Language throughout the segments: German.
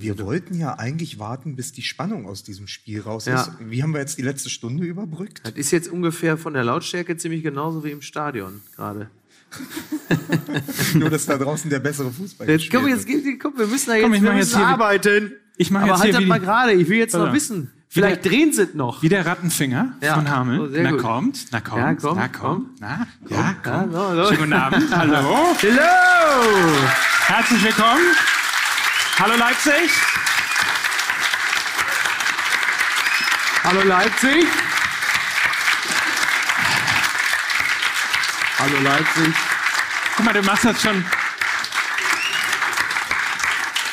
Wir wollten ja eigentlich warten, bis die Spannung aus diesem Spiel raus Ja. ist. Wie haben wir jetzt die letzte Stunde überbrückt? Das ist jetzt ungefähr von der Lautstärke ziemlich genauso wie im Stadion gerade. Nur, dass da draußen der bessere Fußball Jetzt, gespielt komm, jetzt, geht- komm, wir müssen da Komm, jetzt, ich wir müssen jetzt hier wie- arbeiten. Ich mache Aber jetzt halt hier das wie, mal gerade. Ich will jetzt noch Warte. wissen. Vielleicht drehen sie es noch. wie der Rattenfinger Ja. von Hamel. Oh, na gut. kommt, na kommt, Ja, komm, na komm. kommt, na, ja, komm. Ja, so, so. Schönen guten Abend, hallo. Hello! Herzlich willkommen. Hallo Leipzig. Hallo Leipzig. Hallo Leipzig. Guck mal, du machst das schon.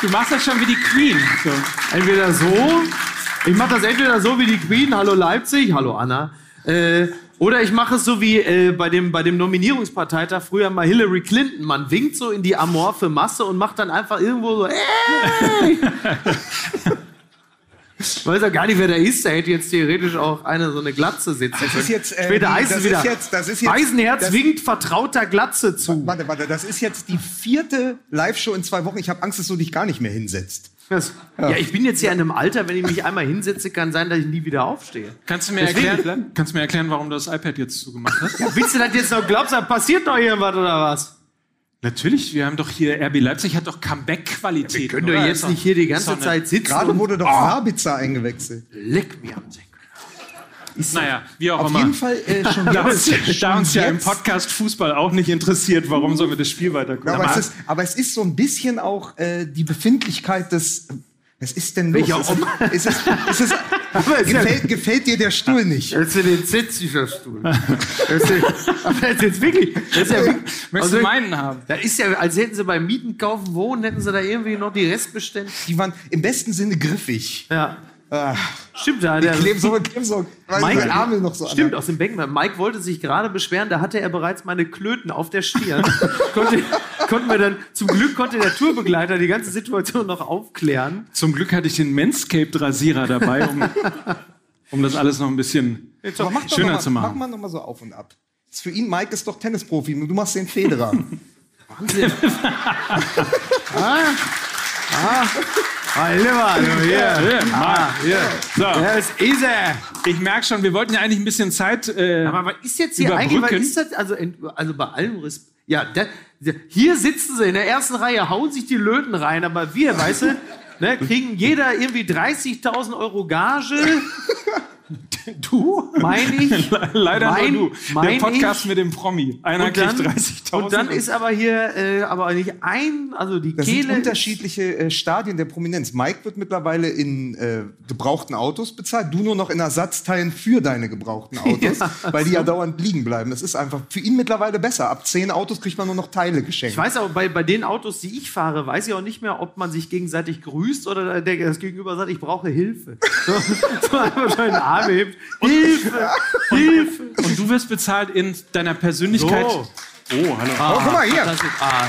Du machst das schon wie die Queen. So. Entweder so, ich mache das entweder so wie die Queen, hallo Leipzig, hallo Anna, äh, oder ich mache es so wie äh, bei, dem, bei dem Nominierungsparteitag früher mal Hillary Clinton. Man winkt so in die amorphe Masse und macht dann einfach irgendwo so, ey! Ich weiß ja gar nicht, wer der ist. Da hätte jetzt theoretisch auch eine so eine Glatze sitzen Das ist jetzt, äh, Später heißt es wieder, ist jetzt- jetzt- Eisenherz das- winkt vertrauter Glatze zu. Warte, warte, das ist jetzt die vierte Live-Show in zwei Wochen. Ich habe Angst, dass du dich gar nicht mehr hinsetzt. Das, ja. ich bin jetzt ja in einem Alter, wenn ich mich einmal hinsetze, kann sein, dass ich nie wieder aufstehe. Kannst du mir Deswegen- erklären, kannst du mir erklären, warum du das iPad jetzt zugemacht hast? Willst du das jetzt noch glaubst, da passiert noch irgendwas oder was? Natürlich, wir haben doch hier, RB Leipzig hat doch Comeback-Qualität. Wir können doch jetzt nicht hier die ganze Zeit sitzen Gerade wurde doch Sabitzer eingewechselt. leck mir am Senkel. Naja, wie auch Auf immer. jeden Fall äh, schon Da uns, da uns ja im. Podcast Fußball auch nicht interessiert, warum sollen wir das Spiel weitergucken? Ja, aber, es ist, aber es ist so ein bisschen auch äh, die Befindlichkeit des. Was ist denn los? Welcher ist, es, ist, es, ist, es, gefällt, gefällt dir der Stuhl nicht? Das ist ja den Sitzsicher Stuhl. Das ist, ja- aber das ist jetzt wirklich. Das ist ja Möchtest du meinen haben? Das ist ja, als hätten sie beim Mieten kaufen wohnen, hätten sie da irgendwie noch die Restbestände. Die waren im besten Sinne griffig. Ja. Stimmt, da der. kleben so, kleben so weil Mike, die Arme noch so an Stimmt, der- aus dem Becken. Mike wollte sich gerade beschweren, da hatte er bereits meine Klöten auf der Stirn. konnte, konnten wir dann, zum Glück konnte der Tourbegleiter die ganze Situation noch aufklären. Zum Glück hatte ich den Manscaped-Rasierer dabei, um, um das alles noch ein bisschen Aber mach doch schöner mal, zu machen. Mach mal noch mal so auf und ab. Ist für ihn, Mike ist doch Tennisprofi, du machst den Federer. Wahnsinn. ah, ah, Oliver, du hier. Ja, Ah, hier. So, Das ist er. ich merke schon, wir wollten ja eigentlich ein bisschen Zeit. Äh, Aber was ist jetzt hier eigentlich, was ist das, also, in- also bei allem Respekt, ja, da, da- hier sitzen sie in der ersten Reihe, hauen sich die Löten rein, aber wir, weißt du, ne, kriegen jeder irgendwie 30.000 Euro Gage. du? Meine ich. Leider Mein- nur du. mein Der Podcast ich- mit dem Promi. Einer Und kriegt dann, 30.000. und dann ist aber hier äh, aber nicht ein, also die Das sind Kehle. unterschiedliche äh, Stadien der Prominenz. Mike wird mittlerweile in äh, gebrauchten Autos bezahlt, du nur noch in Ersatzteilen für deine gebrauchten Autos, Ja, weil die ja dauernd liegen bleiben. Das ist einfach für ihn mittlerweile besser. Ab zehn Autos kriegt man nur noch Teile geschenkt. Ich weiß auch, bei, bei den Autos, die ich fahre, weiß ich auch nicht mehr, ob man sich gegenseitig grüßt oder der, das Gegenüber sagt, ich brauche Hilfe. So, so einfach schon den Arm hebt. Hilfe! Hilfe! Und du wirst bezahlt in deiner Persönlichkeit. So. Oh, hallo. Ah, guck mal hier. das ist- ah.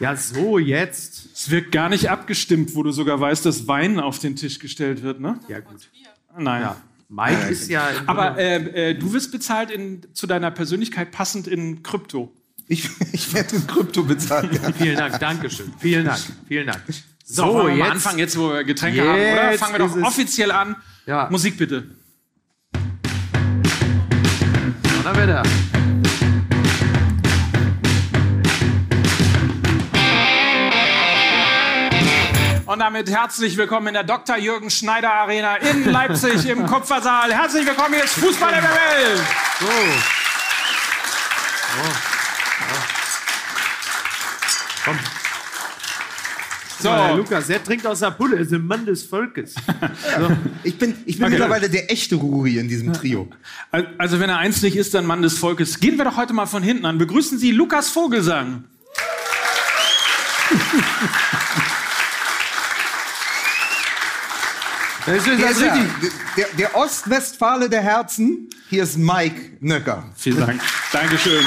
Ja, so jetzt. Es wird gar nicht abgestimmt, wo du sogar weißt, dass Wein auf den Tisch gestellt wird, ne? Ja, gut. Nein. Ja. Mike ist ja. Aber äh, äh, du wirst bezahlt in, zu deiner Persönlichkeit passend in Krypto. Ich, ich werde in Krypto bezahlt. Ja. Vielen Dank, Dankeschön. Vielen Dank, vielen Dank. So, wollen wir mal anfangen, jetzt wo wir Getränke haben, oder? Jetzt Fangen wir doch offiziell an. Ja. Musik bitte. Donnerwetter. Und damit herzlich willkommen in der Dr. Jürgen Schneider Arena in Leipzig im Kupfersaal. Herzlich willkommen, ist Fußball der Welt. So. Komm. So, Herr Lukas, der trinkt aus der Pulle, ist ein Mann des Volkes. Ich bin, ich bin Okay. mittlerweile der echte Ruri in diesem Trio. also wenn er eins nicht ist, dann Mann des Volkes. Gehen wir doch heute mal von hinten an. Begrüßen Sie Lukas Vogelsang. Das ist, das ist er, der, der Ostwestfale der Herzen. Hier ist Mike Nöcker. Vielen Dank. Dankeschön.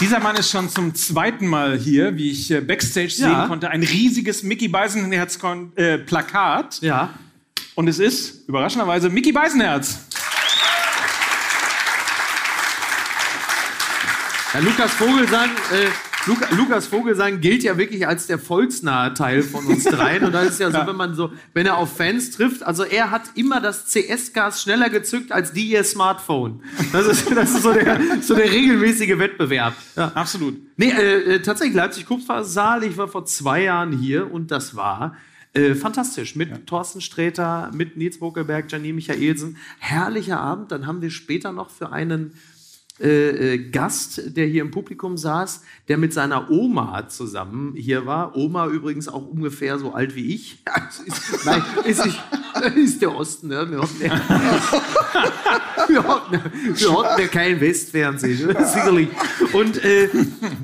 Dieser Mann ist schon zum zweiten Mal hier, wie ich äh, backstage Ja. sehen konnte. Ein riesiges Mickey Beisenherz-Plakat. Ja. Und es ist, überraschenderweise, Mickey Beisenherz. Ja, Lukas Vogelsang, äh, Luca, Lukas Vogelsang gilt ja wirklich als der volksnahe Teil von uns dreien. Und da ist ja so, wenn man so, wenn er auf Fans trifft, also er hat immer das CS-Gas schneller gezückt als die ihr Smartphone. Das ist, das ist so, der, so der regelmäßige Wettbewerb. Ja. Absolut. Nee, äh, äh tatsächlich, Leipzig-Kupfersaal, ich war vor zwei Jahren hier und das war äh, fantastisch. Mit ja. Thorsten Sträter, mit Nils Bokelberg, Janine Michaelsen. Herrlicher Abend. Dann haben wir später noch für einen äh, äh, Gast, der hier im Publikum saß, der mit seiner Oma zusammen hier war. Oma übrigens auch ungefähr so alt wie ich. ist, nein, ist, nicht, ist der Osten. Ne? Wir hatten ja, wir hatten, wir hatten ja kein Westfernsehen, ne? sicherlich. Und, äh,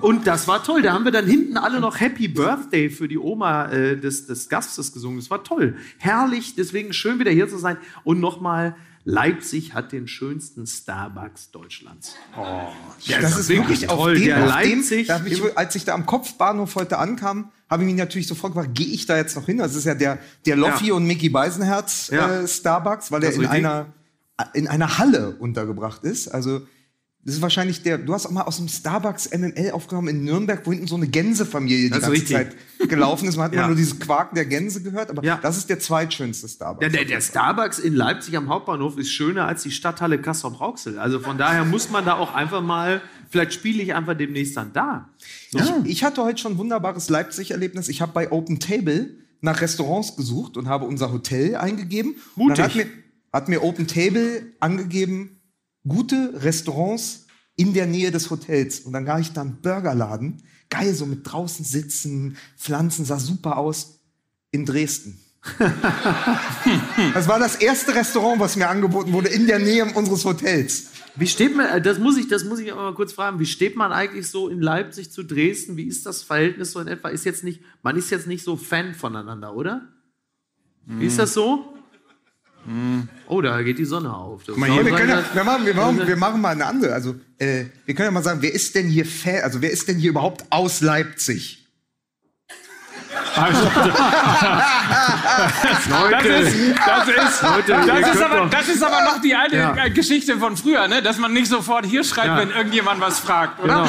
und das war toll. Da haben wir dann hinten alle noch Happy Birthday für die Oma äh, des, des Gastes gesungen. Das war toll. Herrlich, deswegen schön wieder hier zu sein. Und nochmal Leipzig hat den schönsten Starbucks Deutschlands. Oh, ja, das, das ist wirklich toll. Dem, der Leipzig. Dem, ich, als ich da am Kopfbahnhof heute ankam, habe ich mich natürlich sofort gefragt, gehe ich da jetzt noch hin? Das ist ja der, der Loffi ja. und Mickey Beisenherz ja. äh, Starbucks, weil er in einer, in einer Halle untergebracht ist. Also das ist wahrscheinlich der, du hast auch mal aus dem Starbucks MML aufgenommen in Nürnberg, wo hinten so eine Gänsefamilie die ganze richtig. Zeit gelaufen ist. Man hat ja. mal nur dieses Quaken der Gänse gehört, aber ja. das ist der zweitschönste Starbucks. Ja, der, der, Starbucks in Leipzig am Hauptbahnhof ist schöner als die Stadthalle Kassel-Brauxel. Also von daher muss man da auch einfach mal, vielleicht spiele ich einfach demnächst dann da. So. Ich, ich hatte heute schon ein wunderbares Leipzig-Erlebnis. Ich habe bei Open Table nach Restaurants gesucht und habe unser Hotel eingegeben. Mutig. Und dann hat mir, hat mir Open Table angegeben, gute Restaurants in der Nähe des Hotels. Und dann war ich da im Burgerladen. Geil, so mit draußen sitzen, Pflanzen, sah super aus. In Dresden. das war das erste Restaurant, was mir angeboten wurde, in der Nähe unseres Hotels. Wie steht man, äh, das muss ich, das muss ich aber mal kurz fragen, wie steht man eigentlich so in Leipzig zu Dresden? Wie ist das Verhältnis so in etwa? Ist jetzt nicht, man ist jetzt nicht so Fan voneinander, oder? Wie ist das so? Oh, da geht die Sonne auf. Mal hier, wir, können ja, wir, machen, wir, machen, wir machen mal eine andere. Also, äh, wir können ja mal sagen, wer ist denn hier Fan, also wer ist denn hier überhaupt aus Leipzig? Also, das ist, das ist, Leute, das ist, aber, das ist aber noch die alte ja. Geschichte von früher, ne? dass man nicht sofort hier schreibt, ja. wenn irgendjemand was fragt, oder? Genau.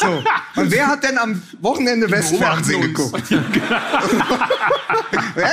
So. Und wer hat denn am Wochenende Westfernsehen geguckt? ja,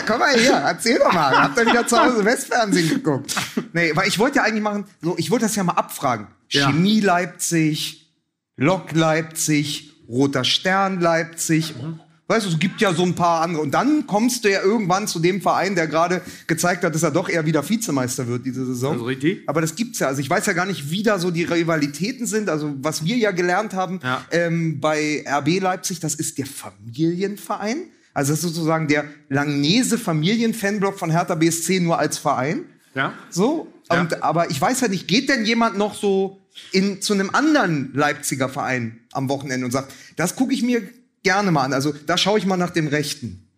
komm mal her, erzähl doch mal. Habt ihr wieder zu Hause Westfernsehen geguckt? Nee, weil ich wollte ja eigentlich machen, so, ich wollte das ja mal abfragen. Chemie Leipzig, Lok Leipzig, Roter Stern Leipzig. Mhm. Weißt du, es gibt ja so ein paar andere. Und dann kommst du ja irgendwann zu dem Verein, der gerade gezeigt hat, dass er doch eher wieder Vizemeister wird diese Saison. Also richtig. Aber das gibt's ja. Also ich weiß ja gar nicht, wie da so die Rivalitäten sind. Also was wir ja gelernt haben ja. Ähm, bei RB Leipzig, das ist der Familienverein. Also das ist sozusagen der Langnese Familienfanblock von Hertha BSC nur als Verein. Ja. So. Ja. Und, aber ich weiß ja nicht, geht denn jemand noch so in, zu einem anderen Leipziger Verein am Wochenende und sagt, das gucke ich mir gerne mal an. Also da schaue ich mal nach dem Rechten.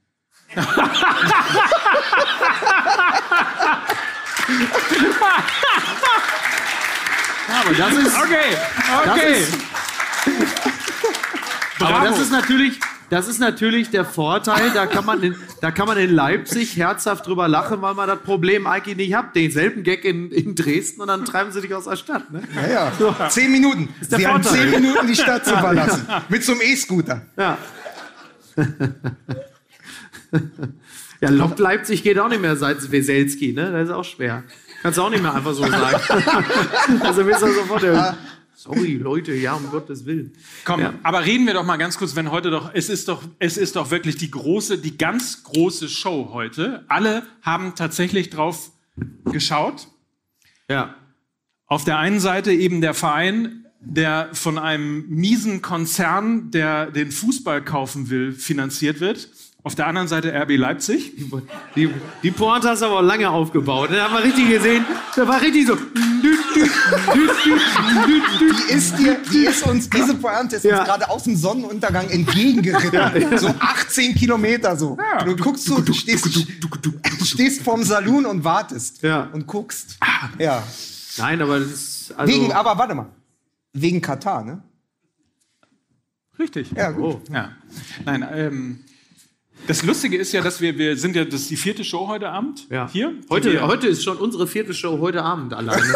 Ja, aber das ist. Okay, okay. Das ist, aber das ist natürlich, das ist natürlich der Vorteil, da kann, man in, da kann man in Leipzig herzhaft drüber lachen, weil man das Problem eigentlich nicht hat. Denselben Gag in, in Dresden und dann treiben sie dich aus der Stadt. Ne? Ja, ja. So. Zehn Minuten. Sie Vorteil. haben zehn Minuten, die Stadt zu verlassen. Mit so einem E-Scooter. Ja. ja, Lok Leipzig geht auch nicht mehr seit Weselski, ne? Das ist auch schwer. Kannst du auch nicht mehr einfach so sagen. also bist du sofort der Sorry, Leute, ja, um Gottes Willen. Komm, ja. aber reden wir doch mal ganz kurz, wenn heute doch, es ist doch, es ist doch wirklich die große, die ganz große Show heute. Alle haben tatsächlich drauf geschaut. Ja. Auf der einen Seite eben der Verein, der von einem miesen Konzern, der den Fußball kaufen will, finanziert wird. Auf der anderen Seite RB Leipzig. Die, die Pointe hast du aber lange aufgebaut. Da haben wir richtig gesehen. Da war richtig so. Die ist, dir, die ist uns, diese Pointe ist ja. uns gerade aus dem Sonnenuntergang entgegengeritten. So 18 Kilometer so. Ja. Du guckst so, du stehst, stehst vorm Saloon und wartest. Ja. Und guckst. Ja. Nein, aber das ist. Also Wegen, aber warte mal. Wegen Katar, ne? Richtig. Ja, gut. Oh. Ja. Nein, ähm, das Lustige ist ja, dass wir, wir sind ja, das ist die vierte Show heute Abend ja. hier. Heute, heute ist schon unsere vierte Show heute Abend alleine.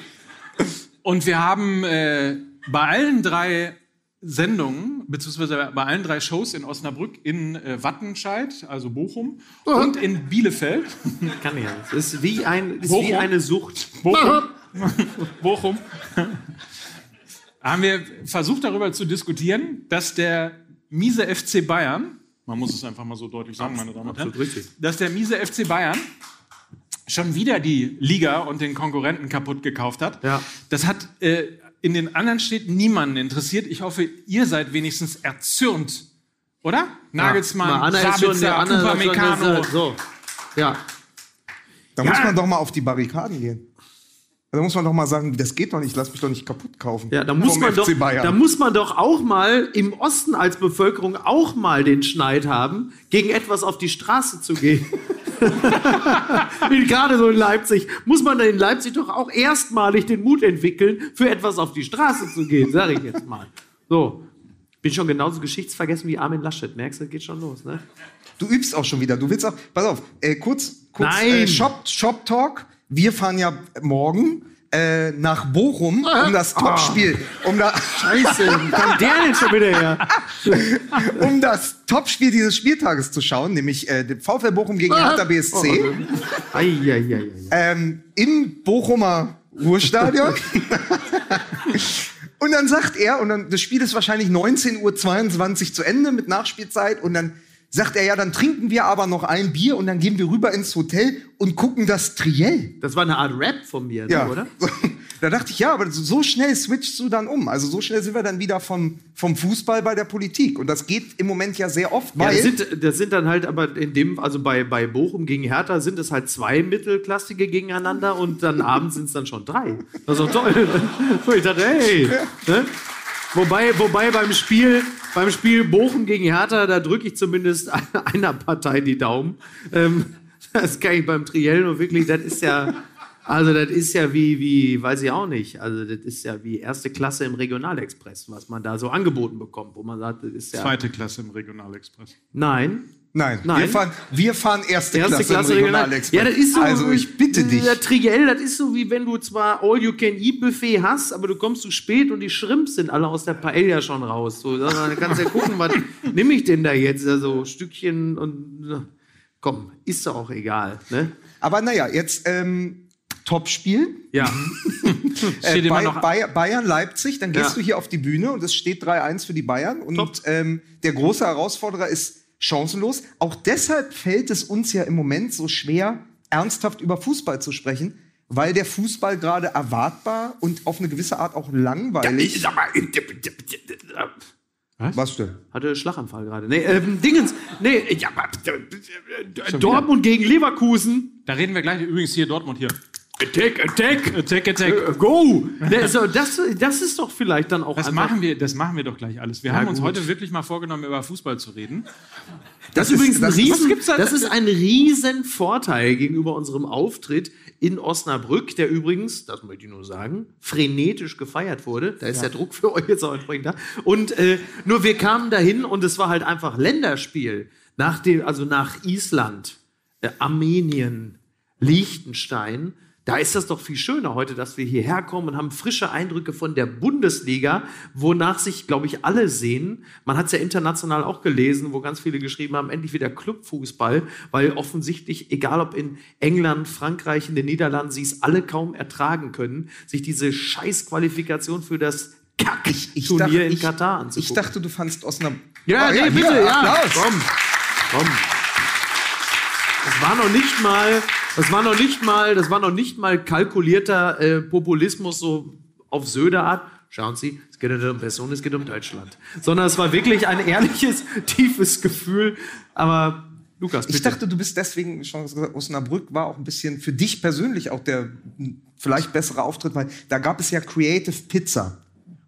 Und wir haben, äh, bei allen drei Sendungen, beziehungsweise bei allen drei Shows in Osnabrück, in äh, Wattenscheid, also Bochum, und in Bielefeld. Kann ich ja. Das ist wie, ein, ist wie eine Sucht. Bochum. Bochum. haben wir versucht darüber zu diskutieren, dass der miese FC Bayern, man muss es einfach mal so deutlich sagen, meine Damen und Herren, Absolut richtig. dass der miese FC Bayern schon wieder die Liga und den Konkurrenten kaputt gekauft hat. Ja. Das hat äh, in den anderen Städten niemanden interessiert. Ich hoffe, ihr seid wenigstens erzürnt, oder? Nagelsmann, der Sabitzer, Upamecano. äh, so. Ja. Da muss man doch mal auf die Barrikaden gehen. Da muss man doch mal sagen, das geht doch nicht, lass mich doch nicht kaputt kaufen. Ja, da muss, man FC doch, Bayern. da muss man doch auch mal im Osten als Bevölkerung auch mal den Schneid haben, gegen etwas auf die Straße zu gehen. Gerade so in Leipzig. Muss man da in Leipzig doch auch erstmalig den Mut entwickeln, für etwas auf die Straße zu gehen, sage ich jetzt mal. So. Bin schon genauso geschichtsvergessen wie Armin Laschet. Merkst du, geht schon los, ne? Du übst auch schon wieder. Du willst auch, pass auf, äh, kurz, kurz Nein. Äh, Shop, Shop Talk. Wir fahren ja morgen äh, nach Bochum, um das Topspiel, um, da, Scheiße, wie kommt der denn schon wieder her? um das Topspiel dieses Spieltages zu schauen, nämlich äh, den VfL Bochum gegen Hertha BSC. Eieieiei. ähm, im Bochumer Ruhrstadion. und dann sagt er, und dann, das Spiel ist wahrscheinlich 19.22 Uhr zu Ende mit Nachspielzeit, und dann sagt er, ja, dann trinken wir aber noch ein Bier und dann gehen wir rüber ins Hotel und gucken das Triell. Das war eine Art Rap von mir, Ja, oder? Da dachte ich, ja, aber so- schnell switchst du dann um. Also so schnell sind wir dann wieder vom, vom Fußball bei der Politik. Und das geht im Moment ja sehr oft, Ja, das, sind, das sind dann halt aber in dem, also bei, bei Bochum gegen Hertha sind es halt zwei Mittelklassige gegeneinander und dann abends sind es dann schon drei. Das ist doch toll. Ich dachte, hey. Ne? Wobei, wobei beim Spiel, beim Spiel Bochum gegen Hertha, da drücke ich zumindest einer Partei die Daumen. Ähm, das kann ich beim Triell nur wirklich, das ist ja, also das ist ja wie, wie, weiß ich auch nicht, also das ist ja wie erste Klasse im Regionalexpress, was man da so angeboten bekommt, wo man sagt, das ist ja. Zweite Klasse im Regionalexpress. Nein, Nein, Nein. Wir, fahren, wir fahren erste, Erste Klasse, Klasse Regional. Regionalexpress. Ja, das ist so. Also ich bitte dich. Der Triell, das ist so wie wenn du zwar All-You-Can-Eat-Buffet hast, aber du kommst zu spät und die Shrimps sind alle aus der Paella schon raus. So, dann kannst du ja gucken, was nehme ich denn da jetzt? Also Stückchen und. Komm, ist doch auch egal. Ne? Aber naja, jetzt ähm, Topspiel. Ja. Äh, Steht immer Bay- Bayern, Leipzig, dann gehst Ja. du hier auf die Bühne und es steht 3-1 für die Bayern. Und ähm, der große Herausforderer ist chancenlos. Auch deshalb fällt es uns ja im Moment so schwer, ernsthaft über Fußball zu sprechen, weil der Fußball gerade erwartbar und auf eine gewisse Art auch langweilig. Was denn? Hatte Schlaganfall gerade. Nee, ähm, Dingens. Nee, ja, aber, äh, Dortmund gegen Leverkusen. Da reden wir gleich übrigens hier Dortmund hier. Attack, attack. Attack, attack. Äh, Go! Nee, so, das, das ist doch vielleicht dann auch Das machen, wir, das machen wir doch gleich alles. Wir haben uns gut. heute wirklich mal vorgenommen, über Fußball zu reden. Das, ist ist- übrigens ein das- Riesen, was gibt's da- das ist ein riesen Vorteil gegenüber unserem Auftritt in Osnabrück, der übrigens, das möchte ich nur sagen, frenetisch gefeiert wurde. Da ist der Druck für euch jetzt auch entsprechend da. Und äh, nur wir kamen dahin und es war halt einfach Länderspiel. Nach dem, also nach Island, äh, Armenien, Liechtenstein. Da ist das doch viel schöner heute, dass wir hierher kommen und haben frische Eindrücke von der Bundesliga, wonach sich, glaube ich, alle sehen. Man hat es ja international auch gelesen, wo ganz viele geschrieben haben, endlich wieder Clubfußball, weil offensichtlich, egal ob in England, Frankreich, in den Niederlanden, sie es alle kaum ertragen können, sich diese Scheißqualifikation für das Kack-Turnier dachte- in ich- Katar Ich anzugucken. dachte, du fandst Osnabrück. Ja, nee, bitte, ja. Applaus. Komm, komm. Das war noch nicht mal, das war noch nicht mal, das war noch nicht mal kalkulierter äh, Populismus so auf Söder-Art. Schauen Sie, es geht nicht um Person, es geht um Deutschland. Sondern es war wirklich ein ehrliches, tiefes Gefühl. Aber Lukas, bitte. Ich dachte, du bist deswegen schon gesagt, Osnabrück war auch ein bisschen für dich persönlich auch der vielleicht bessere Auftritt, weil da gab es ja Creative Pizza.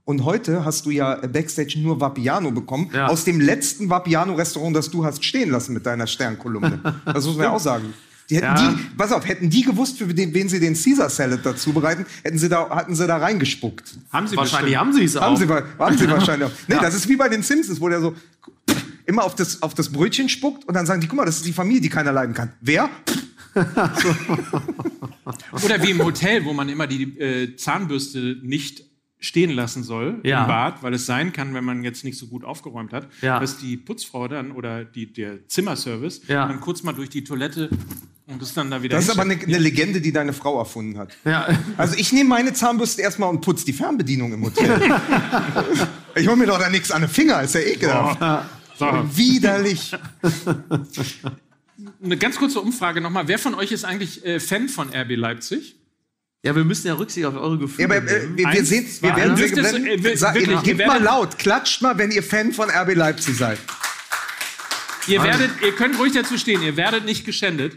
Und heute hast du ja Backstage nur Vapiano bekommen. Ja. Aus dem letzten Vapiano-Restaurant, das du hast stehen lassen mit deiner Sternkolumne. Das muss man ja auch sagen. Die hätten Ja. die, pass auf, hätten die gewusst, für den, wen sie den Caesar Salad dazu bereiten, hätten sie da, hatten sie da reingespuckt. Haben Sie Wahrscheinlich bestimmt. haben sie es auch. Haben sie, haben sie wahrscheinlich auch. Nee, das ist wie bei den Simpsons, wo der so immer auf das, auf das Brötchen spuckt und dann sagen die, guck mal, das ist die Familie, die keiner leiden kann. Wer? Oder wie im Hotel, wo man immer die äh, Zahnbürste nicht stehen lassen soll Ja. im Bad, weil es sein kann, wenn man jetzt nicht so gut aufgeräumt hat, Ja. dass die Putzfrau dann oder die, der Zimmerservice Ja. dann kurz mal durch die Toilette und das dann da wieder Das ist aber eine, eine Legende, die deine Frau erfunden hat. Ja. Also ich nehme meine Zahnbürste erstmal und putze die Fernbedienung im Hotel. ich hol mir doch da nichts an den Finger, ist ja ekelhaft. So, Widerlich. eine ganz kurze Umfrage nochmal. Wer von euch ist eigentlich äh, Fan von RB Leipzig? Ja, wir müssen ja Rücksicht auf eure Gefühle Ja, aber äh, nehmen. wir, wir sehen, wir werden sehr es, geblendet. äh, wir- Sag, wirklich, gebt mal laut, klatscht mal, wenn ihr Fan von RB Leipzig seid. Ihr, werdet, ihr könnt ruhig dazu stehen, ihr werdet nicht geschändet.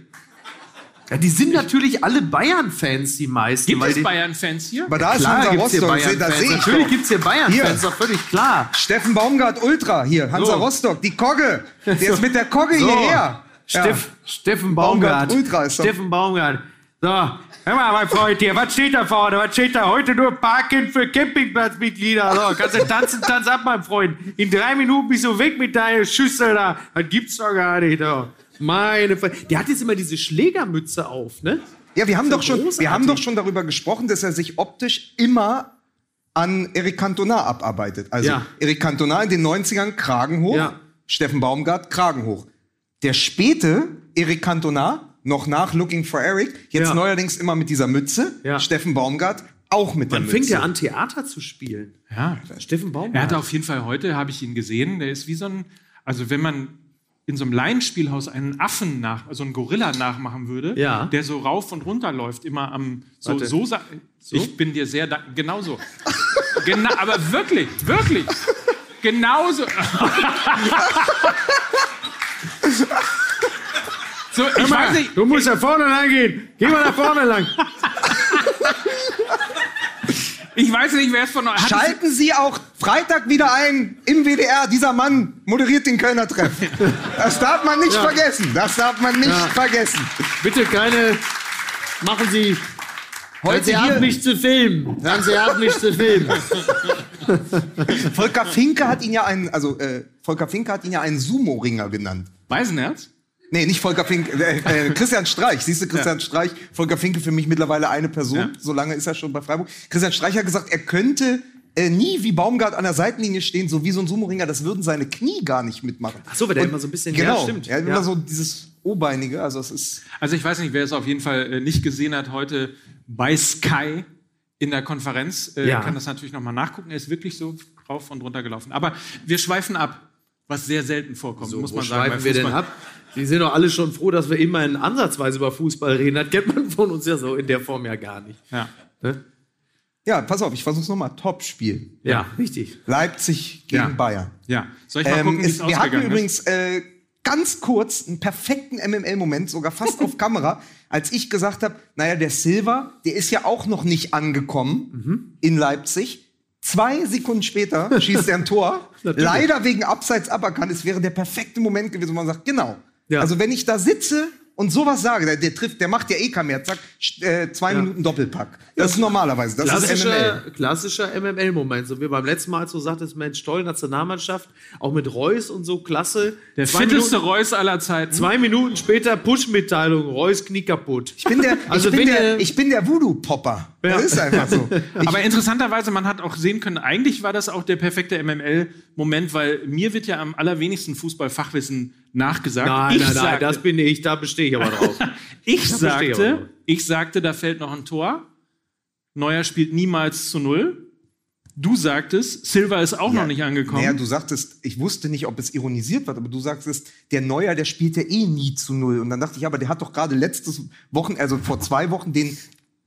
Ja, die sind natürlich alle Bayern-Fans, die meisten. Gibt weil es Bayern-Fans hier? Aber da ist Klar Hansa gibt's hier Rostock, das Bayern-Fans. sehe ich Natürlich gibt es hier Bayern-Fans, ist doch völlig klar. Steffen Baumgart Ultra, hier, Hansa So. Rostock, die Kogge. Der ist mit der Kogge So. hierher. Steff, Steffen Baumgart. Baumgart Ultra ist doch- Steffen Baumgart. So, hör mal, mein Freund hier, was steht da vorne? Was steht da? Heute nur Parken für Campingplatzmitglieder. So, kannst du tanzen, tanz ab, mein Freund. In drei Minuten bist du weg mit deiner Schüssel da. Das gibt's doch gar nicht. So. Meine Fre Der hat jetzt immer diese Schlägermütze auf, ne? Ja, wir haben, doch schon, wir haben doch schon darüber gesprochen, dass er sich optisch immer an Eric Cantona abarbeitet. Also Ja. Eric Cantona in den 90ern Kragen hoch, Ja. Steffen Baumgart Kragen hoch. Der späte Eric Cantona, noch nach Looking for Eric, jetzt Ja. neuerdings immer mit dieser Mütze, Ja. Steffen Baumgart auch mit der Dann Mütze. fängt er an, Theater zu spielen. Ja. Steffen Er Baumgart. hatte auf jeden Fall heute, habe ich ihn gesehen, der ist wie so ein, also wenn man in so einem Laienspielhaus einen Affen nach, also einen Gorilla nachmachen würde, Ja. der so rauf und runter läuft, immer am, so, so, sa- ich bin dir sehr dankbar, genau so. genau, aber wirklich, wirklich, genauso. so, ich weiß nicht, Du musst da vorne lang gehen. Geh mal da vorne lang. ich weiß nicht, wer es von euch hat. Schalten Sie auch Freitag wieder ein im WDR. Dieser Mann moderiert den Kölner Treff. Das darf man nicht Ja. vergessen. Das darf man nicht Ja. vergessen. Bitte keine. Machen Sie. Heute Sie ab, hier, mich zu filmen. Hören Sie ab, mich zu filmen. Volker Finke hat ihn ja einen, also äh, Volker Finke hat ihn ja einen Sumo-Ringer genannt. Weißenherz? Nee, nicht Volker Finke, äh, äh, Christian Streich. Siehst du, Christian Streich, Volker Finke für mich mittlerweile eine Person. Ja. So lange ist er schon bei Freiburg. Christian Streich hat gesagt, er könnte äh, nie wie Baumgart an der Seitenlinie stehen, so wie so ein Sumo-Ringer. Das würden seine Knie gar nicht mitmachen. Ach so, weil der Und- immer so ein bisschen- Genau, ja, stimmt. er hat Ja. immer so dieses O-Beinige. Also es ist Also ich weiß nicht, wer es auf jeden Fall äh, nicht gesehen hat heute bei Sky in der Konferenz, äh, Ja. kann das natürlich nochmal nachgucken. Er ist wirklich so rauf und runter gelaufen. Aber wir schweifen ab, was sehr selten vorkommt, muss Wo man sagen. schweifen bei wir denn Fußball. ab? Sie sind doch alle schon froh, dass wir immerhin ansatzweise über Fußball reden. Das kennt man von uns ja so in der Form ja gar nicht. Ja. Ne? ja, pass auf, ich versuch's nochmal. Top-Spiel. Ja, richtig. Leipzig gegen Ja. Bayern. ja. Soll ich mal Ähm, gucken, wie es, es wir hatten ist? übrigens äh, ganz kurz einen perfekten MML-Moment, sogar fast auf Kamera, als ich gesagt habe, naja, der Silva, der ist ja auch noch nicht angekommen Mhm. in Leipzig. Zwei Sekunden später schießt er ein Tor. Leider wegen Abseits aberkannt. Es wäre der perfekte Moment gewesen, wo man sagt, genau. Ja. Also wenn ich da sitze und sowas sage, der, der trifft, der macht ja eh keinen mehr, zack, äh, zwei Ja. Minuten Doppelpack. Das ist normalerweise, das ist Klassischer, MML. klassischer MML-Moment. So wie beim letzten Mal, als du sagtest, Mensch, toll, Nationalmannschaft, auch mit Reus und so, klasse. Der zwei fitteste Minuten, Reus aller Zeiten. zwei Minuten später Push-Mitteilung, Reus Knie kaputt. Ich bin der, Also ich bin wenn der, ich bin der Voodoo-Popper. Ja. Das ist einfach so. Ich, Aber interessanterweise, man hat auch sehen können, eigentlich war das auch der perfekte MML-Moment, weil mir wird ja am allerwenigsten Fußballfachwissen nachgesagt. Nein, ich nein, nein, sagte, das bin ich, da bestehe ich aber drauf. ich verstehe ich aber sagte, ich sagte, da fällt noch ein Tor. Neuer spielt niemals zu null. Du sagtest, Silva ist auch noch nicht angekommen. Naja, du sagtest, ich wusste nicht, ob es ironisiert wird, aber du sagtest, der Neuer, der spielt ja eh nie zu null. Und dann dachte ich, aber der hat doch gerade letztes Wochen, also vor zwei Wochen, den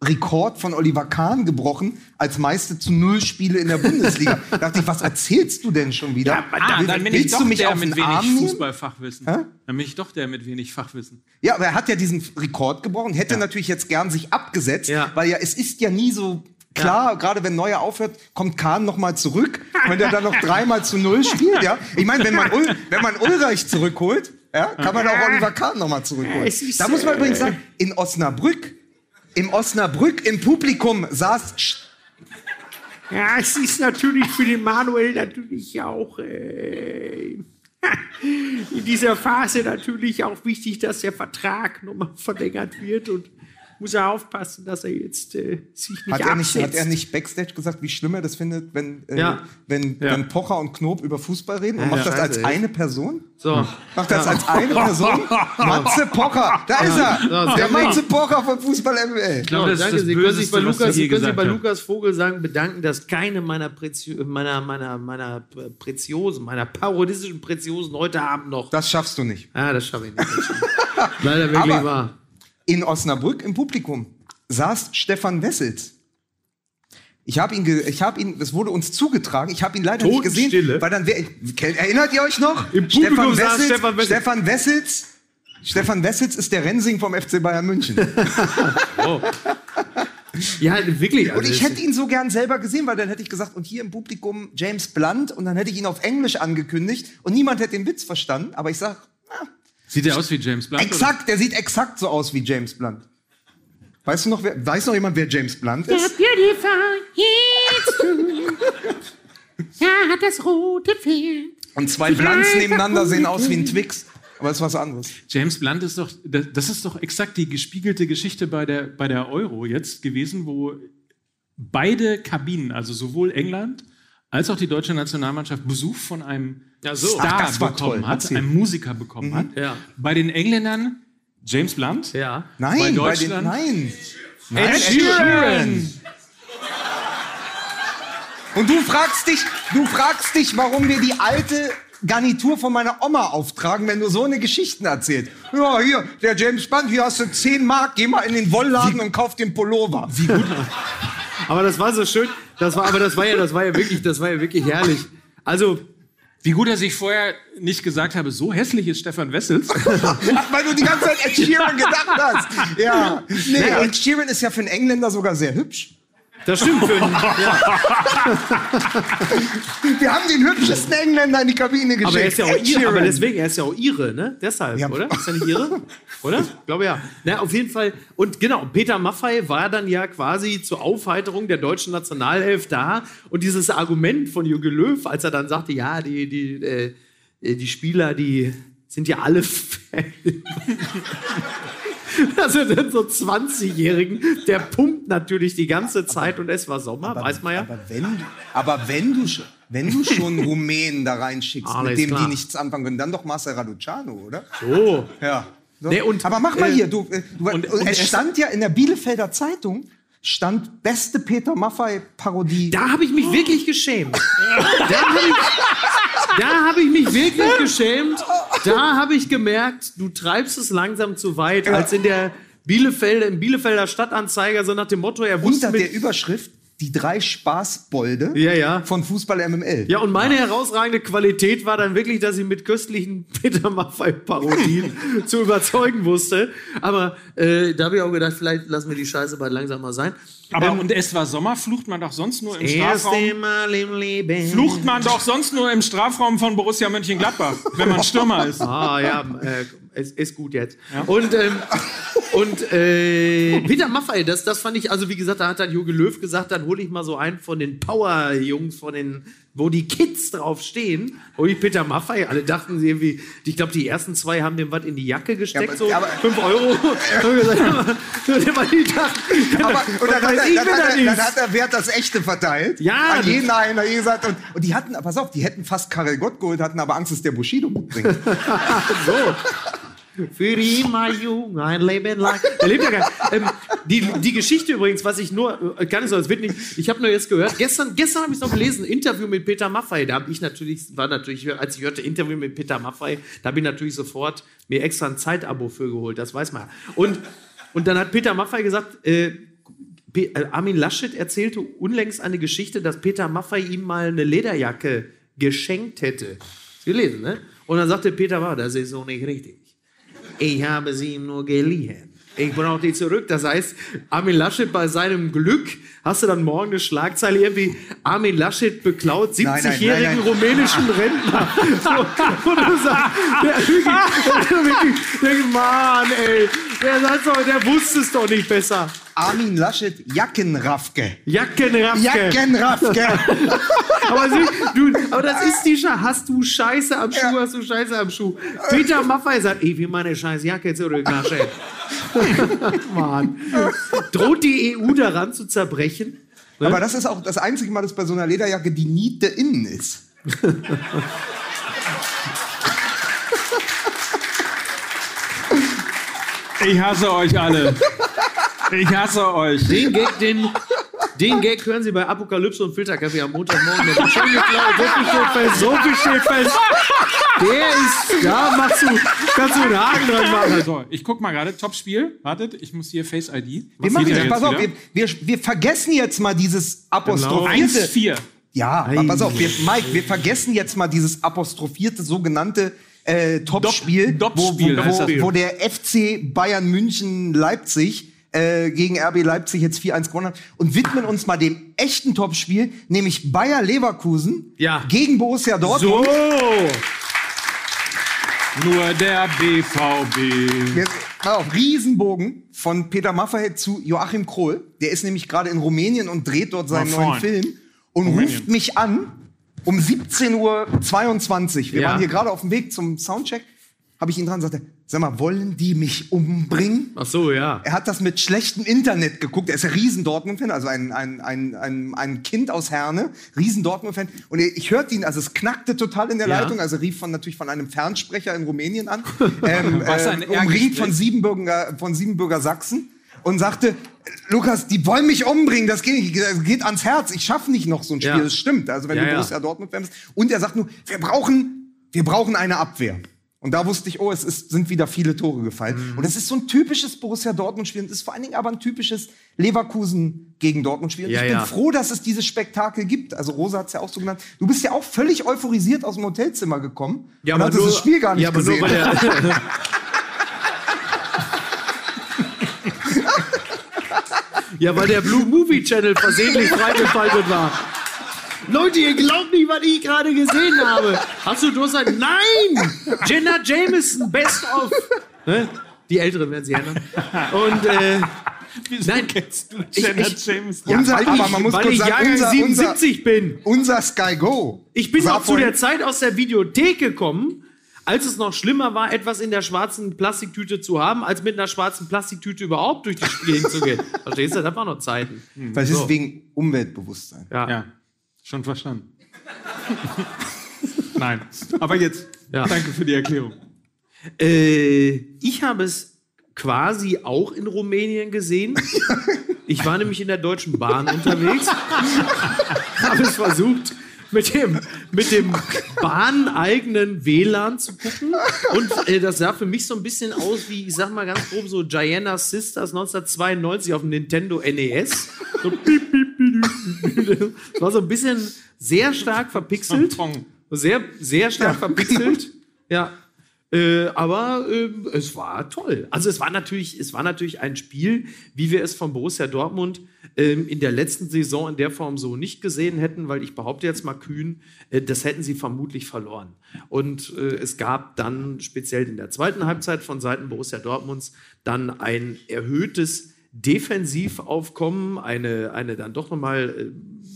Rekord von Oliver Kahn gebrochen als meiste zu null Spiele in der Bundesliga. da dachte ich, was erzählst du denn schon wieder? ah, dann bin ich Willst doch du mich der auf mit Arm wenig? Fußballfachwissen. Hä? Dann bin ich doch der mit wenig Fachwissen. Ja, aber er hat ja diesen Rekord gebrochen, hätte natürlich jetzt gern sich abgesetzt, Ja. weil ja es ist ja nie so klar, gerade wenn Neuer aufhört, kommt Kahn noch mal zurück, wenn der dann noch dreimal zu null spielt, ja. Ich meine, wenn man, Ul wenn man Ulreich zurückholt, ja, kann man auch Oliver Kahn noch mal zurückholen. Es ist, Da muss man äh, übrigens sagen, in Osnabrück, im Osnabrück im Publikum saß Ja, es ist natürlich für den Manuel natürlich auch äh, in dieser Phase natürlich auch wichtig, dass der Vertrag nochmal verlängert wird und muss er aufpassen, dass er jetzt äh, sich nicht Hat er nicht, hat er nicht Backstage gesagt, wie schlimm er das findet, wenn, äh, Ja. wenn, Ja. wenn Pocher und Knob über Fußball reden? Und macht das als eine Person? so. Macht das als eine Person? Matze Pocher, da ist er! Ja, der Matze Pocher von Fußball ML. Ich glaube, Ja, das ist danke. das Sie können sich bei Lukas, Sie können sich bei. Lukas Vogel sagen, bedanken, dass keine meiner, Prezi meiner, meiner, meiner Pre- Preziosen, meiner parodistischen Preziosen heute Abend noch. Das schaffst du nicht. Ah, das schaffe ich nicht. Das. Leider wirklich Aber- wahr. In Osnabrück im Publikum saß Stefan Wessels. Ich habe ihn, ich habe ihn, es wurde uns zugetragen. Ich habe ihn leider nicht gesehen, Totenstille. weil dann kennt- erinnert ihr euch noch? Im Publikum saß Stefan Wessels. Stefan Wessels. Stefan Wessels ist der Rensing vom FC Bayern München. Ja, wirklich. Und also ich es- hätte ihn so gern selber gesehen, weil dann hätte ich gesagt, und hier im Publikum James Blunt, und dann hätte ich ihn auf Englisch angekündigt und niemand hätte den Witz verstanden. Aber ich sag, Sieht er aus wie James Blunt? exakt, der sieht exakt so aus wie James Blunt. Weißt du noch, wer, weiß noch jemand, wer James Blunt ist? beautiful it's Ja, hat das rote Pferd. Und zwei Blunts nebeneinander sehen aus wie ein Twix. Aber das ist was anderes. James Blunt ist doch, das das ist doch exakt die gespiegelte Geschichte bei der, bei der Euro jetzt gewesen, wo beide Kabinen, also sowohl England als auch die deutsche Nationalmannschaft Besuch von einem Ja, so. Star Ach, bekommen toll. hat, einem Musiker bekommen hat. Ja. Bei den Engländern James Blunt. Ja. Nein, Bei bei den, Deutschland? nein. Ed Sheeran. Und du fragst dich, du fragst dich, warum wir die alte Garnitur von meiner Oma auftragen, wenn du so eine Geschichten erzählst. Ja, hier, der James Bond, hier hast du 10 Mark, geh mal in den Wollladen und kauf den Pullover. Wie gut. Aber das war so schön. Das war, aber das war ja, das war ja wirklich, das war ja wirklich herrlich. Also, Wie gut, dass ich vorher nicht gesagt habe, so hässlich ist Stefan Wessels. Ach, weil du die ganze Zeit Ed Sheeran gedacht hast. Ja. Nee, Ed Sheeran ist ja für einen Engländer sogar sehr hübsch. Das stimmt für einen, ja. Wir haben den hübschesten Engländer in die Kabine geschickt. Aber er ist ja auch ihre, aber deswegen, er ist ja auch ihre, ne? Deshalb, Ja. oder? Ist er nicht ihre? Oder? Ich glaube ja. Na, auf jeden Fall. Und genau, Peter Maffay war dann ja quasi zur Aufheiterung der deutschen Nationalelf da. Und dieses Argument von Jürgen Löw, als er dann sagte, ja, die, die, äh, die Spieler, die sind ja alle. Also dann so 20-Jährigen, der pumpt natürlich die ganze Zeit und es war Sommer, weiß man ja. Aber wenn, aber wenn du schon, wenn du schon Rumänen da reinschickst, Alles mit dem klar. die nichts anfangen können, dann doch Marcel Raducanu, oder? So. Ja. So. Nee, und, aber mach mal äh, hier, du, äh, du und- und, es- stand ja in der Bielefelder Zeitung stand beste Peter Maffay Parodie. Da habe ich mich wirklich geschämt. Da habe ich, da hab ich mich wirklich geschämt. Da habe ich gemerkt, du treibst es langsam zu weit, als in der Bielefelder, im Bielefelder Stadtanzeiger, so nach dem Motto, er wusste unter der mit, Überschrift die drei Spaßbolde Ja, ja. von Fußball MML. ja, und meine herausragende Qualität war dann wirklich, dass ich mit köstlichen Peter Maffay-Parodien zu überzeugen wusste. Aber äh, da habe ich auch gedacht, vielleicht lassen wir die Scheiße bald langsam mal sein. Aber und es war Sommer, flucht man doch sonst nur im Strafraum. Mal im Leben. Flucht man doch sonst nur im Strafraum von Borussia Mönchengladbach, wenn man Stürmer ist. Ah ja, äh, es ist gut jetzt. Und, ähm, und äh, Peter Maffay, das, das fand ich, also wie gesagt, da hat dann Jogi Löw gesagt, dann hole ich mal so einen von den Power-Jungs, von den, wo die Kids drauf stehen. Ich Peter Maffay. Alle dachten sie irgendwie, ich glaube, die ersten zwei haben dem was in die Jacke gesteckt, Ja, aber- so aber- 5 Euro. Und dann, hat er, er, er Wert das Echte verteilt. Ja, An jeden einen, er gesagt. Und, und die hatten, pass auf, die hätten fast Karel Gott geholt, hatten aber Angst, dass der Bushido mitbringt. So. Für ihn, mein Junge, ein Leben lang. Er lebt ja gar nicht. Ähm, die, die Geschichte übrigens, was ich nur, äh, gar nicht so, als wird nicht, ich habe nur jetzt gehört, gestern, gestern habe ich noch gelesen, Interview mit Peter Maffay, da habe ich natürlich, war natürlich, als ich hörte Interview mit Peter Maffay, da habe ich natürlich sofort mir extra ein Zeitabo für geholt, das weiß man. Und, und dann hat Peter Maffay gesagt, äh, äh, Armin Laschet erzählte unlängst eine Geschichte, dass Peter Maffay ihm mal eine Lederjacke geschenkt hätte. Du gelesen, ne? Und dann sagte Peter, war das ist so nicht richtig. Ich habe sie ihm nur geliehen. Ich brauche die zurück. Das heißt, Armin Laschet bei seinem Glück, hast du dann morgen eine Schlagzeile irgendwie, Armin Laschet beklaut Nein, nein, 70-jährigen nein, nein. rumänischen Rentner. So, und du sagst, der, der, wirklich, der, Mann, ey, der, doch, der wusste es doch nicht besser. Armin Laschet Jackenraffke. Jackenraffke. Jackenraffke. Aber, du, aber das ist die Scheiße. Hast du Scheiße am Schuh, hast du Scheiße am Schuh. Peter Maffay sagt, ey, wie meine scheiß Jacke zurück, Laschet. Mann. Droht die EU daran zu zerbrechen? Aber das ist auch das einzige Mal, dass bei so einer Lederjacke die Niete innen ist. Ich hasse euch alle. Ich hasse euch. Den Gag, den, den Gag hören Sie bei Apokalypse und Filterkaffee am Montagmorgen. Der wird schon geklaut. So viel steht fest. So viel steht fest. Der ist, da machst du, kannst du einen Haken dran machen. So, ich guck mal gerade. Top-Spiel. Wartet, ich muss hier Face ID. Wir Was machen jetzt, pass auf, wir, wir, wir vergessen jetzt mal dieses apostrophierte. 1-4. Ja, aber pass auf, wir, Mike, wir vergessen jetzt mal dieses apostrophierte sogenannte äh, Topspiel, Dop- wo, wo, wo, wo der FC Bayern München Leipzig äh, gegen RB Leipzig jetzt 4-1 gewonnen hat und widmen uns mal dem echten Topspiel, nämlich Bayer Leverkusen Ja. gegen Borussia Dortmund. So. Nur der BVB. Jetzt, pass auf, Riesenbogen von Peter Maffay zu Joachim Krohl. Der ist nämlich gerade in Rumänien und dreht dort seinen neuen. Film und Rumänien. ruft mich an um 17.22 Uhr. Wir Ja. waren hier gerade auf dem Weg zum Soundcheck. Habe ich ihn dran und sagte, sag mal, wollen die mich umbringen? Ach so, ja. Er hat das mit schlechtem Internet geguckt. Er ist ein riesen Dortmund-Fan, also ein, ein, ein, ein, ein Kind aus Herne, riesen Dortmund-Fan. Und ich hörte ihn, also es knackte total in der Ja. Leitung, also rief von, natürlich von einem Fernsprecher in Rumänien an, ähm, Was ein äh, umringt von Siebenbürger, von Siebenbürger Sachsen und sagte, Lukas, die wollen mich umbringen, das geht nicht, das geht ans Herz, ich schaffe nicht noch so ein Spiel, Ja. das stimmt. Also wenn Ja, du ja. Borussia Dortmund-Fan bist. Und er sagt nur, wir brauchen, wir brauchen eine Abwehr. Und da wusste ich, oh, es ist, sind wieder viele Tore gefallen. Mhm. Und es ist so ein typisches Borussia Dortmund-Spiel. Und es ist vor allen Dingen aber ein typisches Leverkusen gegen Dortmund-Spiel. Und Ja, ich bin ja. froh, dass es dieses Spektakel gibt. Also Rosa hat es ja auch so genannt. Du bist ja auch völlig euphorisiert aus dem Hotelzimmer gekommen. und hast das Spiel gar nicht ja, aber gesehen. Nur, weil der, ja, weil der Blue Movie Channel versehentlich freigeschaltet war. Leute, ihr glaubt nicht, was ich gerade gesehen habe. Hast du Durst? Nein! Jenna Jameson, Best of. Ne? Die Älteren werden sie erinnern. Und äh, Wieso Nein. kennst du Ich- Jenna ich- James? unser, weil aber ich, man muss weil kurz ich sagen, Jahrgang unser, 77 bin. unser, unser Sky Go. Ich bin auch zu der Zeit aus der Videothek gekommen, als es noch schlimmer war, etwas in der schwarzen Plastiktüte zu haben, als mit einer schwarzen Plastiktüte überhaupt durch die Spiele hinzugehen. Verstehst du? Das waren noch Zeiten. Weil es So. ist wegen Umweltbewusstsein. Ja. Ja, schon verstanden. Nein. Aber jetzt, Ja. danke für die Erklärung. Äh, ich habe es quasi auch in Rumänien gesehen. Ich war nämlich in der Deutschen Bahn unterwegs, habe es versucht, mit dem, mit dem bahneigenen WLAN zu gucken. Und äh, das sah für mich so ein bisschen aus wie, ich sag mal ganz grob, so Gianna Sisters 1992 auf dem Nintendo NES. So piep, piep, piep. Das war so ein bisschen sehr stark verpixelt. Sehr, sehr stark verpixelt. Ja. Äh, aber äh, es war toll. Also es war natürlich, es war natürlich ein Spiel, wie wir es von Borussia Dortmund in der letzten Saison in der Form so nicht gesehen hätten, weil ich behaupte jetzt mal kühn, äh, das hätten sie vermutlich verloren. Und äh, es gab dann speziell in der zweiten Halbzeit von Seiten Borussia Dortmunds dann ein erhöhtes Defensivaufkommen, eine, eine dann doch nochmal äh,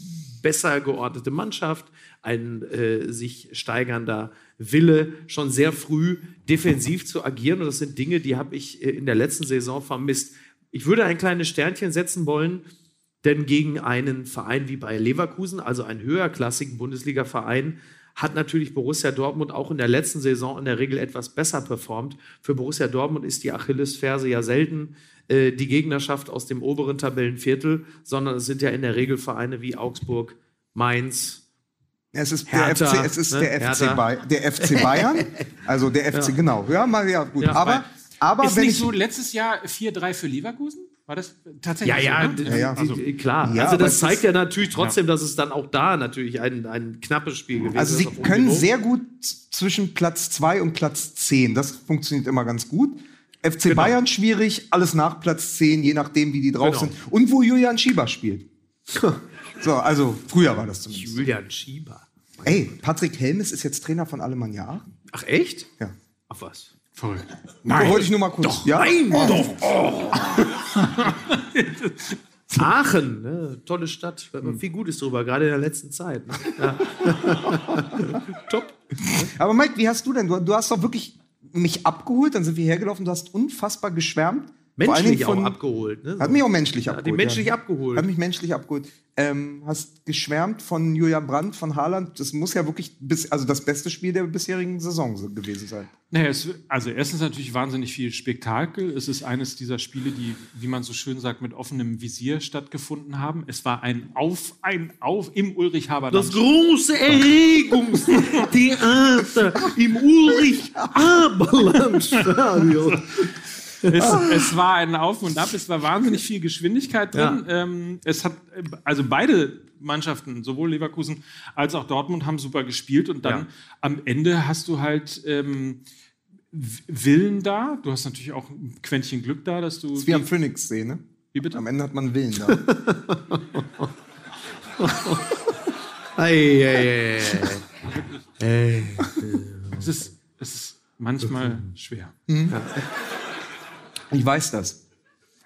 besser geordnete Mannschaft, ein äh, sich steigernder Wille, schon sehr früh defensiv zu agieren. Und das sind Dinge, die habe ich in der letzten Saison vermisst. Ich würde ein kleines Sternchen setzen wollen, denn gegen einen Verein wie bei Leverkusen, also einen höherklassigen Bundesliga-Verein, hat natürlich Borussia Dortmund auch in der letzten Saison in der Regel etwas besser performt. Für Borussia Dortmund ist die Achillesferse ja selten äh, die Gegnerschaft aus dem oberen Tabellenviertel, sondern es sind ja in der Regel Vereine wie Augsburg, Mainz. Es ist Hertha, der FC, es ist ne? der. FC Bay der FC Bayern. Also der FC, genau. Ja, mal, ja, gut. Ja, aber, aber Ist wenn nicht ich, so letztes Jahr 4-3 für Leverkusen? War das tatsächlich Ja, ja, so? d- Ne? ja. Also, klar. Ja, also das zeigt ist- ja natürlich trotzdem, dass es dann auch da natürlich ein, ein knappes Spiel gewesen also ist. sie auf hohem können sehr gut zwischen Platz 2 und Platz 10. Das funktioniert immer ganz gut. FC Genau. Bayern schwierig, alles nach Platz 10, je nachdem, wie die drauf Genau. sind. Und wo Julian Schieber spielt. so, also früher war das zumindest. Julian Schieber. Ey, Patrick Helmes ist jetzt Trainer von Alemannia Aachen. Ach echt? Ja. Ach was. Verrückt. Nein. Wollte ich nur mal kurz. Doch, ja? Nein, doch. Oh. Aachen, ne? tolle Stadt. Man viel Gutes drüber, gerade in der letzten Zeit. Ne? Ja. Top. Aber Mike, wie hast du denn? Du, du hast doch wirklich mich abgeholt, dann sind wir hergelaufen, du hast unfassbar geschwärmt. Menschlich von, auch abgeholt. Ne? Hat mich auch menschlich abgeholt. Hat menschlich ja. abgeholt. Hat mich menschlich abgeholt. Ähm, hast geschwärmt von Julian Brandt, von Haaland. Das muss ja wirklich bis, also das beste Spiel der bisherigen Saison gewesen sein. Naja, es, also erstens natürlich wahnsinnig viel Spektakel. Es ist eines dieser Spiele, die, wie man so schön sagt, mit offenem Visier stattgefunden haben. Es war ein Auf, ein Auf im Ulrich Haberdamm. Das große Erregungstheater im Ulrich Haberland Stadion es, es, war ein Auf und Ab, es war wahnsinnig viel Geschwindigkeit drin. Ja. Ähm, es hat, also beide Mannschaften, sowohl Leverkusen als auch Dortmund, haben super gespielt und dann ja. am Ende hast du halt ähm, Willen da. Du hast natürlich auch ein Quäntchen Glück da, dass du. Das ist wie am Phoenix-See, ne? Wie bitte? Am Ende hat man Willen da. ei, ei, ei, Es ist, es ist manchmal schwer. Mhm. Ja. Ich weiß das.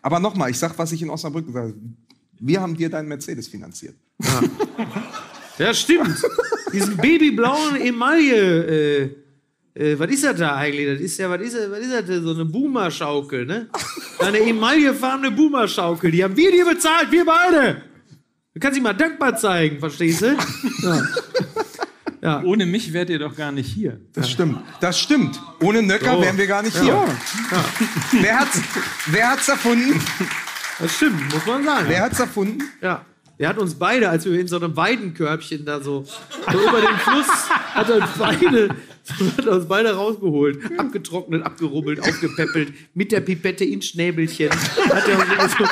Aber nochmal, ich sag, was ich in Osnabrück gesagt habe. Wir haben dir deinen Mercedes finanziert. Ja, ja stimmt. Diesen babyblauen Emaille. Äh, äh, was ist das da eigentlich? Das ist ja, was ist das, was ist das so eine Boomer-Schaukel, ne? Eine emaillefarbene Boomer-Schaukel. Die haben wir dir bezahlt, wir beide. Du kannst dich mal dankbar zeigen, verstehst du? Ja. Ja. Ohne mich wärt ihr doch gar nicht hier. Das stimmt. Das stimmt. Ohne Nöcker oh. wären wir gar nicht hier. Ja. Wer hat's, wer hat's erfunden? Das stimmt, muss man sagen. Wer hat's erfunden? Ja. Der hat uns beide, als wir in so einem Weidenkörbchen da so, so über den Fluss, hat er uns beide, hat uns beide rausgeholt. Abgetrocknet, abgerubbelt, aufgepäppelt, mit der Pipette ins Schnäbelchen. Hat er uns so,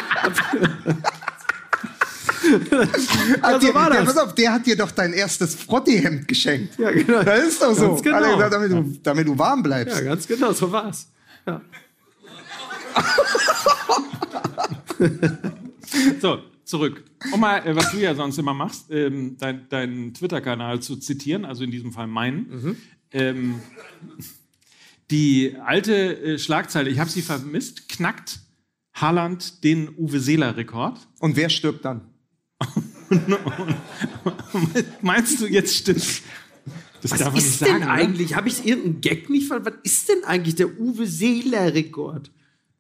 hat dir, war das. Der, auf, der hat dir doch dein erstes Frotti-Hemd geschenkt. Ja, genau. Das ist doch so. Genau. Gesagt, damit, du, damit du warm bleibst. Ja, ganz genau, so war's. Ja. so, zurück. Um mal, äh, was du ja sonst immer machst, ähm, deinen dein Twitter-Kanal zu zitieren, also in diesem Fall meinen. Mhm. Ähm, die alte äh, Schlagzeile, ich habe sie vermisst, knackt Haaland den Uwe Seeler-Rekord. Und wer stirbt dann? Meinst du, jetzt stimmt? Das Was darf man ist nicht sagen, denn eigentlich? Habe ich irgendeinen Gag nicht verstanden? Was ist denn eigentlich der Uwe Seeler-Rekord?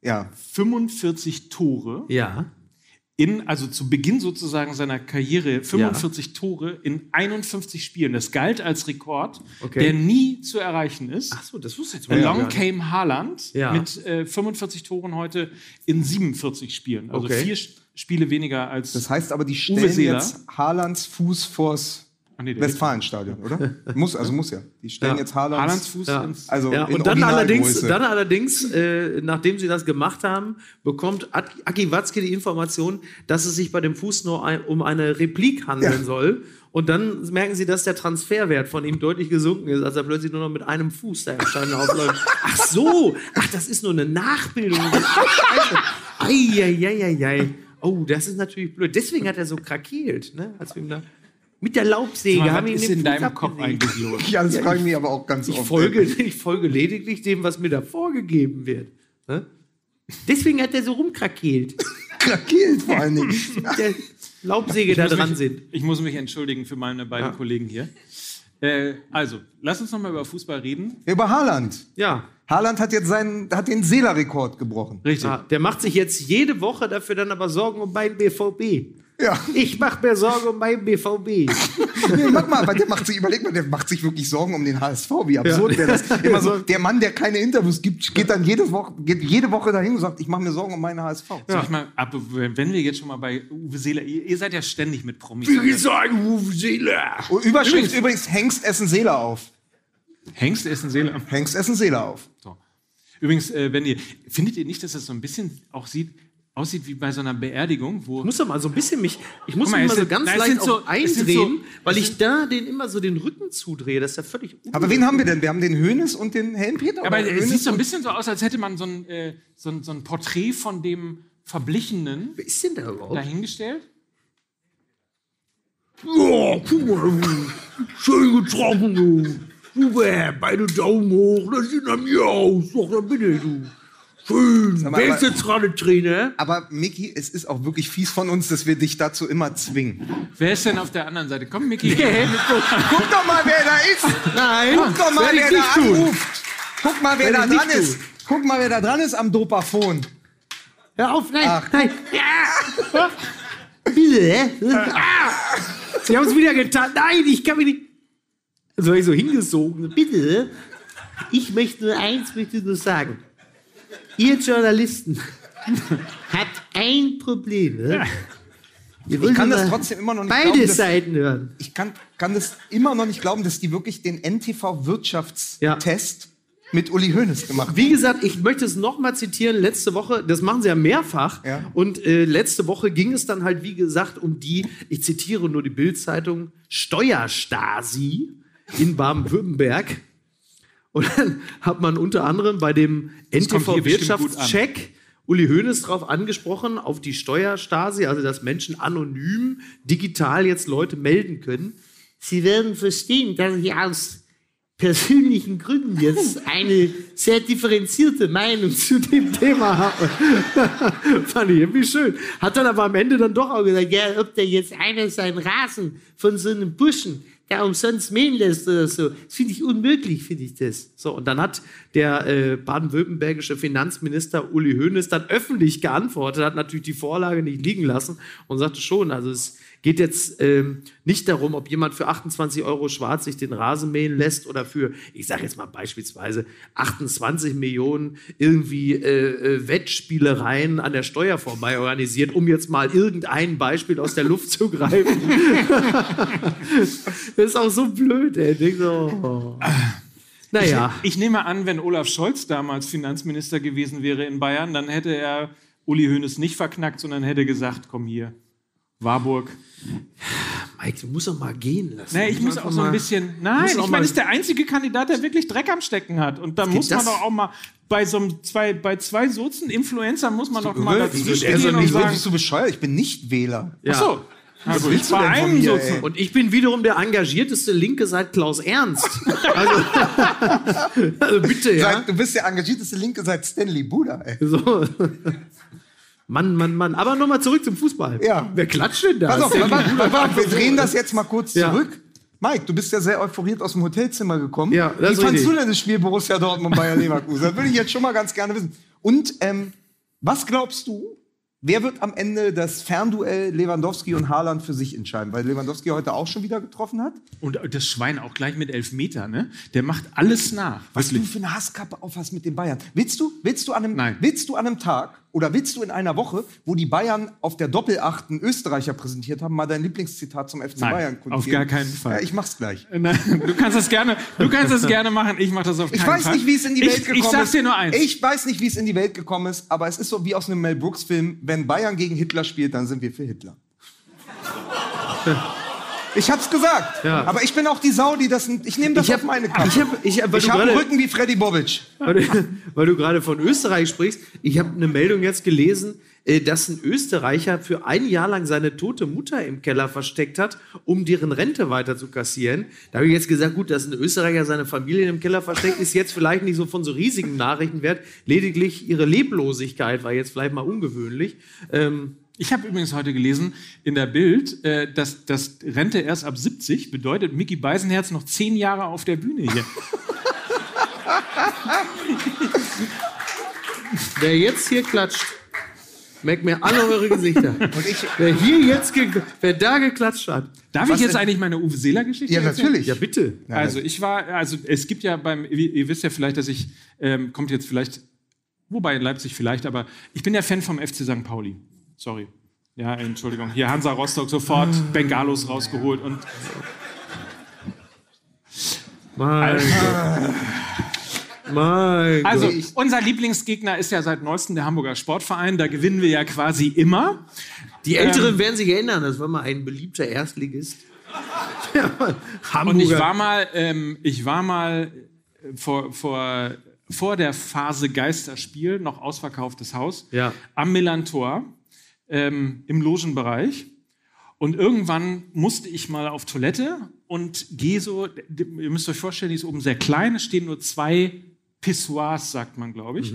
Ja. 45 Tore. Ja. In, also zu Beginn sozusagen seiner Karriere 45 ja. Tore in 51 Spielen. Das galt als Rekord, okay. der nie zu erreichen ist. Ach so, das wusste ich jetzt Along came Haaland ja. mit äh, 45 Toren heute in 47 Spielen. Also okay. vier Spiele weniger als. Das heißt aber, die stellen jetzt Haalands Fuß vors nee, Westfalenstadion, oder? muss, also muss ja. Die stellen ja. jetzt Haalands, Haalands Fuß ja. ins. Also ja. Und dann allerdings, dann allerdings äh, nachdem sie das gemacht haben, bekommt Aki Watzke die Information, dass es sich bei dem Fuß nur ein, um eine Replik handeln ja. soll. Und dann merken sie, dass der Transferwert von ihm deutlich gesunken ist, als er plötzlich nur noch mit einem Fuß da im Stadion aufläuft. Ach so, ach, das ist nur eine Nachbildung. Eieieiei oh, das ist natürlich blöd. Deswegen hat er so krakeelt, ne? Als wir ihm da mit der Laubsäge mal, haben ihn ist in Fuß deinem Kopf eigentlich los? Ja, das ja, frage ich mich aber auch ganz ich oft. Folge, ich folge lediglich dem, was mir da vorgegeben wird. Ne? Deswegen hat er so rumkrakeelt. krakeelt vor allen Dingen. mit der Laubsäge da dran mich, sind. Ich muss mich entschuldigen für meine beiden ja. Kollegen hier. Äh, also, lass uns noch mal über Fußball reden. Über Haaland. Ja. Haaland hat jetzt seinen, hat den Seeler-Rekord gebrochen. Richtig. Ja, der macht sich jetzt jede Woche dafür dann aber Sorgen um meinen BVB. Ja. Ich mache mir Sorgen um meinen BVB. nee, mach mal, weil der macht sich, überleg mal, der macht sich wirklich Sorgen um den HSV. Wie absurd ja. wäre das? Immer so, der Mann, der keine Interviews gibt, geht dann jede Woche, geht jede Woche dahin und sagt, ich mache mir Sorgen um meinen HSV. Ja. Ich mal, ab, wenn wir jetzt schon mal bei Uwe Seeler, ihr, ihr seid ja ständig mit Promis. Wie sagen Uwe Seeler? Und Überschrift übrigens, übrigens Hengst essen Seeler auf. Hengst essen Seeler? Hengst essen Seeler auf. So. Übrigens, äh, wenn ihr, findet ihr nicht, dass das so ein bisschen auch sieht, aussieht wie bei so einer Beerdigung, wo. Ich muss doch mal so ein bisschen mich, ich muss mal, mich mal so ganz leicht so, eindrehen, so, weil ich da den immer so den Rücken zudrehe. Das ist ja völlig. Aber wen haben wir denn? Wir haben den Hönes und den Helmpeter. Ja, aber es sieht so ein bisschen so aus, als hätte man so ein, äh, so ein, so ein Porträt von dem Verblichenen. Wer ist denn da überhaupt? Dahingestellt. Ja, guck mal, schön getroffen, du. Du, äh, beide Daumen hoch, das sieht nach mir aus. Doch, dann bitte, du. Schön. Sag mal, aber- jetzt gerade Trainer? Aber Micky, es ist auch wirklich fies von uns, dass wir dich dazu immer zwingen. Wer ist denn auf der anderen Seite? Komm, Micky. Guck doch mal, wer da ist. Nein, Guck doch mal, wer da tun. anruft. Guck mal, wer da dran ist. Guck mal, wer da dran ist am Dopafon. Hör auf, nein, Ach. nein. Ja. Bitte, hä? Ah. Sie haben es wieder getan. Nein, ich kann mich nicht. So ich so hingesogen. Bitte. Ich möchte nur eins möchte nur sagen. Ihr Journalisten habt ein Problem. Ne? Ich kann das immer trotzdem immer noch nicht beide glauben, dass- Seiten hören. Ich kann, kann das immer noch nicht glauben, dass die wirklich den NTV-Wirtschaftstest mit Uli Hoeneß gemacht haben. Wie gesagt, ich möchte es nochmal zitieren. Letzte Woche, das machen sie ja mehrfach. Ja. Und äh, letzte Woche ging es dann halt, wie gesagt, um die, ich zitiere nur die Bild-Zeitung, Steuerstasi in Baden-Württemberg. Und dann hat man unter anderem bei dem NTV-Wirtschaftscheck Uli Hoeneß darauf angesprochen, auf die Steuerstasi, also dass Menschen anonym digital jetzt Leute melden können. Sie werden verstehen, dass ich aus persönlichen Gründen jetzt eine sehr differenzierte Meinung zu dem Thema habe. Fand ich irgendwie schön. Hat dann aber am Ende dann doch auch gesagt, ja, ob der jetzt einer seinen Rasen von so einem Burschen da umsonst mähen lässt oder so. Das finde ich unmöglich, finde ich das. So, und dann hat der äh, baden-württembergische Finanzminister Uli Hoeneß dann öffentlich geantwortet, hat natürlich die Vorlage nicht liegen lassen und sagte schon, also es geht jetzt ähm, nicht darum, ob jemand für 28 Euro schwarz sich den Rasen mähen lässt oder für, ich sage jetzt mal beispielsweise 28 Millionen irgendwie äh, äh, Wettspielereien an der Steuer vorbei organisiert, um jetzt mal irgendein Beispiel aus der Luft zu greifen. das ist auch so blöd, ey. Ich so, oh. Naja. Ich nehme an, wenn Olaf Scholz damals Finanzminister gewesen wäre in Bayern, dann hätte er Uli Hoeneß nicht verknackt, sondern hätte gesagt, komm hier, Warburg. Mike, du musst doch mal gehen lassen. Nee, ich muss auch so ein bisschen. Nein, ich meine, ist der einzige Kandidat, der wirklich Dreck am Stecken hat. Und da muss man das? doch auch mal bei so einem zwei, bei zwei Sozen Influencern muss man doch mal dazwischen Wieso gehen und wieso sagen, bist du bescheuert? Ich bin nicht Wähler. Ja. ach so. Gut, willst du bei denn von einem mir, Sozen. ey? Und ich bin wiederum der engagierteste Linke seit Klaus Ernst. Also, also bitte, ja. Seit, du bist der engagierteste Linke seit Stanley Buda. Ey. So. Mann, Mann, Mann. Aber nochmal zurück zum Fußball. Ja. Wer klatscht denn da? Pass auf, warte, wir drehen das jetzt mal kurz Ja. zurück. Mike, du bist ja sehr euphoriert aus dem Hotelzimmer gekommen. Ja, das Wie ist fandst richtig. du denn das Spiel Borussia Dortmund Bayer Leverkusen? Das würde ich jetzt schon mal ganz gerne wissen. Und ähm, was glaubst du, wer wird am Ende das Fernduell Lewandowski und Haaland für sich entscheiden? Weil Lewandowski heute auch schon wieder getroffen hat. Und das Schwein auch gleich mit Elfmeter, ne? Der macht alles nach. Was du für eine Hasskappe auf hast mit den Bayern. Willst du, willst du an einem, Nein. willst du an einem Tag oder willst du in einer Woche, wo die Bayern auf der Doppelachten Österreicher präsentiert haben, mal dein Lieblingszitat zum FC Nein, Bayern kundgeben? auf gar keinen Fall. Ja, ich mach's gleich. Nein, du kannst das gerne, du kannst das gerne machen. Ich mache das auf keinen Ich weiß Fall. nicht, wie es in die Welt ich, gekommen Ich sag's ist. dir nur eins. Ich weiß nicht, wie es in die Welt gekommen ist, aber es ist so wie aus einem Mel Brooks Film, wenn Bayern gegen Hitler spielt, dann sind wir für Hitler. Ich hab's gesagt. Ja. Aber ich bin auch die Sau, die das. Ich nehme das Ich auf hab- meine Kappe. ich hab- ich hab- ich hab einen gerade- Rücken wie Freddy Bobic. weil du, weil du gerade von Österreich sprichst. Ich habe eine Meldung jetzt gelesen, äh, dass ein Österreicher für ein Jahr lang seine tote Mutter im Keller versteckt hat, um deren Rente weiter zu kassieren. Da habe ich jetzt gesagt, gut, dass ein Österreicher seine Familie im Keller versteckt, ist jetzt vielleicht nicht so von so riesigen Nachrichten wert. Lediglich ihre Leblosigkeit war jetzt vielleicht mal ungewöhnlich. Ähm, Ich habe übrigens heute gelesen in der Bild, äh, dass, dass Rente erst ab 70 bedeutet Mickey Beisenherz noch zehn Jahre auf der Bühne hier. wer jetzt hier klatscht, merkt mir alle eure Gesichter. Und ich. wer hier jetzt, wer da geklatscht hat. Darf ich jetzt eigentlich meine Uwe Seeler-Geschichte Ja, erzählen? natürlich. Ja, bitte. Also ich war, also es gibt ja beim, ihr ihr wisst ja vielleicht, dass ich, ähm, kommt jetzt vielleicht, wobei in Leipzig vielleicht, aber ich bin ja Fan vom FC St. Pauli. Sorry. Ja, Entschuldigung. Hier Hansa Rostock sofort Bengalos rausgeholt und Mein Gott. Mein Also, Gott. unser Lieblingsgegner ist ja seit neuestem der Hamburger Sportverein. Da gewinnen wir ja quasi immer. Die Älteren werden sich erinnern, das war mal ein beliebter Erstligist. Hamburger. Und ich war mal, ähm, ich war mal äh, vor, vor, vor der Phase Geisterspiel, noch ausverkauftes Haus, Ja. am Millantor ähm, im Logenbereich. Und irgendwann musste ich mal auf Toilette und gehe so, ihr müsst euch vorstellen, die ist oben sehr klein, es stehen nur zwei Pissoirs, sagt man, glaube ich,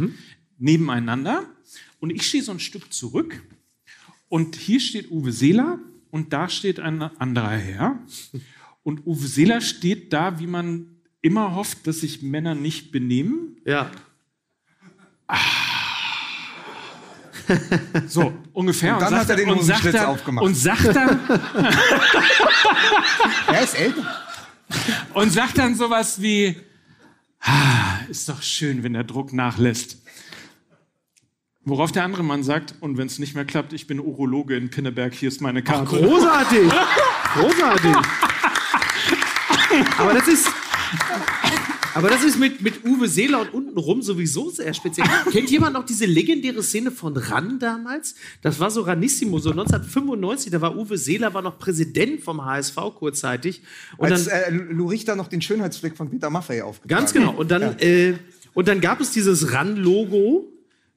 nebeneinander. Und ich stehe so ein Stück zurück und hier steht Uwe Seeler und da steht ein anderer Herr. Und Uwe Seeler steht da, wie man immer hofft, dass sich Männer nicht benehmen. Ja. So, ungefähr. Und dann hat er den und Hosenschlitz dann, aufgemacht. Und sagt dann, Er ist älter. und sagt dann sowas wie, ah, ist doch schön, wenn der Druck nachlässt. Worauf der andere Mann sagt, und wenn es nicht mehr klappt, ich bin Urologe in Pinneberg, hier ist meine Karte. Großartig. Großartig. Aber das ist. Aber das ist mit, mit Uwe Seeler und untenrum sowieso sehr speziell. Kennt jemand noch diese legendäre Szene von Ran damals? Das war so Ranissimo, so 1995, da war Uwe Seeler war noch Präsident vom HSV kurzzeitig. Und Als dann, äh, Lou Richter noch den Schönheitsfleck von Peter Maffei aufgetragen ganz genau. Und dann, äh, und dann gab es dieses Ran-Logo.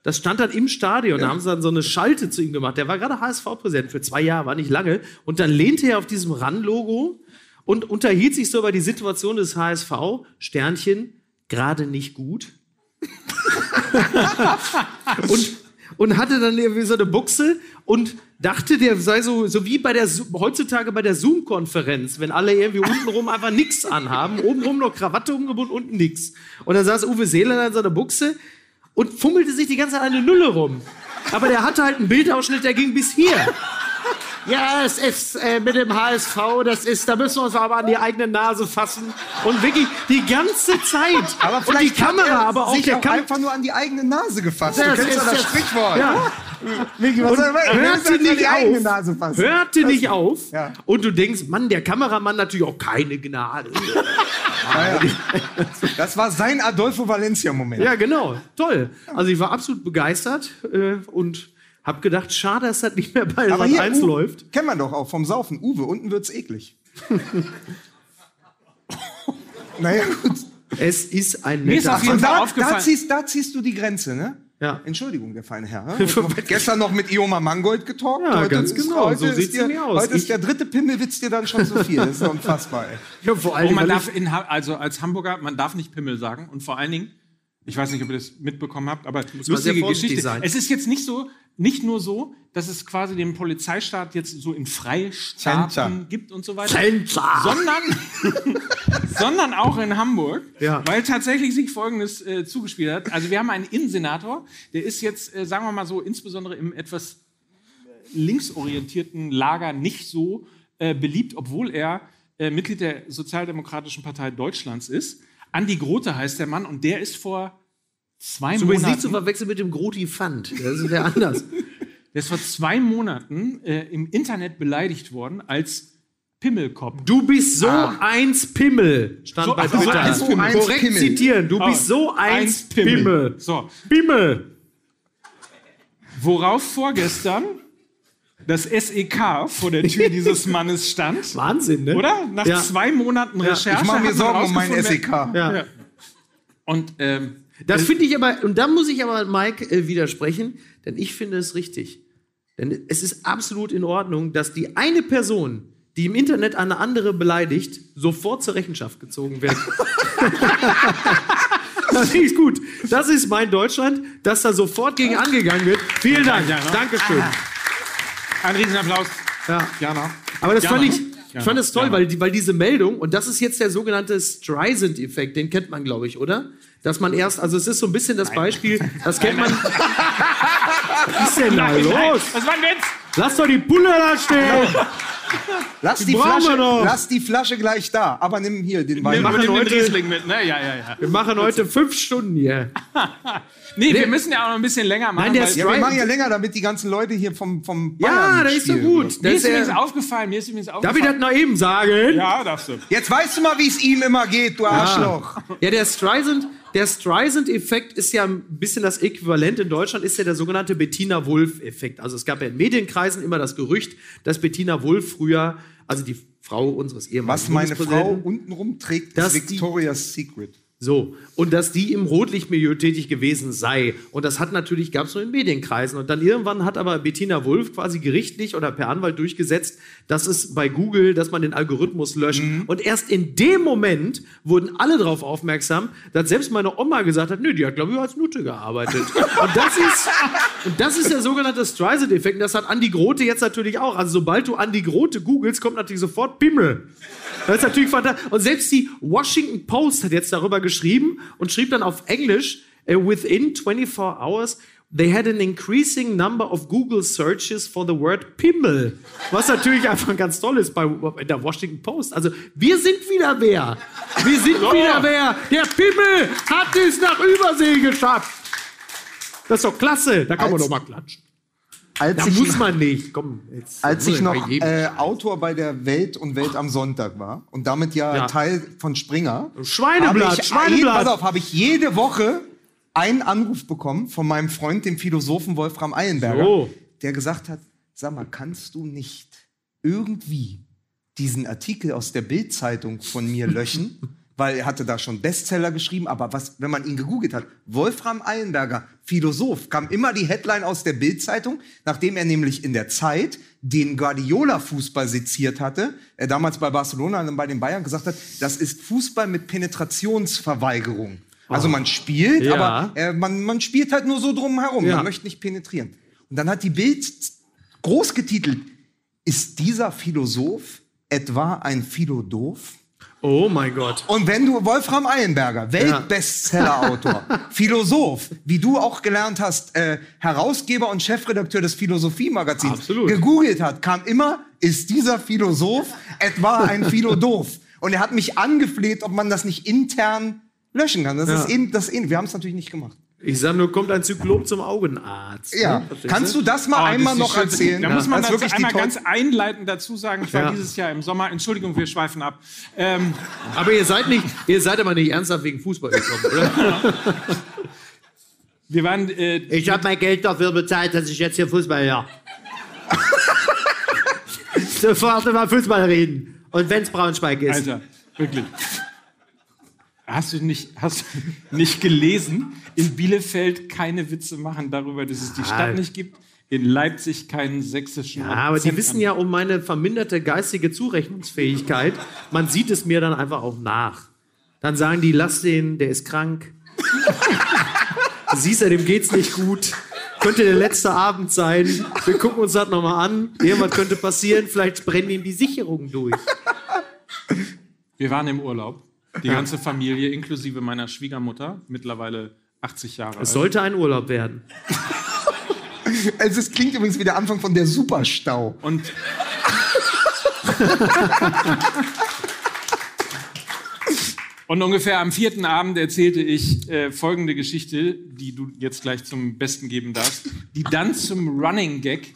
Das stand dann im Stadion. Da haben sie dann so eine Schalte zu ihm gemacht. Der war gerade HSV-Präsident für zwei Jahre, war nicht lange. Und dann lehnte er auf diesem RAN-Logo und unterhielt sich so über die Situation des HSV. Sternchen, gerade nicht gut. und, und hatte dann irgendwie so eine Buchse und dachte, der sei so, so wie bei der, heutzutage bei der Zoom-Konferenz, wenn alle irgendwie untenrum einfach nichts anhaben, obenrum noch Krawatte umgebunden, unten nix. Und dann saß Uwe Seeler in seiner Buchse und fummelte sich die ganze Zeit eine Nulle rum. Aber der hatte halt einen Bildausschnitt, der ging bis hier. Ja, es ist äh, mit dem HSV, das ist, da müssen wir uns aber an die eigene Nase fassen. Und wirklich die ganze Zeit. Aber und die Kamera, er aber auch sich der auch Kam einfach nur an die eigene Nase gefasst. Das du kennst ist ja das Sprichwort. Ja. Vicky, was soll ich- hörte nicht auf. Nase fassen. Hörte nicht auf. Ja. Und du denkst, Mann, der Kameramann natürlich auch keine Gnade. Ja, ja. Das war sein Adolfo Valencia-Moment. ja, genau. Toll. Also ich war absolut begeistert äh, und habe gedacht, schade, dass das nicht mehr bei Aber hier, 1 Uwe, läuft. Kennen wir doch auch vom Saufen. Uwe, unten wird's eklig. naja, gut. Es ist ein Mir ist netter auf jeden Und Fall da, aufgefallen- da, ziehst, da ziehst du die Grenze, ne? Ja. Entschuldigung, der feine Herr. Und gestern noch mit Ioma Mangold getalkt. Ja, heute ganz ist, genau, Heute so ist sieht's dir, nämlich aus. Heute ist Ich- der dritte Pimmelwitz dir dann schon zu viel. Das ist unfassbar, ey. Ja, vor allem, Und man darf in, also als Hamburger, man darf nicht Pimmel sagen. Und vor allen Dingen, ich weiß nicht, ob ihr das mitbekommen habt, aber sehr lustige Geschichte. sein. Es ist jetzt nicht so, nicht nur so, dass es quasi den Polizeistaat jetzt so in Freistaaten gibt und so weiter, Center. sondern, sondern auch in Hamburg, Ja. weil tatsächlich sich Folgendes äh, zugespielt hat. Also wir haben einen Innensenator, der ist jetzt, äh, sagen wir mal so, insbesondere im etwas linksorientierten Lager nicht so äh, beliebt, obwohl er äh, Mitglied der Sozialdemokratischen Partei Deutschlands ist. Andi Grote heißt der Mann und der ist vor zwei du bist nicht zu Monaten, verwechseln mit dem Groti Fand. Das ist ja anders. der ist vor zwei Monaten äh, im Internet beleidigt worden als Pimmelkopf. Du bist so eins Pimmel, stand So- bei so Twitter. eins Pimmel. Korrekt Pimmel. zitieren. Du bist Oh, so eins Pimmel. So, Pimmel. worauf vorgestern das SEK vor der Tür dieses Mannes stand. Wahnsinn, ne? Oder? Nach Ja. zwei Monaten Recherche. Ich mache mir Sorgen um mein SEK. Ja. Ja. Und ähm, Das finde ich aber, und da muss ich aber Mike äh, widersprechen, denn ich finde es richtig. Denn es ist absolut in Ordnung, dass die eine Person, die im Internet eine andere beleidigt, sofort zur Rechenschaft gezogen wird. das finde ich gut. Das ist mein Deutschland, dass da sofort gegen angegangen wird. Vielen Dank. Ja? Dankeschön. Ein Riesenapplaus. Ja. Jana. Aber das Ja, fand ich, ich fand es toll, weil, die, weil diese Meldung, und das ist jetzt der sogenannte Streisand-Effekt, den kennt man, glaube ich, oder? Dass man erst, also es ist so ein bisschen das Beispiel, das kennt man. Was ist denn da Nein, nein, los? Das war ein Witz. Lass doch die Pulle da stehen! Lass die, brauchen wir Flasche, noch. lass die Flasche gleich da. Aber nimm hier den Wir Wein. machen machen den heute- Riesling mit, ne? Ja, ja, ja. Wir machen heute fünf Stunden hier. Nee, wir müssen ja auch noch ein bisschen länger machen. Nein, der weil- ist Ja, wir machen ja länger, damit die ganzen Leute hier vom, vom Ja, das ist so gut. mir Das ist ist übrigens ja, aufgefallen, mir ist übrigens darf ich aufgefallen. das noch eben sagen? Ja, darfst du. Jetzt weißt du mal, wie es ihm immer geht, du Arschloch. Ja, der Streisand, der Streisand-Effekt ist ja ein bisschen das Äquivalent in Deutschland, ist ja der sogenannte Bettina Wulff-Effekt. Also es gab ja in Medienkreisen immer das Gerücht, dass Bettina Wulff früher, also die Frau unseres ehemaligen Was meine Frau untenrum trägt, ist Victoria's Secret. So, und dass die im Rotlichtmilieu tätig gewesen sei. Und das hat natürlich, gab es nur in Medienkreisen. Und dann irgendwann hat aber Bettina Wulff quasi gerichtlich oder per Anwalt durchgesetzt, dass es bei Google, dass man den Algorithmus löscht. Und erst in dem Moment wurden alle darauf aufmerksam, dass selbst meine Oma gesagt hat, nö, die hat, glaube ich, als Nutte gearbeitet. und, das ist, und das ist der sogenannte Streisand-Effekt. Und das hat Andi Grote jetzt natürlich auch. Also sobald du Andi Grote googelst, kommt natürlich sofort Pimmel. Das ist natürlich fantastisch. Und selbst die Washington Post hat jetzt darüber geschrieben und schrieb dann auf Englisch, uh, within 24 hours, they had an increasing number of Google searches for the word Pimmel. Was natürlich einfach ganz toll ist bei der Washington Post. Also, wir sind wieder wer. Wir sind wieder wer. Der Pimmel hat es nach Übersee geschafft. Das ist doch klasse. Da kann man Als- doch mal klatschen. Als Da ich, muss man nicht. Komm, jetzt als ich noch äh, Autor bei der Welt und Welt am Sonntag war und damit ja, Ja. Teil von Springer, Schweineblatt, habe ich, Schweineblatt. Pass auf, habe ich jede Woche einen Anruf bekommen von meinem Freund, dem Philosophen Wolfram Eilenberger, So. der gesagt hat, sag mal, kannst du nicht irgendwie diesen Artikel aus der Bild-Zeitung von mir löschen? Weil er hatte da schon Bestseller geschrieben, aber was, wenn man ihn gegoogelt hat, Wolfram Eilenberger, Philosoph, kam immer die Headline aus der Bild-Zeitung, nachdem er nämlich in der Zeit den Guardiola-Fußball seziert hatte, er damals bei Barcelona und bei den Bayern gesagt hat, das ist Fußball mit Penetrationsverweigerung. Also man spielt, Ja. aber äh, man, man spielt halt nur so drum herum, Ja. man möchte nicht penetrieren. Und dann hat die Bild groß getitelt, ist dieser Philosoph etwa ein Philodoph? Oh mein Gott. Und wenn du Wolfram Eilenberger, Weltbestseller-Autor, Philosoph, wie du auch gelernt hast, äh, Herausgeber und Chefredakteur des Philosophie-Magazins, gegoogelt hat, kam immer, ist dieser Philosoph etwa ein Philodoph? Und er hat mich angefleht, ob man das nicht intern löschen kann. Das Ja. ist eben, das ist eben. Wir haben es natürlich nicht gemacht. Ich sag nur, kommt ein Zyklop zum Augenarzt. Ja. Ne? Kannst du das mal Oh, das einmal die noch schönste- erzählen? Da muss man Das die einmal ganz einleitend dazu sagen, ich war Ja. dieses Jahr im Sommer, Entschuldigung, wir schweifen ab. Ähm, Aber ihr seid nicht, ihr seid aber nicht ernsthaft wegen Fußball gekommen, oder? wir waren, äh, Ich habe mein Geld dafür bezahlt, dass ich jetzt hier Fußball höre. Sofort über Fußball reden. Und wenn's Braunschweig ist. Alter, wirklich. Hast du nicht, hast du nicht gelesen? In Bielefeld keine Witze machen darüber, dass es die Stadt nicht gibt. In Leipzig keinen sächsischen. Ja, aber die wissen ja um meine verminderte geistige Zurechnungsfähigkeit. Man sieht es mir dann einfach auch nach. Dann sagen die, lass den, der ist krank. Du siehst ja, dem geht's nicht gut. Könnte der letzte Abend sein. Wir gucken uns das nochmal an. Irgendwas könnte passieren. Vielleicht brennen ihm die Sicherungen durch. Wir waren im Urlaub. Die ganze Familie, inklusive meiner Schwiegermutter, mittlerweile 80 Jahre alt. Es sollte ein Urlaub werden. Also es klingt übrigens wie der Anfang von der Superstau. Und Und ungefähr am vierten Abend erzählte ich äh, folgende Geschichte, die du jetzt gleich zum Besten geben darfst, die dann zum Running Gag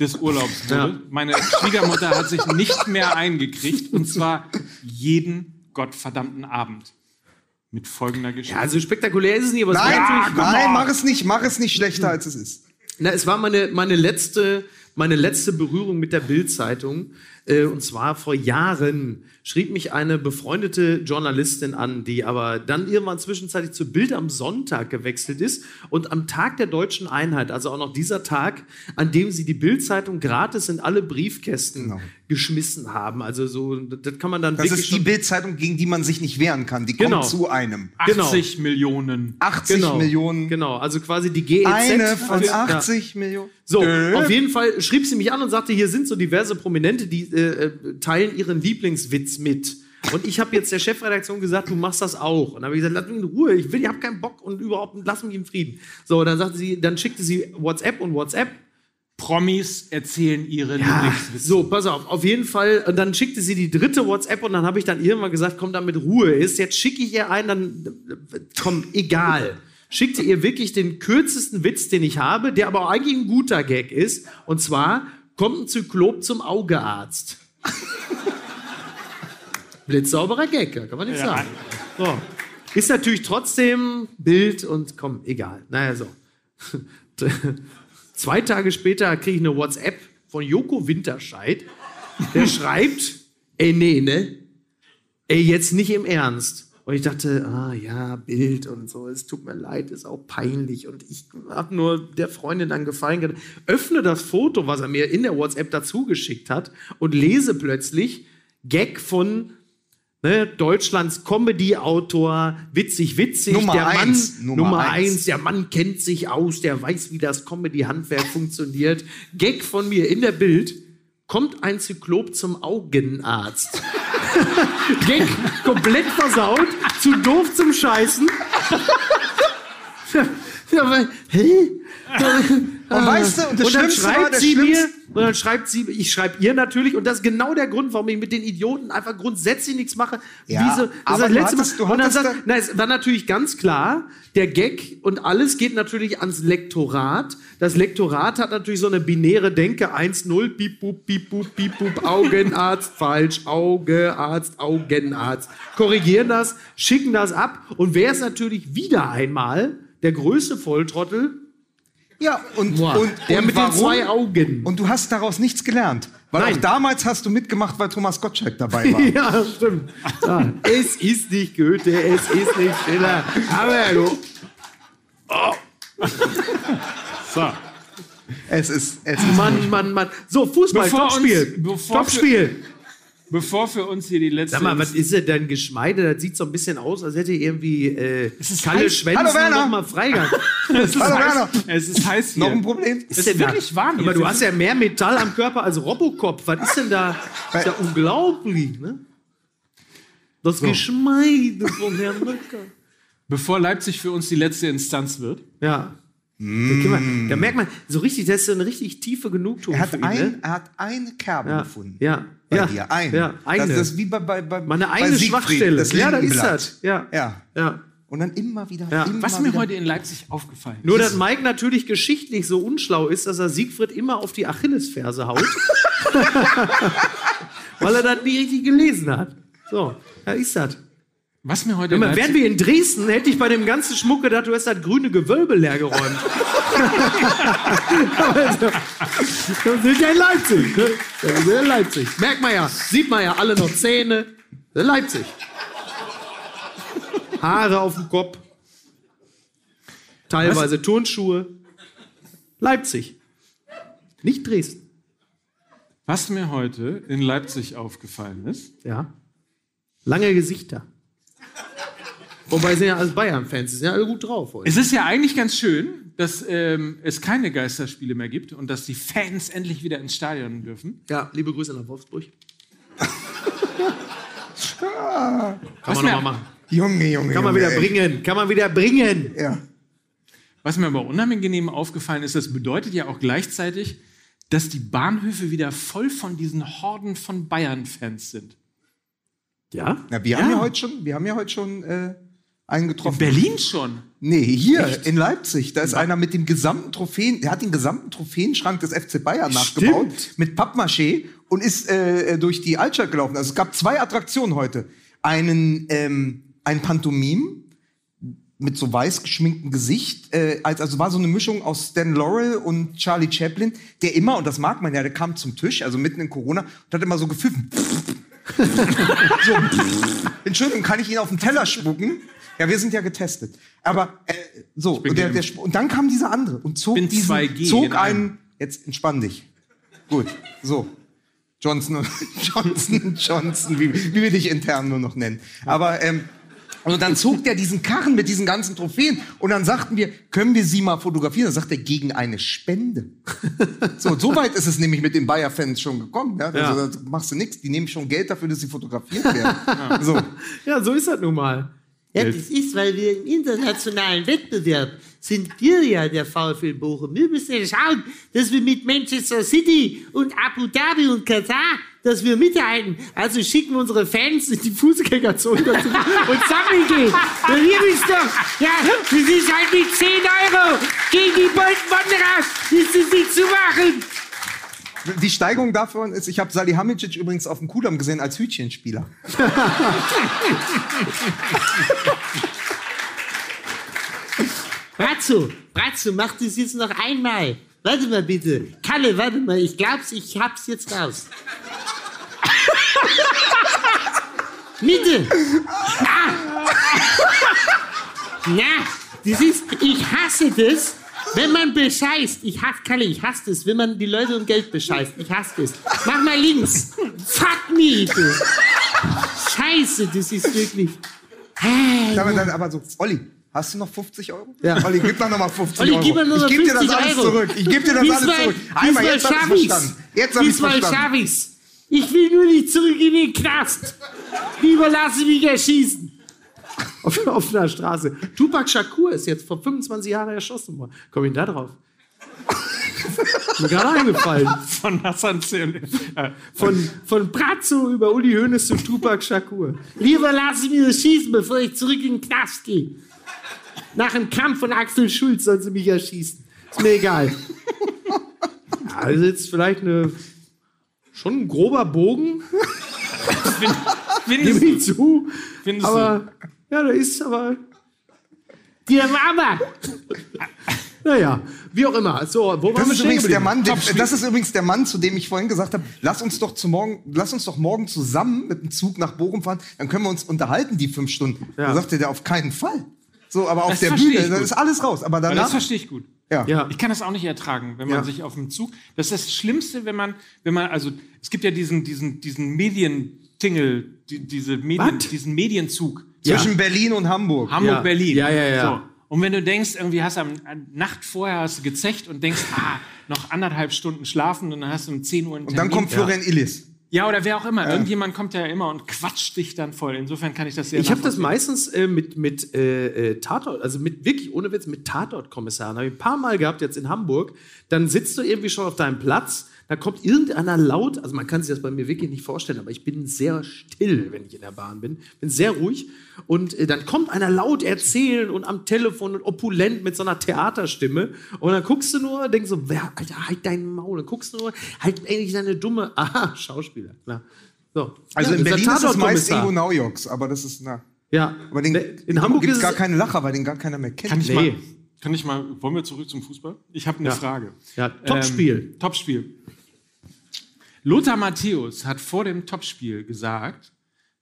des Urlaubs wurde. Ja. Meine Schwiegermutter hat sich nicht mehr eingekriegt und zwar jeden gottverdammten Abend. Mit folgender Geschichte. Ja, also spektakulär ist es nicht, aber es war Nein, natürlich. nein, mach es nicht, mach es nicht schlechter, als es ist. Na, es war meine, meine, letzte, meine letzte Berührung mit der Bild-Zeitung. Äh, und zwar vor Jahren schrieb mich eine befreundete Journalistin an, die aber dann irgendwann zwischenzeitlich zu Bild am Sonntag gewechselt ist und am Tag der deutschen Einheit, also auch noch dieser Tag, an dem sie die Bild-Zeitung gratis in alle Briefkästen Genau. geschmissen haben. Also so, das kann man dann Das ist die Bildzeitung, gegen die man sich nicht wehren kann. Die Genau. kommt zu einem. genau. 80 Millionen. 80 genau, Millionen. Genau, also quasi die GEZ. Eine von Ja. 80 Millionen. So, Äh. auf jeden Fall schrieb sie mich an und sagte, hier sind so diverse Prominente, die äh, äh, teilen ihren Lieblingswitz mit. Und ich habe jetzt der Chefredaktion gesagt, du machst das auch. Und dann habe ich gesagt, lass mich in Ruhe, ich will, ich habe keinen Bock und überhaupt, lass mich in Frieden. So, dann sagte sie, dann schickte sie WhatsApp und WhatsApp. Promis erzählen ihre Lieblingswitze. So, pass auf, auf jeden Fall. Und dann schickte sie die dritte WhatsApp und dann habe ich dann irgendwann gesagt, komm, damit Ruhe ist. Jetzt schicke ich ihr ein, dann komm, egal. Schickte ihr wirklich den kürzesten Witz, den ich habe, der aber auch eigentlich ein guter Gag ist. Und zwar kommt ein Zyklop zum Augearzt. Blitzsauberer Gag, ja, kann man nicht Ja. sagen. So. Ist natürlich trotzdem Bild und komm, egal. Naja, so. Zwei Tage später kriege ich eine WhatsApp von Joko Winterscheid. Der schreibt, ey, nee, ne? Ey, jetzt nicht im Ernst. Und ich dachte, ah ja, Bild und so, es tut mir leid, ist auch peinlich. Und ich habe nur der Freundin dann gefallen gedacht, öffne das Foto, was er mir in der WhatsApp dazu geschickt hat und lese plötzlich Gag von ne, Deutschlands Comedy-Autor, witzig, witzig, Nummer der eins, Mann, Nummer Nummer eins. eins, der Mann kennt sich aus, der weiß, wie das Comedy-Handwerk funktioniert. Gag von mir in der Bild, kommt ein Zyklop zum Augenarzt. Gag komplett versaut, zu doof zum Scheißen. Hä? Und weißt du, und das dann Schlimmste war, schreibt das sie mir, Schlimmste- und dann schreibt sie, ich schreibe ihr natürlich, und das ist genau der Grund, warum ich mit den Idioten einfach grundsätzlich nichts mache. Ja, Wie so, das aber das letzte hattest- Mal. Und dann sagt, na, es war natürlich ganz klar, der Gag und alles geht natürlich ans Lektorat. Das Lektorat hat natürlich so eine binäre Denke, 1-0, piep, pup, piep, pup, piep, pup, Augenarzt, falsch, Augearzt, Augenarzt. Korrigieren das, schicken das ab, und wer ist natürlich wieder einmal der größte Volltrottel, Ja, und, und, der und mit warum? den zwei Augen. Und du hast daraus nichts gelernt. Weil Nein. auch damals hast du mitgemacht, weil Thomas Gottschalk dabei war. Ja, stimmt. Ja, es ist nicht Goethe, es ist nicht Schiller. Aber du. So. Es ist, es ist Mann, Mann, Mann. So, Fußball, Bevor Topspiel. uns- Topspiel. Bevor für uns hier die letzte. Sag mal, was ist denn dein Geschmeide? Das sieht so ein bisschen aus, als hätte irgendwie äh, ist Kalle heiß. Schwänzen Hallo, Werner. noch mal Freigang. es ist Hallo, heiß, Werner. Es ist heiß hier. noch ein Problem. Es ist wirklich warm Aber du hast ja mehr Metall am Körper als Robocop. Was ist denn da? Das ist ja unglaublich, ne? Das Geschmeide von Herrn Möcker. Bevor Leipzig für uns die letzte Instanz wird. Ja. Da, man, da merkt man so richtig, das ist so eine richtig tiefe Genugtuung Er hat, für ihn. ein, ne? er hat eine Kerbe Ja. gefunden. Ja. Bei ja. dir. Eine. Ja, eine. Das, das ist wie bei, bei, bei Meine bei eigene Siegfried, Schwachstelle. Das ja, da ist das. Ja. Ja. ja. Und dann immer wieder. Ja. Immer Was mir wieder. heute in Leipzig aufgefallen ist. Nur, dass Mike natürlich geschichtlich so unschlau ist, dass er Siegfried immer auf die Achillesferse haut. Weil er das nie richtig gelesen hat. So, da ist das. Was mir heute Immer, wären wir in Dresden, hätte ich bei dem ganzen Schmuck gedacht, du hast das grüne Gewölbe leer geräumt. Wir sind ja in Leipzig. Ne? Wir sind in Leipzig. Merkt man ja. Sieht man ja alle noch Zähne. Leipzig. Haare auf dem Kopf. Teilweise Turnschuhe. Leipzig. Nicht Dresden. was mir heute in Leipzig aufgefallen ist. Ja. Lange Gesichter. Wobei sind ja alles Bayern-Fans, die sind ja alle gut drauf heute. Es ist ja eigentlich ganz schön, dass ähm, es keine Geisterspiele mehr gibt und dass die Fans endlich wieder ins Stadion dürfen. Ja, liebe Grüße nach Wolfsburg. Was Kann man mir- nochmal machen. Junge, Junge. Kann man Junge, wieder ey. bringen. Kann man wieder bringen. Ja. Was mir aber unangenehm aufgefallen ist, das bedeutet ja auch gleichzeitig, dass die Bahnhöfe wieder voll von diesen Horden von Bayern-Fans sind. Ja? Na, wir haben ja heute schon, wir haben ja heute schon äh, einen getroffen. Berlin schon. Nee, hier in Leipzig. Da ist einer mit dem gesamten Trophäen, der hat den gesamten Trophäenschrank des FC Bayern nachgebaut mit Pappmaché und ist äh, durch die Altstadt gelaufen. Also es gab zwei Attraktionen heute. Einen, ähm, ein Pantomim mit so weiß geschminktem Gesicht. Äh, als- also war so eine Mischung aus Stan Laurel und Charlie Chaplin, der immer, und das mag man ja, der kam zum Tisch, also mitten in Corona, und hat immer so gepfiffen. so, Entschuldigung, kann ich Ihnen auf den Teller spucken? Ja, wir sind ja getestet. Aber äh, so, und, der, der, und dann kam dieser andere und zog bin diesen, 2G in zog einen, jetzt entspann dich. Gut, so. Johnson und Johnson, Johnson, wie, wie wir dich intern nur noch nennen. Aber ähm, und dann zog der diesen Karren mit diesen ganzen Trophäen und dann sagten wir, können wir sie mal fotografieren? Dann sagt er, gegen eine Spende. so, so weit ist es nämlich mit den Bayer-Fans schon gekommen. Ja? Ja. Also, da machst du nichts, die nehmen schon Geld dafür, dass sie fotografiert werden. So. Ja, so ist das nun mal. Ja, das ist, weil wir im internationalen Wettbewerb sind wir ja der VfL Bochum. Wir müssen ja schauen, dass wir mit Manchester City und Abu Dhabi und Katar, dass wir mithalten. Also schicken unsere Fans in die Fußgängerzone und sammeln gehen. Ja, ihr wisst doch, ja, das ist halt mit 10 Euro gegen die Boltenwanderer. Ist es nicht zu machen. Die Steigerung davon ist, ich habe Salihamidzic übrigens auf dem Kudamm gesehen als Hütchenspieler. Bratzo, Bratzo, mach das jetzt noch einmal. Warte mal bitte. Kalle, warte mal, ich glaub's, ich hab's jetzt raus. Mitte. Ah, Na, das ist, ich hasse das, wenn man bescheißt. Ich hasse, Kalle, ich hasse das, wenn man die Leute um Geld bescheißt. Ich hasse das. Mach mal links. Fuck me, du. Scheiße, das ist wirklich. Hey, Aber, dann, aber so, Olli, hast du noch 50 Euro? Ja. Olli, gib doch noch mal 50 Olli, Euro. gib mir nur noch ich geb dir das 50 alles Euro. zurück. Ich geb dir das Diesmal- alles zurück. Einmal, jetzt hab ich's verstanden. Jetzt hab Diesmal verstanden. schaff ich's. Ich will nur nicht zurück in den Knast. Lieber lasse mich erschießen. auf, einer Straße. Tupac Shakur ist jetzt vor 25 Jahren erschossen worden. Komm ich da drauf? Mir gerade eingefallen. Von Hassan. Äh, Von, von Brazzo über Uli Hoeneß zu Tupac Shakur. Lieber lasse ich mich erschießen, bevor ich zurück in den Knast gehe. Nach dem Kampf von Axel Schulz sollen sie mich erschießen. Ist mir egal. Also jetzt vielleicht eine schon ein grober Bogen, Findest gebe du? ich zu. Findest Aber ja, da ist aber Dir Mama. naja, wie auch immer. So, wo Das ist, übrigens der? Mann, der, das ist übrigens der Mann, zu dem ich vorhin gesagt habe, lass uns doch zu morgen, lass uns doch morgen zusammen mit dem Zug nach Bochum fahren, dann können wir uns unterhalten die fünf Stunden. Ja. Da sagte der auf keinen Fall. So, aber auf Das der Bühne, da ist alles raus. Aber Aber das danach, verstehe ich gut. ja. Ja. Ich kann das auch nicht ertragen, wenn man Ja. sich auf dem Zug. Das ist das Schlimmste, wenn man, wenn man, also es gibt ja diesen, diesen, diesen Medientingel, die, diese Medien, diesen Medienzug. zwischen Berlin und Hamburg. Hamburg, Ja. Berlin. Ja, ja, ja. So. Und wenn du denkst, irgendwie hast du am, Nacht vorher hast du gezecht und denkst, ah, noch anderthalb Stunden schlafen und dann hast du um 10 Uhr einen und dann Termin. kommt Florian Illis. Ja, oder wer auch immer. Irgendjemand kommt ja immer und quatscht dich dann voll. Insofern kann ich das sehr Ich habe das meistens äh, mit, mit äh, äh, Tatort, also mit wirklich ohne Witz, mit Tatortkommissaren. Habe ich ein paar Mal gehabt jetzt in Hamburg. Dann sitzt du irgendwie schon auf deinem Platz, da kommt irgendeiner laut, also man kann sich das bei mir wirklich nicht vorstellen, aber ich bin sehr still, wenn ich in der Bahn bin, bin sehr ruhig. Und äh, dann kommt einer laut erzählen und am Telefon und opulent mit so einer Theaterstimme. Und dann guckst du nur, denkst so, wer, Alter, halt deinen Maul. Dann guckst du nur, halt endlich deine dumme, aha, Schauspieler. Klar. So. Also Ja, in Berlin ist es meist. Ingo Naujoks, aber das ist, na. Ja, Aber den, in Hamburg gibt ist es gar es keine Lacher, weil den gar keiner mehr kennt. Kann ich, Nee. mal, kann ich mal, wollen wir zurück zum Fußball? Ich habe eine Ja. Frage. Ja, Topspiel. Ähm, Topspiel. Lothar Matthäus hat vor dem Topspiel gesagt,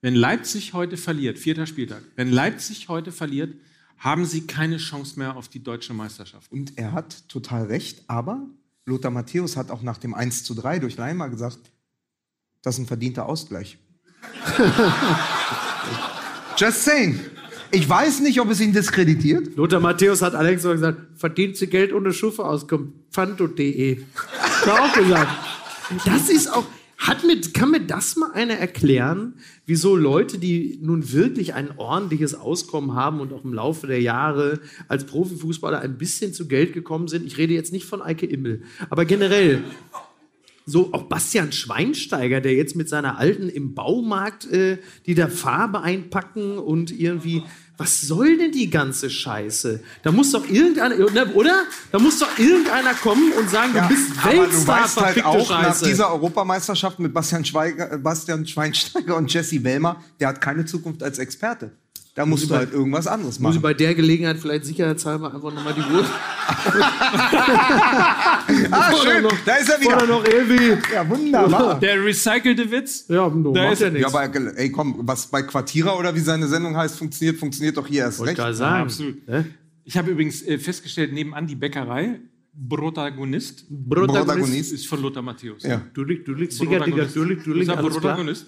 wenn Leipzig heute verliert, vierter Spieltag, wenn Leipzig heute verliert, haben sie keine Chance mehr auf die deutsche Meisterschaft. Und er hat total recht, aber Lothar Matthäus hat auch nach dem 1 zu 3 durch Leimer gesagt, das ist ein verdienter Ausgleich. Just saying. Ich weiß nicht, ob es ihn diskreditiert. Lothar Matthäus hat allerdings gesagt, verdient sie Geld ohne Schuffe auskommt. Fanto.de. Hat er auch gesagt. Das ist auch, hat mit, kann mir das mal einer erklären, wieso Leute, die nun wirklich ein ordentliches Auskommen haben und auch im Laufe der Jahre als Profifußballer ein bisschen zu Geld gekommen sind, ich rede jetzt nicht von Eike Immel, aber generell, so auch Bastian Schweinsteiger, der jetzt mit seiner Alten im Baumarkt, äh, die da Farbe einpacken und irgendwie, was soll denn die ganze Scheiße? Da muss doch irgendeiner, ne, oder? Da muss doch irgendeiner kommen und sagen, du bist aber du Weltstar, weißt halt auch nach Scheiße. dieser Europameisterschaft mit Bastian, Schweiger, äh, Bastian Schweinsteiger und Jesse Wellmer, der hat keine Zukunft als Experte. Da musst ich du bei- halt irgendwas anderes muss ich machen. bei der Gelegenheit vielleicht sicherheitshalber einfach nochmal die Uhr. Ah, schön, noch, da ist er Oder wieder. noch irgendwie. Ja, wunderbar. Der recycelte Witz? Ja, no, Da ist- ja Ja, nichts. aber ey, komm, was bei Quartierer oder wie seine Sendung heißt, funktioniert, funktioniert doch hier erst Wollte recht. sagen. Ja, absolut. Hä? Ich habe übrigens äh, festgestellt, nebenan die Bäckerei, Protagonist, Protagonist. ist von Lothar Matthäus. Ja. Du liegst, du liegst, Digga, du liegst, du liegst, er. Protagonist?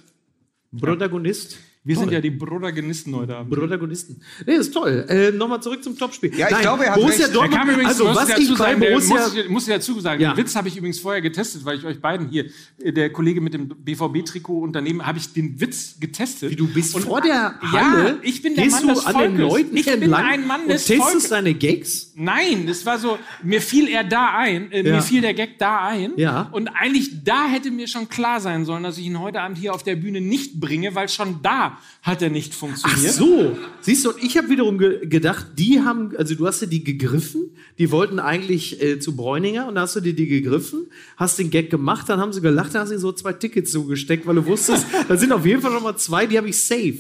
Protagonist. Wir sind ja die Protagonisten heute Abend. Protagonisten. Nee, ist toll. Äh, Nochmal zurück zum Topspiel. Ja, ich glaube, er hat Borussia recht. Dortmund, übrigens, also muss was ich bei sagen, Borussia... muss, ich, muss ich dazu sagen, Ja. den Witz habe ich übrigens vorher getestet, weil ich euch beiden hier, äh, der Kollege mit dem BVB-Trikot unternehmen, habe ich den Witz getestet. Wie du bist Und- vor der Ja, Halle, ich bin der gehst Mann du des an den Volkes. Leuten Ich bin entlang ein Mann und des testest Volkes. deine Gags? Nein, das war so, mir fiel er da ein, äh, Ja. mir fiel der Gag da ein. Ja. Und eigentlich da hätte mir schon klar sein sollen, dass ich ihn heute Abend hier auf der Bühne nicht bringe, weil schon da hat er nicht Ach funktioniert. so, siehst du, und ich habe wiederum ge gedacht, die haben, also du hast dir die gegriffen, die wollten eigentlich äh, zu Bräuninger und da hast du dir die gegriffen, hast den Gag gemacht, dann haben sie gelacht, dann hast du ihnen so zwei Tickets zugesteckt, weil du wusstest, da sind auf jeden Fall schon mal zwei, die habe ich safe.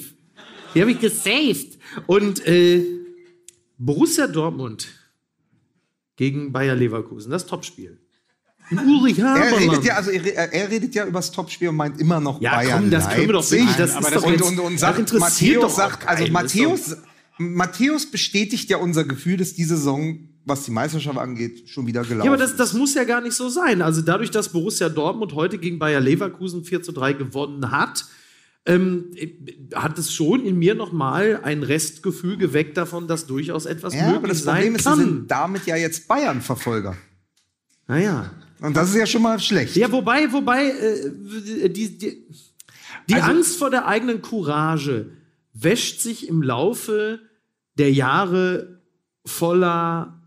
Die habe ich gesaved. Und äh, Borussia Dortmund gegen Bayer Leverkusen, das Topspiel. Im Ulrich Er redet Haberland. ja, also er, er redet ja über das Topspiel und meint immer noch Ja, Bayern komm, das können wir doch Leipzig. wirklich, das ist das- doch und, und, und das sagt, interessiert Matthäus sagt, also ist Matthäus, Matthäus bestätigt ja unser Gefühl, dass diese Saison, was die Meisterschaft angeht, schon wieder gelaufen Ja, aber das, ist. das muss ja gar nicht so sein. Also dadurch, dass Borussia Dortmund heute gegen Bayer Leverkusen 4 zu 3 gewonnen hat, ähm, hat es schon in mir nochmal ein Restgefühl geweckt davon, dass durchaus etwas Ja, möglich aber das sein Problem ist, sie kann. sind damit ja jetzt Bayern-Verfolger. naja. Und das ist ja schon mal schlecht. Ja, wobei, wobei, äh, die, die, die Also- Angst vor der eigenen Courage wäscht sich im Laufe der Jahre voller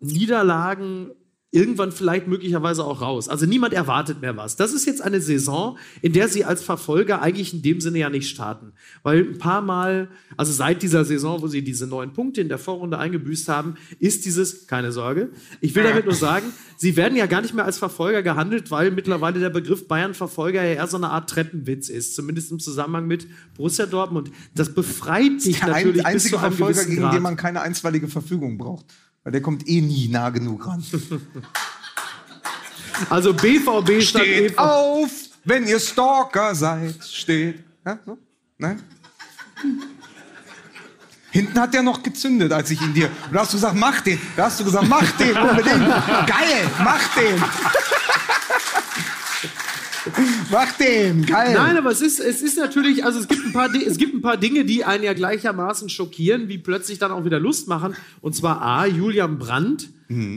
Niederlagen irgendwann vielleicht möglicherweise auch raus. Also niemand erwartet mehr was. Das ist jetzt eine Saison, in der sie als Verfolger eigentlich in dem Sinne ja nicht starten. Weil ein paar Mal, also seit dieser Saison, wo sie diese neun Punkte in der Vorrunde eingebüßt haben, ist dieses, keine Sorge, ich will damit nur sagen, sie werden ja gar nicht mehr als Verfolger gehandelt, weil mittlerweile der Begriff Bayern-Verfolger ja eher so eine Art Treppenwitz ist, zumindest im Zusammenhang mit Borussia Dortmund. Das befreit dich der natürlich ein, bis einzige zu einem Verfolger, gegen Grad. den man keine einstweilige Verfügung braucht. Weil der kommt eh nie nah genug ran. Also BVB statt Steht EV. auf, wenn ihr Stalker seid. Steht. Ja, so? Nein? Hinten hat der noch gezündet, als ich ihn dir. Da hast du gesagt, mach den. Da hast du gesagt, mach den unbedingt. Geil, mach den. mach den, geil. Nein, aber es ist, es ist natürlich, also es gibt, ein paar, es gibt ein paar Dinge, die einen ja gleichermaßen schockieren, wie plötzlich dann auch wieder Lust machen. Und zwar A, Julian Brandt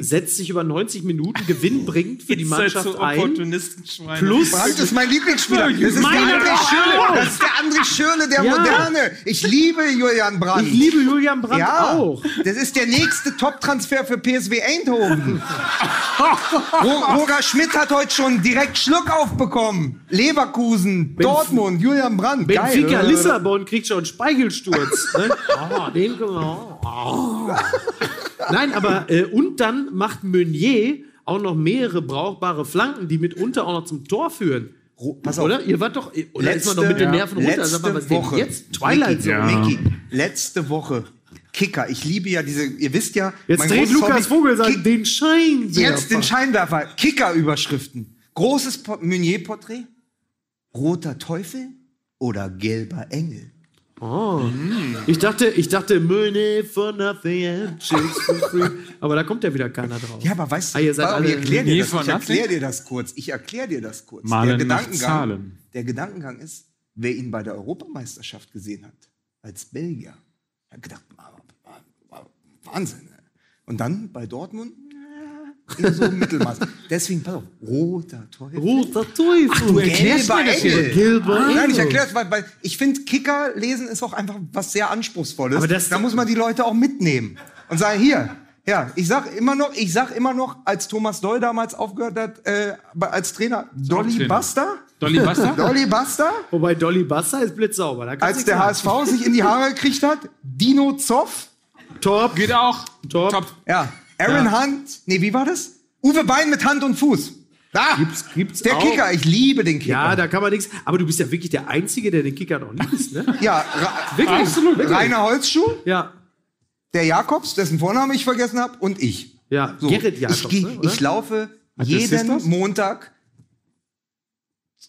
setzt sich über 90 Minuten gewinnbringend für die Mannschaft ein. Opportunistenschweine. Plus, Brandt ist mein Lieblingsspieler. Das ist der Meine André auch. Schürle. Das ist der André Schürle, der Ja. Moderne. Ich liebe Julian Brandt. ich liebe Julian Brandt ja, auch. das ist der nächste Top-Transfer für PSW Eindhoven. Ro- Roger Schmidt hat heute schon direkt Schluck aufbekommen. Leverkusen, Dortmund, Julian Brandt. Benfica Geil. Lissabon kriegt schon Speichelsturz. ne? oh, den können wir. Oh. Nein, aber äh, und dann macht Meunier auch noch mehrere brauchbare Flanken, die mitunter auch noch zum Tor führen. Pass auf. Oder? Ihr wart doch. Oder ist man Letzte- doch mit den ja, Nerven runter? letzte mal, was Woche. jetzt? Twilight Mickey, Zone. Mickey, letzte Woche. Kicker. Ich liebe ja diese, ihr wisst ja. Jetzt dreht Lukas Vogel sagen, den Scheinwerfer. Jetzt den Scheinwerfer. Kicker-Überschriften. Großes Po- Meunier-Porträt. Roter Teufel oder gelber Engel. Oh. Ich dachte, ich dachte, Money for nothing and chicks for free. Aber da kommt ja wieder keiner drauf. Ja, aber weißt du, Ah, ihr seid alle- ich erkläre dir, das- ich erklär dir das kurz. Ich erkläre dir das kurz. Malen der, Gedankengang, Zahlen. der Gedankengang ist, wer ihn bei der Europameisterschaft gesehen hat, als Belgier, hat gedacht, ah, ah, ah, Wahnsinn. ne? Und dann bei Dortmund, eher so im Mittelmaß. Deswegen, pass auf, roter Teufel. Roter Teufel. Du erklärst mir das Engel. hier. Gelber Nein, ich erkläre es, weil, weil ich finde, Kicker lesen ist auch einfach was sehr Anspruchsvolles. Aber das- da muss man die Leute auch mitnehmen und sagen, hier, ja, ich sag immer noch, ich sag immer noch, als Thomas Doll damals aufgehört hat, äh, als Trainer, Dolly Trainer. Buster, Dolly Buster? Dolly Buster, Wobei Dolly Buster ist blitzsauber. Als der. HSV sich in die Haare gekriegt hat, Dino Zoff, Top. Geht auch. Top. Top. ja, Aaron Hunt, nee, wie war das? Uwe Bein mit Hand und Fuß. Da, Gibt's- gibt's der auch. Kicker, ich liebe den Kicker. Ja, da kann man nichts. Aber du bist ja wirklich der Einzige, der den Kicker noch liest, ne? ja, Wirklich? Absolut. Wirklich? Rainer Holzschuh, Ja. der Jakobs, dessen Vorname ich vergessen habe, und ich. Ja, So, Gerrit Jakobs, ich, ne, ich laufe Hat jeden? Montag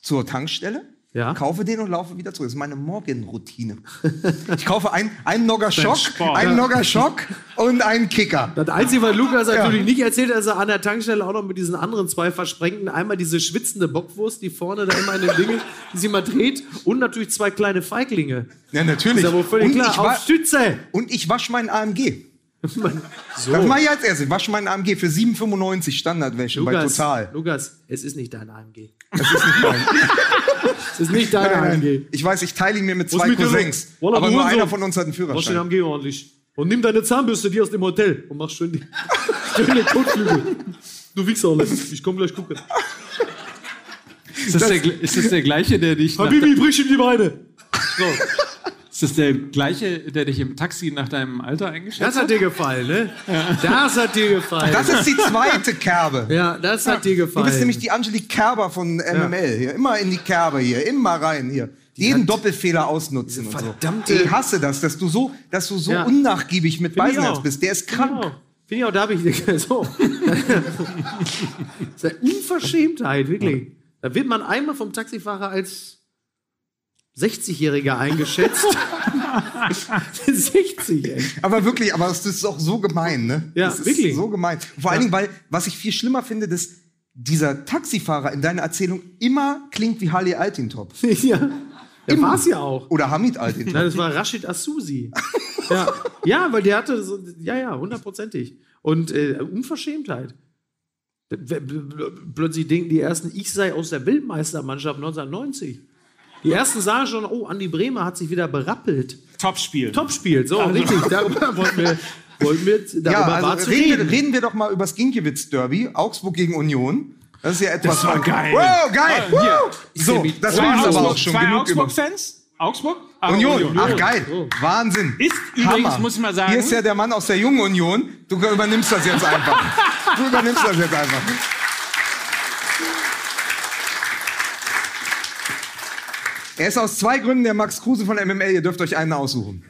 zur Tankstelle, Ja. kaufe den und laufe wieder zurück. Das ist meine Morgenroutine. ich kaufe ein, einen Nogger Schock, einen Nogger Schock und einen Kicker. Das Einzige, was Lukas Ja. natürlich nicht erzählt, hat, dass er an der Tankstelle auch noch mit diesen anderen zwei Versprengten, einmal diese schwitzende Bockwurst, die vorne da immer in den Dingen, die sie mal dreht, und natürlich zwei kleine Feiglinge. Ja, natürlich. Ist ja wohl völlig und, klar. Auf Stütze! und ich wasche meinen AMG. So. Das mache ich als erstes. Ich wasche meinen AMG für 7,95 Standardwäsche bei Lukas, Total. Lukas, es ist nicht dein AMG. Das ist nicht mein. Es ist nicht dein Nein, AMG. nein. Ich weiß, ich teile ihn mir mit zwei mit Cousins. Wallah, Aber nur einer von uns hat einen Wasch den Führerschein. AMG ordentlich. Und nimm deine Zahnbürste, die aus dem Hotel, und mach schön die schöne Kotflügel. Du Wichser, ich komm gleich gucken. Ist das, der, gl- ist das der gleiche, der dich Habibi, brich ihm die Beine. So. Ist das der gleiche, der dich im Taxi nach deinem Alter eingeschätzt Das hat? hat dir gefallen, ne? Das hat dir gefallen. Das ist die zweite Kerbe. ja, das hat dir Du gefallen. bist nämlich die Angelique Kerber von MML. Hier. Immer in die Kerbe hier, immer rein hier. Jeden Doppelfehler ausnutzen und so. Ich hasse das, dass du so, dass du so Ja. unnachgiebig mit Beisenherz bist. Der ist krank. auch. Finde ich auch, da habe ich so. das ist eine Unverschämtheit, wirklich. Da wird man einmal vom Taxifahrer als 60-Jähriger eingeschätzt 60, ey. Aber wirklich, aber das ist auch so gemein, ne? Ja, das ist wirklich. so gemein. Vor allen Dingen, weil, was ich viel schlimmer finde, dass dieser Taxifahrer in deiner Erzählung immer klingt wie Hali Altintop. ja. Der Immer. war's ja auch. Oder Hamid Altintop. Nein, das war Rashid Asusi. ja. ja, weil der hatte so, ja, ja, hundertprozentig. Und äh, Unverschämtheit. Plötzlich denken die ersten, ich sei aus der Weltmeistermannschaft 1990. Die ersten sagen schon, oh, Andi Bremer hat sich wieder berappelt. Topspiel. Topspiel, so, richtig. Darüber wollten wir, wollten wir darüber Ja, also reden, reden. wir, reden wir doch mal über das Ginkiewicz-Derby, Augsburg gegen Union. Das ist ja etwas. Das war geil. Wow, geil! Hier. Woo! So, das war aber Augsburg- auch schon zwei genug über. Augsburg-Fans? Augsburg? Ah, Union. Ach geil, Wahnsinn. Ist übrigens, muss ich mal sagen- Hier ist ja der Mann aus der jungen Union. Du übernimmst das jetzt einfach. Du übernimmst das jetzt einfach. Er ist aus zwei Gründen der Max Kruse von MML. Ihr dürft euch einen aussuchen.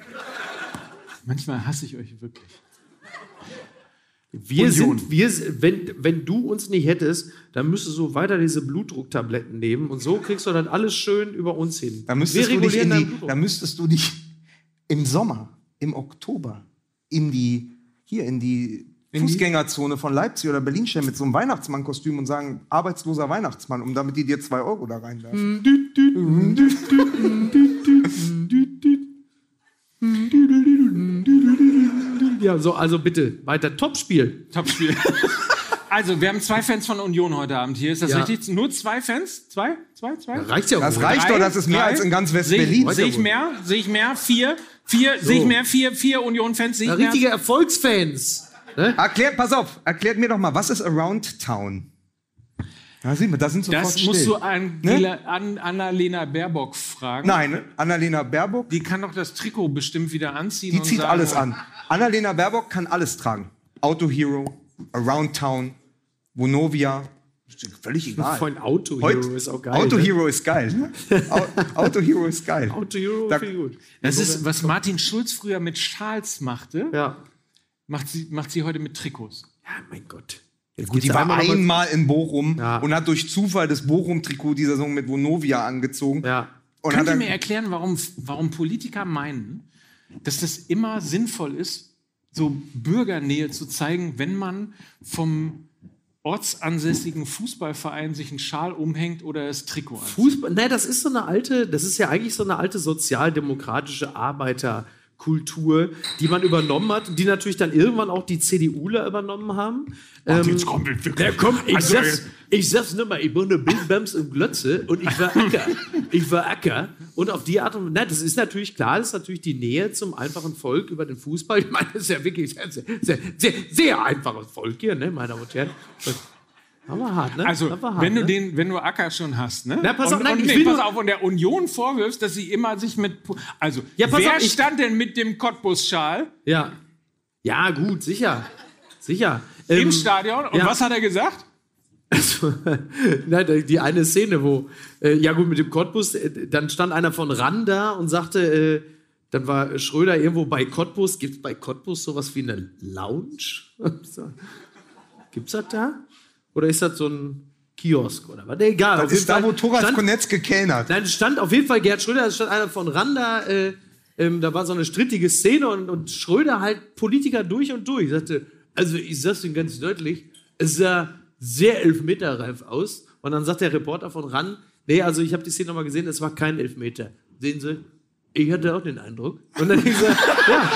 Manchmal hasse ich euch wirklich. Wir Union. sind, wir, wenn, wenn du uns nicht hättest, dann müsstest du weiter diese Blutdrucktabletten nehmen und so kriegst du dann alles schön über uns hin. Da müsstest, wir du dich in die, da müsstest du dich im Sommer, im Oktober, in die, hier in die Fußgängerzone von Leipzig oder Berlin stellen mit so einem Weihnachtsmannkostüm und sagen, arbeitsloser Weihnachtsmann, um damit die dir zwei Euro da reinwerfen. Ja, so, also bitte, weiter. Topspiel. Topspiel. Also, wir haben zwei Fans von Union heute Abend hier. Ist das Ja. richtig? Nur zwei Fans? Zwei? Zwei? Zwei? Reicht ja Das wohl. reicht Drei? doch, das ist mehr Drei? als in ganz Sehe West-Berlin. ich, seh ich mehr? Sehe ich mehr? Vier? Vier? Sehe ich mehr? Vier, vier Union-Fans? Sehe ich Ja, mehr? richtige Erklärt, pass auf, erklärt mir doch mal, was ist Around Town? Da sehen wir, da sind sofort Das musst still. du an, Ne? an Annalena Baerbock fragen. Nein, ne? Annalena Baerbock, Die kann doch das Trikot bestimmt wieder anziehen. die und zieht sagen, alles an. Annalena Baerbock kann alles tragen. Auto Hero, Around Town, Vonovia, ist völlig egal. Von Auto Heut- Hero ist auch geil. Auto ne? Hero ist geil. Ne? Au- Auto Hero ist geil. Auto Hero Da- gut. Das ist, was Martin Schulz früher mit Schals machte, Ja. Macht, sie, macht sie heute mit Trikots. Ja, mein Gott. Jetzt Gut, die war einmal einmal in Bochum Ja. und hat durch Zufall das Bochum-Trikot dieser Saison mit Vonovia angezogen. Ja. Und Könnt hat ihr mir erklären, warum, warum Politiker meinen, dass das immer sinnvoll ist, so Bürgernähe zu zeigen, wenn man vom ortsansässigen Fußballverein sich einen Schal umhängt oder das Trikot anzieht? Fußball, ne, das ist so eine alte, das ist ja eigentlich so eine alte sozialdemokratische Arbeiterkultur, die man übernommen hat, und die natürlich dann irgendwann auch die CDUler übernommen haben. Ähm, jetzt kommt wirklich- Ja, komm, ich Also, sag's, ich sag's nur mal, ich wohne Bams und Glötze und ich war Acker. ich war Acker. Und auf die Art und Weise, das ist natürlich klar, das ist natürlich die Nähe zum einfachen Volk über den Fußball. Ich meine, das ist ja wirklich sehr, sehr, sehr, sehr, einfaches Volk hier, ne, meine Damen und Herren. Das war hart, ne? Also, hart, wenn du ne? den, wenn du Acker schon hast, ne? Na, pass auf, und, nein, und, nee, pass auf, und der Union vorwirfst, dass sie immer sich mit, also, Ja, pass wer auf, stand denn mit dem Cottbus-Schal Ja. Ja, gut, sicher. Sicher. im Ähm, Stadion? Und ja. was hat er gesagt? Nein, die eine Szene, wo, äh, ja gut, mit dem Cottbus, äh, dann stand einer von RAN da und sagte, äh, dann war Schröder irgendwo bei Cottbus. Gibt es bei Cottbus sowas wie eine Lounge? So. Gibt's das da? Oder ist das so ein Kiosk oder was? Egal. das ist da, wo Thoras stand- Konetz gekellnert. Nein, es stand auf jeden Fall Gerd Schröder, es stand einer von Randa, äh, ähm, da war so eine strittige Szene und, und Schröder halt Politiker durch und durch. Sagte, also ich sag's Ihnen ganz deutlich, es sah sehr elfmeterreif aus. Und dann sagt der Reporter von RAN, nee, also ich habe die Szene nochmal gesehen, es war kein Elfmeter. Sehen Sie, ich hatte auch den Eindruck. Und dann gesagt, ja,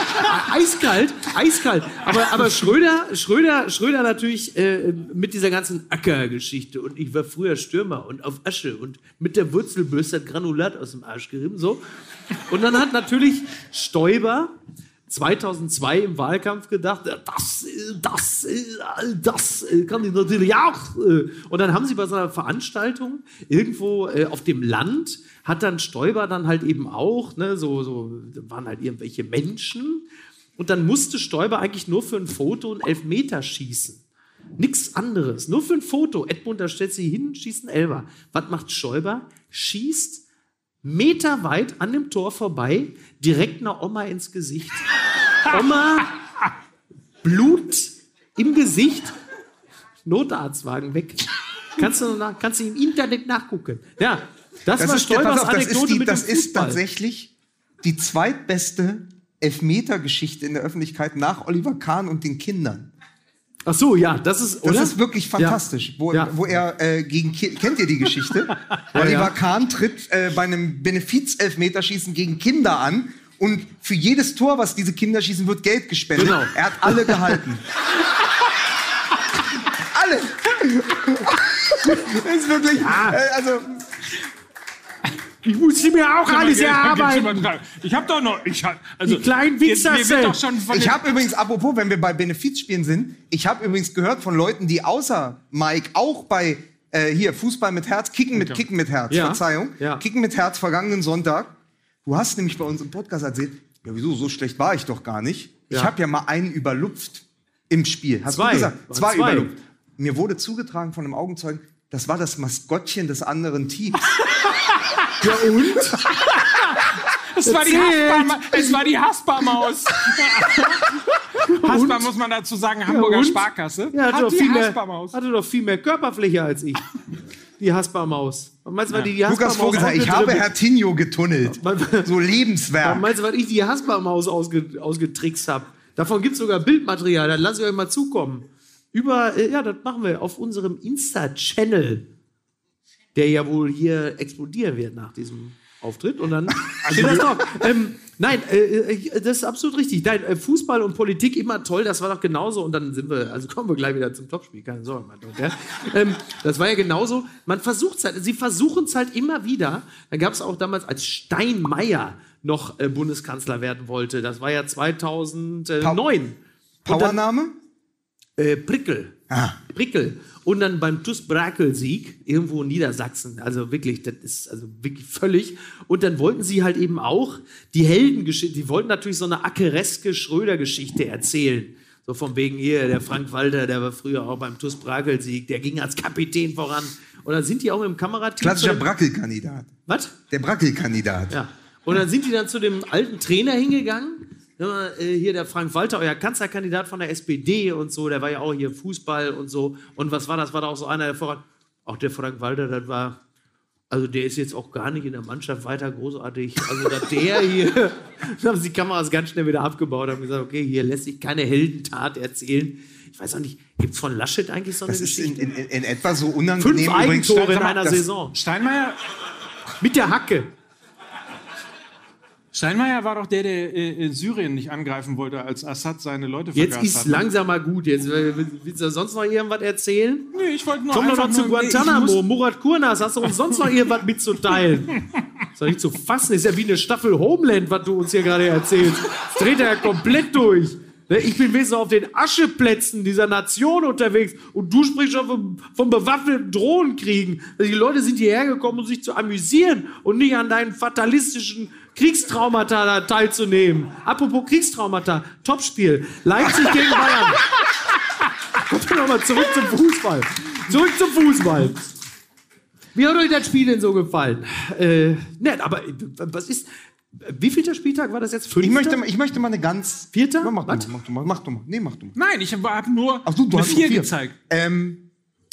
eiskalt, eiskalt. Aber, aber Schröder, Schröder, Schröder natürlich äh, mit dieser ganzen Ackergeschichte. Und ich war früher Stürmer und auf Asche und mit der Wurzelbürste hat Granulat aus dem Arsch gerieben, so. Und dann hat natürlich Stoiber 2002 im Wahlkampf gedacht, das, das, das äh, kann ich natürlich auch. äh. Und dann haben sie bei so einer Veranstaltung irgendwo äh, auf dem Land, hat dann Stoiber dann halt eben auch, ne, so, so waren halt irgendwelche Menschen. Und dann musste Stoiber eigentlich nur für ein Foto einen Elfmeter schießen. Nichts anderes. Nur für ein Foto. Edmund, da stellt sie hin, schießt einen Elfer. Was macht Stoiber? Schießt meterweit an dem Tor vorbei, direkt einer Oma ins Gesicht. Oma, Blut im Gesicht, Notarztwagen weg. Kannst du, nach, kannst du im Internet nachgucken. Ja, das, Das war ist, pass auf, das ist, Anekdote die, mit das ist tatsächlich die zweitbeste Elfmeter-Geschichte in der Öffentlichkeit nach Oliver Kahn und den Kindern. Ach so, ja, das ist, Das oder? ist wirklich fantastisch. Wo, Ja. wo er äh, gegen Ki kennt ihr die Geschichte? Oliver ja. Kahn tritt äh, bei einem Benefiz-Elfmeterschießen gegen Kinder an und für jedes Tor, was diese Kinder schießen, wird Geld gespendet. Genau. Er hat alle gehalten. alle. das ist wirklich, äh, also Ich muss sie mir auch alles erarbeiten. Ich hab doch noch. Ich hab, also, Die kleinen Wichser sind. doch schon Ich habe übrigens, apropos, wenn wir bei Benefizspielen sind, ich habe übrigens gehört von Leuten, die außer Mike auch bei äh, hier Fußball mit Herz, Kicken mit Kicken mit Herz, Ja. Verzeihung, Ja. Kicken mit Herz vergangenen Sonntag. Du hast nämlich bei uns im Podcast erzählt, ja wieso, so schlecht war ich doch gar nicht. Ich Ja. habe ja mal einen überlupft im Spiel. Hast Zwei. du gesagt? Zwei, zwei. überlupft. Mir wurde zugetragen von einem Augenzeugen, das war das Maskottchen des anderen Teams. Ja, und? Es war, die. Haspa, es war die Haspa-Maus. Haspa muss man dazu sagen, Hamburger und? Sparkasse. Ja, hatte, Hat doch die viel mehr, hatte doch viel mehr Körperfläche als ich. Die Haspa-Maus. Meinst du, weil die die Lukas Vogelsang, ich habe ausgedribbelt- Hertinho getunnelt. So Lebenswerk. Meinst du, weil ich die Haspa-Maus ausge, ausgetrickst habe? Davon gibt es sogar Bildmaterial, dann lasst ihr euch mal zukommen. Über, äh, ja, das machen wir auf unserem Insta-Channel, der ja wohl hier explodieren wird nach diesem Auftritt. Und dann steht das drauf. Ähm, nein, äh, äh, das ist absolut richtig. Nein, äh, Fußball und Politik immer toll, das war doch genauso. Und dann sind wir, also kommen wir gleich wieder zum Topspiel, keine Sorge, mein Gott. Ja? Ähm, das war ja genauso. Man versucht es halt, sie versuchen es halt immer wieder. Da gab es auch damals, als Steinmeier noch Bundeskanzler werden wollte, das war ja 2009. Powername? Äh, Prickel. Ah. Prickel. Und dann beim TuS Brakel-Sieg, irgendwo in Niedersachsen. Also wirklich, das ist also wirklich völlig. Und dann wollten sie halt eben auch die Heldengeschichte, die wollten natürlich so eine ackereske Schröder-Geschichte erzählen. So von wegen hier, der Frank Walter, der war früher auch beim TuS Brakel-Sieg, der ging als Kapitän voran. Und dann sind die auch dem Kamerateam. Klassischer Brackelkandidat. Was? Der Brackelkandidat. Ja. Und dann sind die dann zu dem alten Trainer hingegangen. Äh, Hier der Frank Walter, euer Kanzlerkandidat von der SPD und so, der war ja auch hier Fußball und so. Und was war das? War da auch so einer, der voran. Auch der Frank Walter, das war. Also der ist jetzt auch gar nicht in der Mannschaft weiter großartig. Also dass der hier, haben sie die Kameras ganz schnell wieder abgebaut, haben gesagt, okay, hier lässt sich keine Heldentat erzählen. Ich weiß auch nicht, gibt es von Laschet eigentlich so eine Das ist in, Geschichte? in, in etwa so unangenehm. Fünf übrigens, Eigentore in einer Saison. Steinmeier, Mit der Hacke. Steinmeier war doch der, der äh, in Syrien nicht angreifen wollte, als Assad seine Leute Jetzt vergast ist hat. ne? langsam mal gut. Jetzt äh, willst du sonst noch irgendwas erzählen? Nee, ich wollte nur Komm doch noch zu nee, Guantanamo. muss- Murat Kurnas, hast du uns sonst noch irgendwas mitzuteilen? Ist doch nicht zu fassen. Ist ja wie eine Staffel Homeland, was du uns hier gerade erzählst. Das dreht er ja komplett durch. Ne, Ich bin wenigstens auf den Ascheplätzen dieser Nation unterwegs und du sprichst schon vom, vom bewaffneten Drohnenkriegen. Also die Leute sind hierher gekommen, um sich zu amüsieren und nicht an deinen fatalistischen Kriegstraumata teilzunehmen. Apropos Kriegstraumata, Topspiel. Leipzig gegen Bayern. Kommt nochmal zurück zum Fußball. Zurück zum Fußball. Wie hat euch das Spiel denn so gefallen? Äh, nett, aber äh, was ist. Wie vielter Spieltag war das jetzt? Fünfter? Ich möchte, mal- ich möchte mal eine ganz. Vierter? Ja, mach, du mach du mal, mach du mal. Nee, mach du mal. Nein, ich habe nur Ach du, du eine hast vier noch vier. gezeigt. Ähm,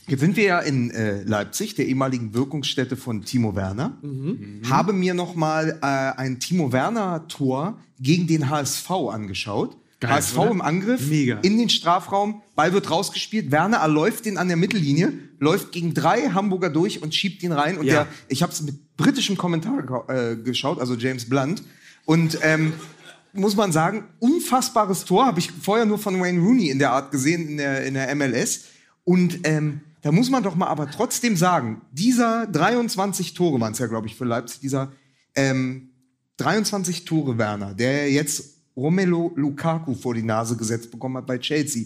jetzt sind wir ja in äh, Leipzig, der ehemaligen Wirkungsstätte von Timo Werner. Mhm. Habe mir noch mal äh, ein Timo Werner Tor gegen den HSV angeschaut. Geil, HSV oder? im Angriff, Mega. in den Strafraum, Ball wird rausgespielt, Werner erläuft den an der Mittellinie, läuft gegen drei Hamburger durch und schiebt ihn rein. Und Ja. der, ich habe es mit britischem Kommentar äh, geschaut, also James Blunt. Und ähm, muss man sagen, unfassbares Tor. Habe ich vorher nur von Wayne Rooney in der Art gesehen, in der, in der MLS. Und ähm, da muss man doch mal aber trotzdem sagen, dieser 23 Tore waren es ja, glaube ich, für Leipzig, dieser ähm, 23 Tore Werner, der jetzt Romelu Lukaku vor die Nase gesetzt bekommen hat bei Chelsea.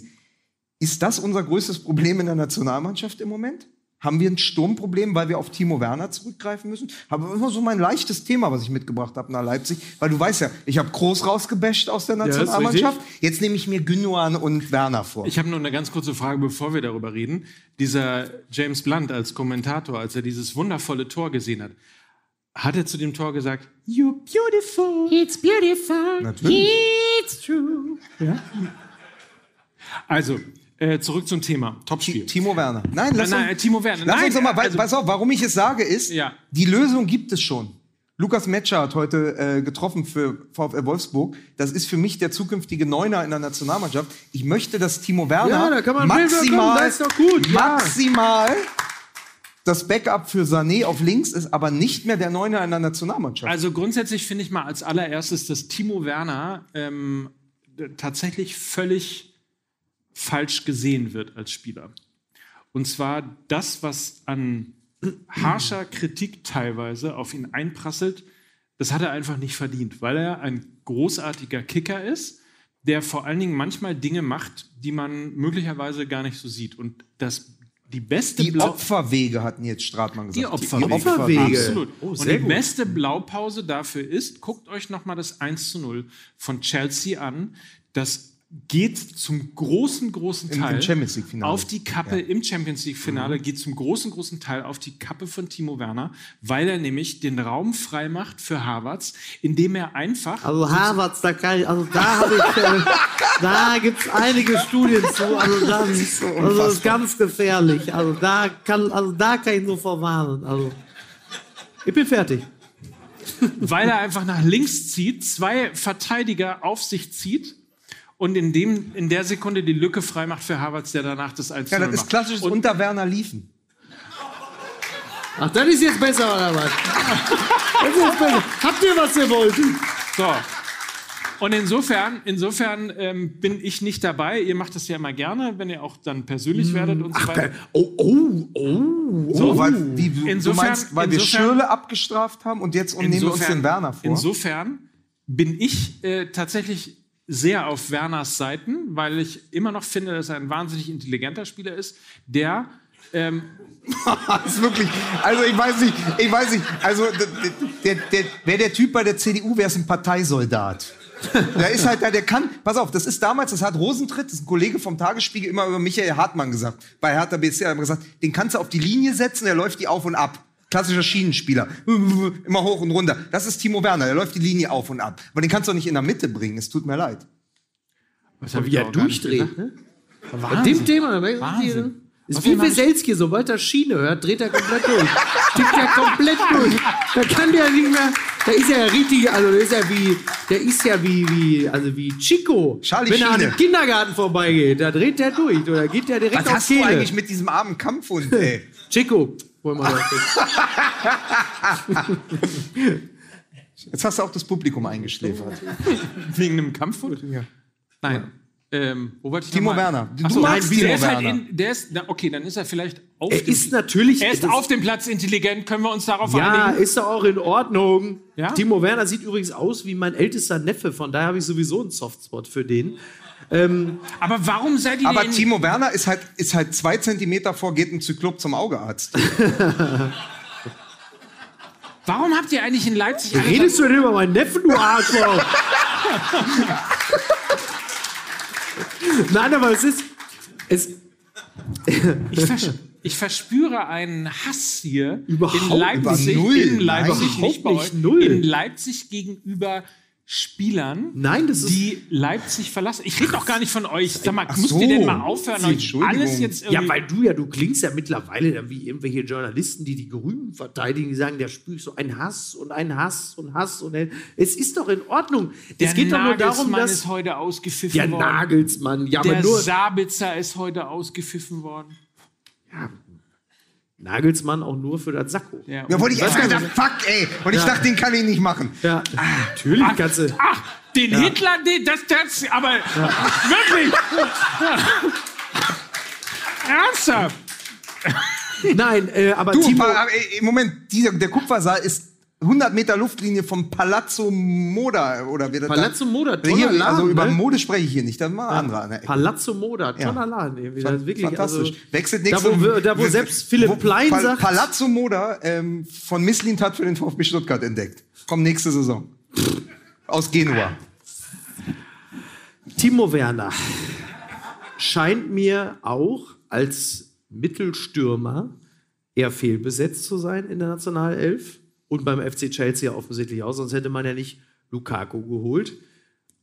Ist das unser größtes Problem in der Nationalmannschaft im Moment? Haben wir ein Sturmproblem, weil wir auf Timo Werner zurückgreifen müssen? Aber immer so mein leichtes Thema, was ich mitgebracht habe nach Leipzig. Weil du weißt ja, ich habe Groß rausgebasht aus der Nationalmannschaft. Jetzt nehme ich mir Gündogan und Werner vor. Ich habe nur eine ganz kurze Frage, bevor wir darüber reden. Dieser James Blunt als Kommentator, als er dieses wundervolle Tor gesehen hat, hat er zu dem Tor gesagt, You're beautiful. It's beautiful. Natürlich. It's true. Also, äh, zurück zum Thema. Topspiel. Timo Werner. Nein, lass Nein, uns, nein, Timo Werner. Lass Nein, uns doch mal, also- pass auf, warum ich es sage, ist, Ja. die Lösung gibt es schon. Lukas Metscher hat heute äh, getroffen für VfL Wolfsburg. Das ist für mich der zukünftige Neuner in der Nationalmannschaft. Ich möchte, dass Timo Werner Ja, da kann man Bilder maximal, kommen, das ist doch gut, ja. Das Backup für Sané auf links ist, aber nicht mehr der Neuner in der Nationalmannschaft. Also grundsätzlich finde ich mal als allererstes, dass Timo Werner ähm, tatsächlich völlig falsch gesehen wird als Spieler. Und zwar das, was an harscher Kritik teilweise auf ihn einprasselt, das hat er einfach nicht verdient, weil er ein großartiger Kicker ist, der vor allen Dingen manchmal Dinge macht, die man möglicherweise gar nicht so sieht. Und das die beste die Blau Opferwege hatten jetzt Stratmann gesagt. die Opferwege. Opferwege. Absolut. Oh, und die gut. beste Blaupause dafür ist, guckt euch nochmal das 1 zu 0 von Chelsea an. Das geht zum großen, großen Im- im Teil auf die Kappe im Champions League-Finale, geht zum großen, großen Teil auf die Kappe von Timo Werner, weil er nämlich den Raum frei macht für Havertz, indem er einfach Also Harvards, da kann ich, also da habe ich, äh, da gibt's einige Studien zu, also das, also das ist ganz gefährlich. Also da kann, also da kann ich nur verwarnen. Also Ich bin fertig. weil er einfach nach links zieht, zwei Verteidiger auf sich zieht und in, dem, in der Sekunde die Lücke freimacht für Havertz, der danach das 1 Ja, das macht. ist klassisches Und unter Werner liefen. Ach, das ist jetzt besser, oder was? Das ist besser. Habt ihr, was ihr wollt? So. Und insofern, insofern ähm, bin ich nicht dabei. Ihr macht das ja immer gerne, wenn ihr auch dann persönlich werdet und so weiter. Oh, oh, oh. So, weil, wie, du Insofern- meinst, weil wir insofern- Schirle abgestraft haben und jetzt nehmen wir uns den Werner vor. insofern bin ich äh, tatsächlich sehr auf Werners Seiten, weil ich immer noch finde, dass er ein wahnsinnig intelligenter Spieler ist, der ähm, ist wirklich, also ich weiß nicht, ich weiß nicht, also der, der, der, wäre der Typ bei der CDU, wäre es ein Parteisoldat. Der ist halt da, der kann, pass auf, das ist damals, das hat Rosentritt, das ist ein Kollege vom Tagesspiegel, immer über Michael Hartmann gesagt. Bei Hertha BSC hat er gesagt, den kannst du auf die Linie setzen, der läuft die auf und ab. Klassischer Schienenspieler. Immer hoch und runter. Das ist Timo Werner, der läuft die Linie auf und ab. Aber den kannst du doch nicht in der Mitte bringen, es tut mir leid. was hab Wie ich er auch nicht durchdreht, gesagt. ne? Bei Wahnsinn. dem Thema, man, Wahnsinn. Ist Auf wie Weselski, sobald er Schiene hört, dreht er komplett durch. Tickt er komplett durch. Da kann der nicht mehr. Da ist er ja richtig, also der ist ja wie, der ist ja wie, wie, also wie Chico. Charlie Wenn er an Schiene. dem Kindergarten vorbeigeht, da dreht der durch. Oder geht der direkt Was auf hast du Kehle. eigentlich mit diesem armen Kampfhund, ey? Chico. Wollen wir das Jetzt hast du auch das Publikum eingeschläfert. Wegen einem Kampfhund? Ja. Nein. Ähm, wo wollte ich Timo mal? Werner. Du Ach so, magst der Timo ist halt Werner. in, der ist, na, okay, dann ist er vielleicht auf Er dem ist natürlich- Er ist auf dem Platz intelligent, können wir uns darauf Ja, einigen? ist doch auch in Ordnung. Ja? Timo Werner sieht übrigens aus wie mein ältester Neffe, von daher habe ich sowieso einen Softspot für den. Aber warum seid ihr Aber denn- Timo Werner ist halt, ist halt zwei Zentimeter vor, geht ein Zyklop zum Augearzt. Warum habt ihr eigentlich in Leipzig alle Redest du denn über meinen Neffen, du Arschloch? Nein, aber es ist. Es, Ich, vers ich verspüre einen Hass hier Überhaupt in Leipzig, über null. in Leipzig Nein, nicht bei euch, nicht null. in Leipzig gegenüber Spielern, Nein, das ist- die Leipzig verlassen. Ich rede doch gar nicht von euch. Sag mal, Ach müsst so. ihr denn mal aufhören, euch alles jetzt irgendwie... ja, weil du ja, du klingst ja mittlerweile dann wie irgendwelche Journalisten, die die Grünen verteidigen, die sagen, der spürt so ein Hass und ein Hass und Hass und es ist doch in Ordnung. der es geht doch nur darum, Nagelsmann dass ist heute ausgepfiffen ja worden. Nagelsmann, ja, der aber nur Sabitzer ist heute ausgepfiffen worden. Nagelsmann auch nur für das Sakko. Ja, Ja, wollte ich erst gedacht, fuck, ey. Und ich Ja. dachte, den kann ich nicht machen. Ja, natürlich kannst du. Ach, den Hitler, den, das, das, aber wirklich. Ernsthaft? Nein, äh, aber Du, Timo, ey, im Moment, dieser, der Kupfersaal ist 100 Meter Luftlinie vom Palazzo Moda. Oder wie das Palazzo da- Moda, toller hier, Also Laden, über ne? Mode spreche ich hier nicht, das ist mal ein anderer. Ne? Palazzo Moda, toller Ja. Laden. Irgendwie. Das ist wirklich, Fantastisch. Also, Wechselt da, nächste wo, da, wo selbst Philipp Plein Pal sagt, Palazzo Moda ähm, von Misslint hat für den VfB Stuttgart entdeckt. Kommt nächste Saison. Aus Genua. Timo Werner scheint mir auch als Mittelstürmer eher fehlbesetzt zu sein in der Nationalelf und beim FC Chelsea offensichtlich auch, sonst hätte man ja nicht Lukaku geholt.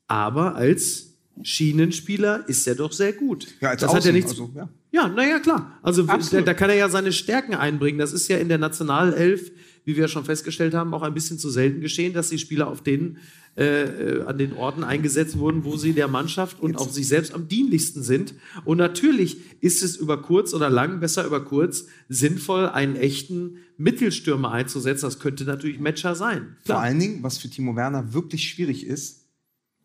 Aber als Schienenspieler ist er doch sehr gut. Ja, als das hat ja Außen, nichts. also, ja. Ja, naja, klar. Also da, da kann er ja seine Stärken einbringen. Das ist ja in der Nationalelf wie wir schon festgestellt haben, auch ein bisschen zu selten geschehen, dass die Spieler auf den, äh, äh, an den Orten eingesetzt wurden, wo sie der Mannschaft und auch sich selbst am dienlichsten sind. Und natürlich ist es über kurz oder lang, besser über kurz, sinnvoll, einen echten Mittelstürmer einzusetzen. Das könnte natürlich Matcher sein. Vor allen Dingen, was für Timo Werner wirklich schwierig ist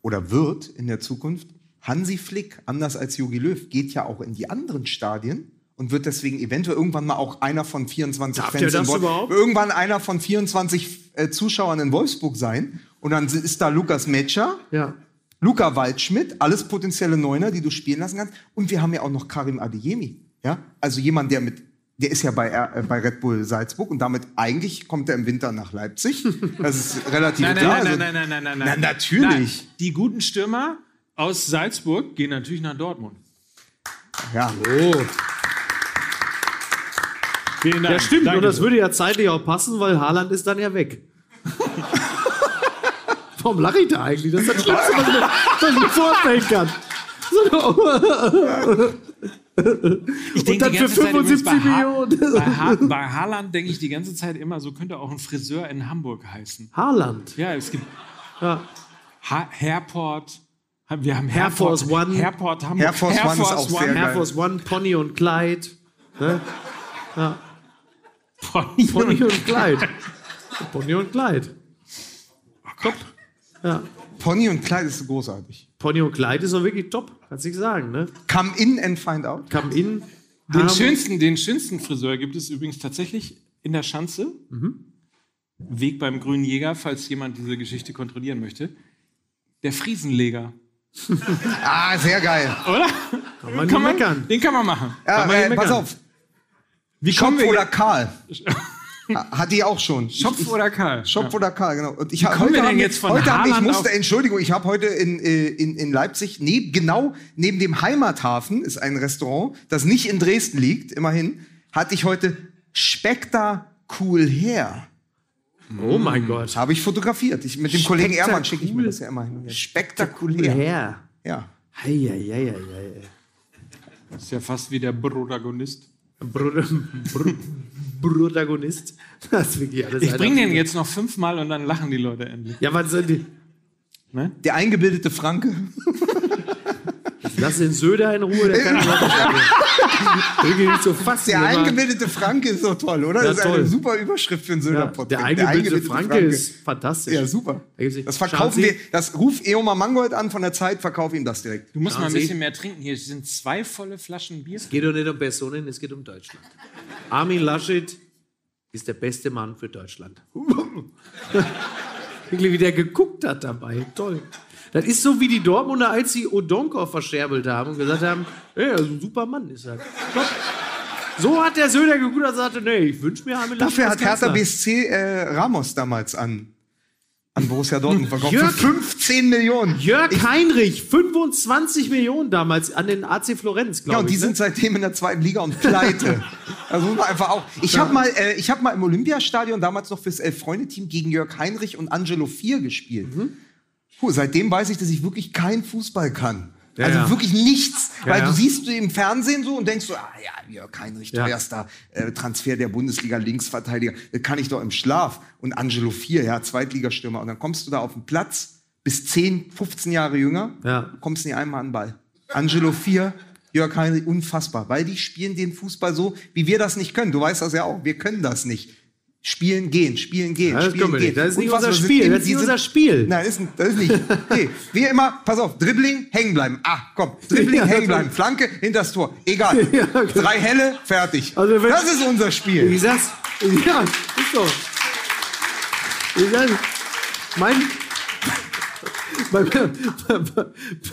oder wird in der Zukunft, Hansi Flick, anders als Jogi Löw, geht ja auch in die anderen Stadien und wird deswegen eventuell irgendwann mal auch einer von 24 Darf Fans in Wolf- überhaupt? irgendwann einer von 24 äh, Zuschauern in Wolfsburg sein und dann ist da Lukas Metscher, Ja. Luca Waldschmidt, alles potenzielle Neuner, die du spielen lassen kannst und wir haben ja auch noch Karim Adeyemi, ja? Also jemand, der mit der ist ja bei, äh, bei Red Bull Salzburg und damit eigentlich kommt er im Winter nach Leipzig. Das ist relativ Nein, nein, klar. nein, Also- nein, nein, nein, nein, nein. Na, natürlich. Nein. Die guten Stürmer aus Salzburg gehen natürlich nach Dortmund. Ja. Oh. Vielen Dank. Ja, stimmt. Danke und das sehr. würde ja zeitlich auch passen, weil Haaland ist dann ja weg. Warum lache ich da eigentlich? Das ist das Schlimmste, was ich mir, was ich mir vorstellen kann. Ich Und dann für 75 Millionen. Bei, ha bei Haaland denke ich die ganze Zeit immer, so könnte auch ein Friseur in Hamburg heißen. Haaland. Ja, es gibt Ja. ha Hairport. Wir haben Air Force Hairport- One. Hamburg. Air Force One ist auch sehr Air geil. Force One, Pony und Clyde. Ne? Pony Pony und und Clyde. Pony und Clyde. Top. Ja. Pony und Kleid ist großartig. Pony und Clyde ist doch wirklich top, kannst du nicht sagen, ne? Come in and find out. Come in. Den schönsten, den schönsten Friseur gibt es übrigens tatsächlich in der Schanze. Mhm. Weg beim Grünen Jäger, falls jemand diese Geschichte kontrollieren möchte. Der Friesenleger. Ah, sehr geil. Oder? Kann man nicht meckern. Den kann man machen. Ja, Kann man äh, pass auf. Wie Schopf kommen wir oder Karl? Ha- Hat die auch schon. Schopf Ich- ich- oder Karl? Schopf Ja. oder Karl, genau. Und ich hab- kommen wir heute denn haben jetzt von heute haben, ich Haaland musste, auf- Entschuldigung, ich habe heute in, äh, in, in Leipzig, neb, genau neben dem Heimathafen ist ein Restaurant, das nicht in Dresden liegt, immerhin, hatte ich heute Spektakulär. her. Oh mein Gott. Habe ich fotografiert. Ich, mit dem Kollegen Ehrmann schicke ich mir das ja immer hin. Spektakulär. Her. Ja. Heieieiei. Das ist ja fast wie der Protagonist. Bruder, Br Protagonist. Das ist wirklich alles Ich bringe den jetzt noch fünfmal und dann lachen die Leute endlich. Ja, was sind die? Ne? Der eingebildete Franke. Lass den Söder in Ruhe, der kann nicht. So fassen. Der eingebildete Franke ist doch toll, oder? Ja, das ist eine toll. super Überschrift für einen ja, Söder-Podcast. der eingebildete Franke ist fantastisch. Ja, super. Das verkaufen Sie- wir. Das ruf Eoma Mangold an von der Zeit, verkauf ihm das direkt. Du musst Schauen mal ein Sie. bisschen mehr trinken. Hier sind zwei volle Flaschen Bier. Es geht doch nicht um Personen, es geht um Deutschland. Armin Laschet ist der beste Mann für Deutschland. Wirklich, wie der geguckt hat dabei. Toll. Das ist so wie die Dortmunder, als sie Odonkor verscherbelt haben und gesagt haben, ey, also ein super Mann ist er. Top. So hat der Söder geguckt und sagte, nee, ich wünsche mir Armin Dafür hat Hertha. BSC äh, Ramos damals an, an Borussia Dortmund verkauft. Jörg- Für 15 Millionen. Jörg Heinrich, 25 Millionen damals an den AC Florenz, Ja, glaube und ich. die ne? sind seitdem in der zweiten Liga und pleite. Also muss man einfach auch. Ich habe mal, äh, ich habe mal im Olympiastadion damals noch fürs Elf-Freunde-Team gegen Jörg Heinrich und Angelo Vier gespielt. Mhm. Puh, seitdem weiß ich, dass ich wirklich kein Fußball kann. Ja, also ja. wirklich nichts. Ja, Weil du siehst du im Fernsehen so und denkst so, ah ja, Jörg Heinrich, Ja. teuerster äh, Transfer der Bundesliga, Linksverteidiger. Das kann ich doch im Schlaf. Und Angelo Vier, ja, Zweitligastürmer. Und dann kommst du da auf den Platz, bist 10, 15 Jahre jünger, Ja. kommst nie einmal an den Ball. Angelo 4, Jörg Heinrich, unfassbar. Weil die spielen den Fußball so, wie wir das nicht können. Du weißt das ja auch. Wir können das nicht. Spielen, gehen, spielen, gehen, Ja, das spielen, gehen. nicht. Das ist nicht unser Spiel. Das ist nicht unser Spiel. Nein, das ist, das ist nicht. Nee, wir immer, pass auf, Dribbling, hängen bleiben. Ah, komm, Dribbling, Ja, hängen das- bleiben. Flanke, hinters Tor. Egal. Ja, okay. Drei Helle, fertig. Also das ist unser Wie Spiel. sagst Ja, ist so. Wie sagst mein. Bei, bei, bei,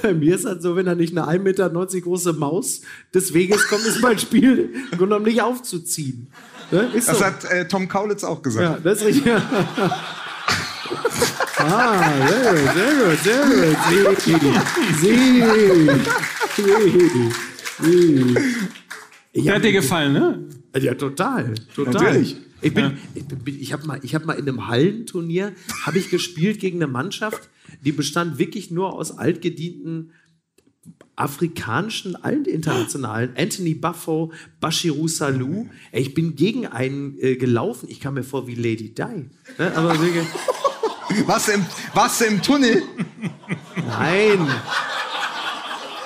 bei mir ist das so, wenn da nicht eine 1,90 Meter große Maus des Weges kommt, ist mein Spiel genommen nicht aufzuziehen. Ne? Ist Das so. hat äh, Tom Kaulitz auch gesagt. Ja, das ist richtig. ah, sehr gut, sehr gut, sehr gut. Sie, sie, sie, sie. Hat dir gefallen, ne? Ja, total, total. Natürlich. Ich bin, ich, bin, ich habe mal, ich habe mal in einem Hallenturnier habe ich gespielt gegen eine Mannschaft, die bestand wirklich nur aus altgedienten afrikanischen, allen internationalen, Anthony Buffo, Bashiru Salou. Ey, ich bin gegen einen äh, gelaufen. Ich kam mir vor wie Lady Di. Ne? Aber Was im, was im Tunnel? nein.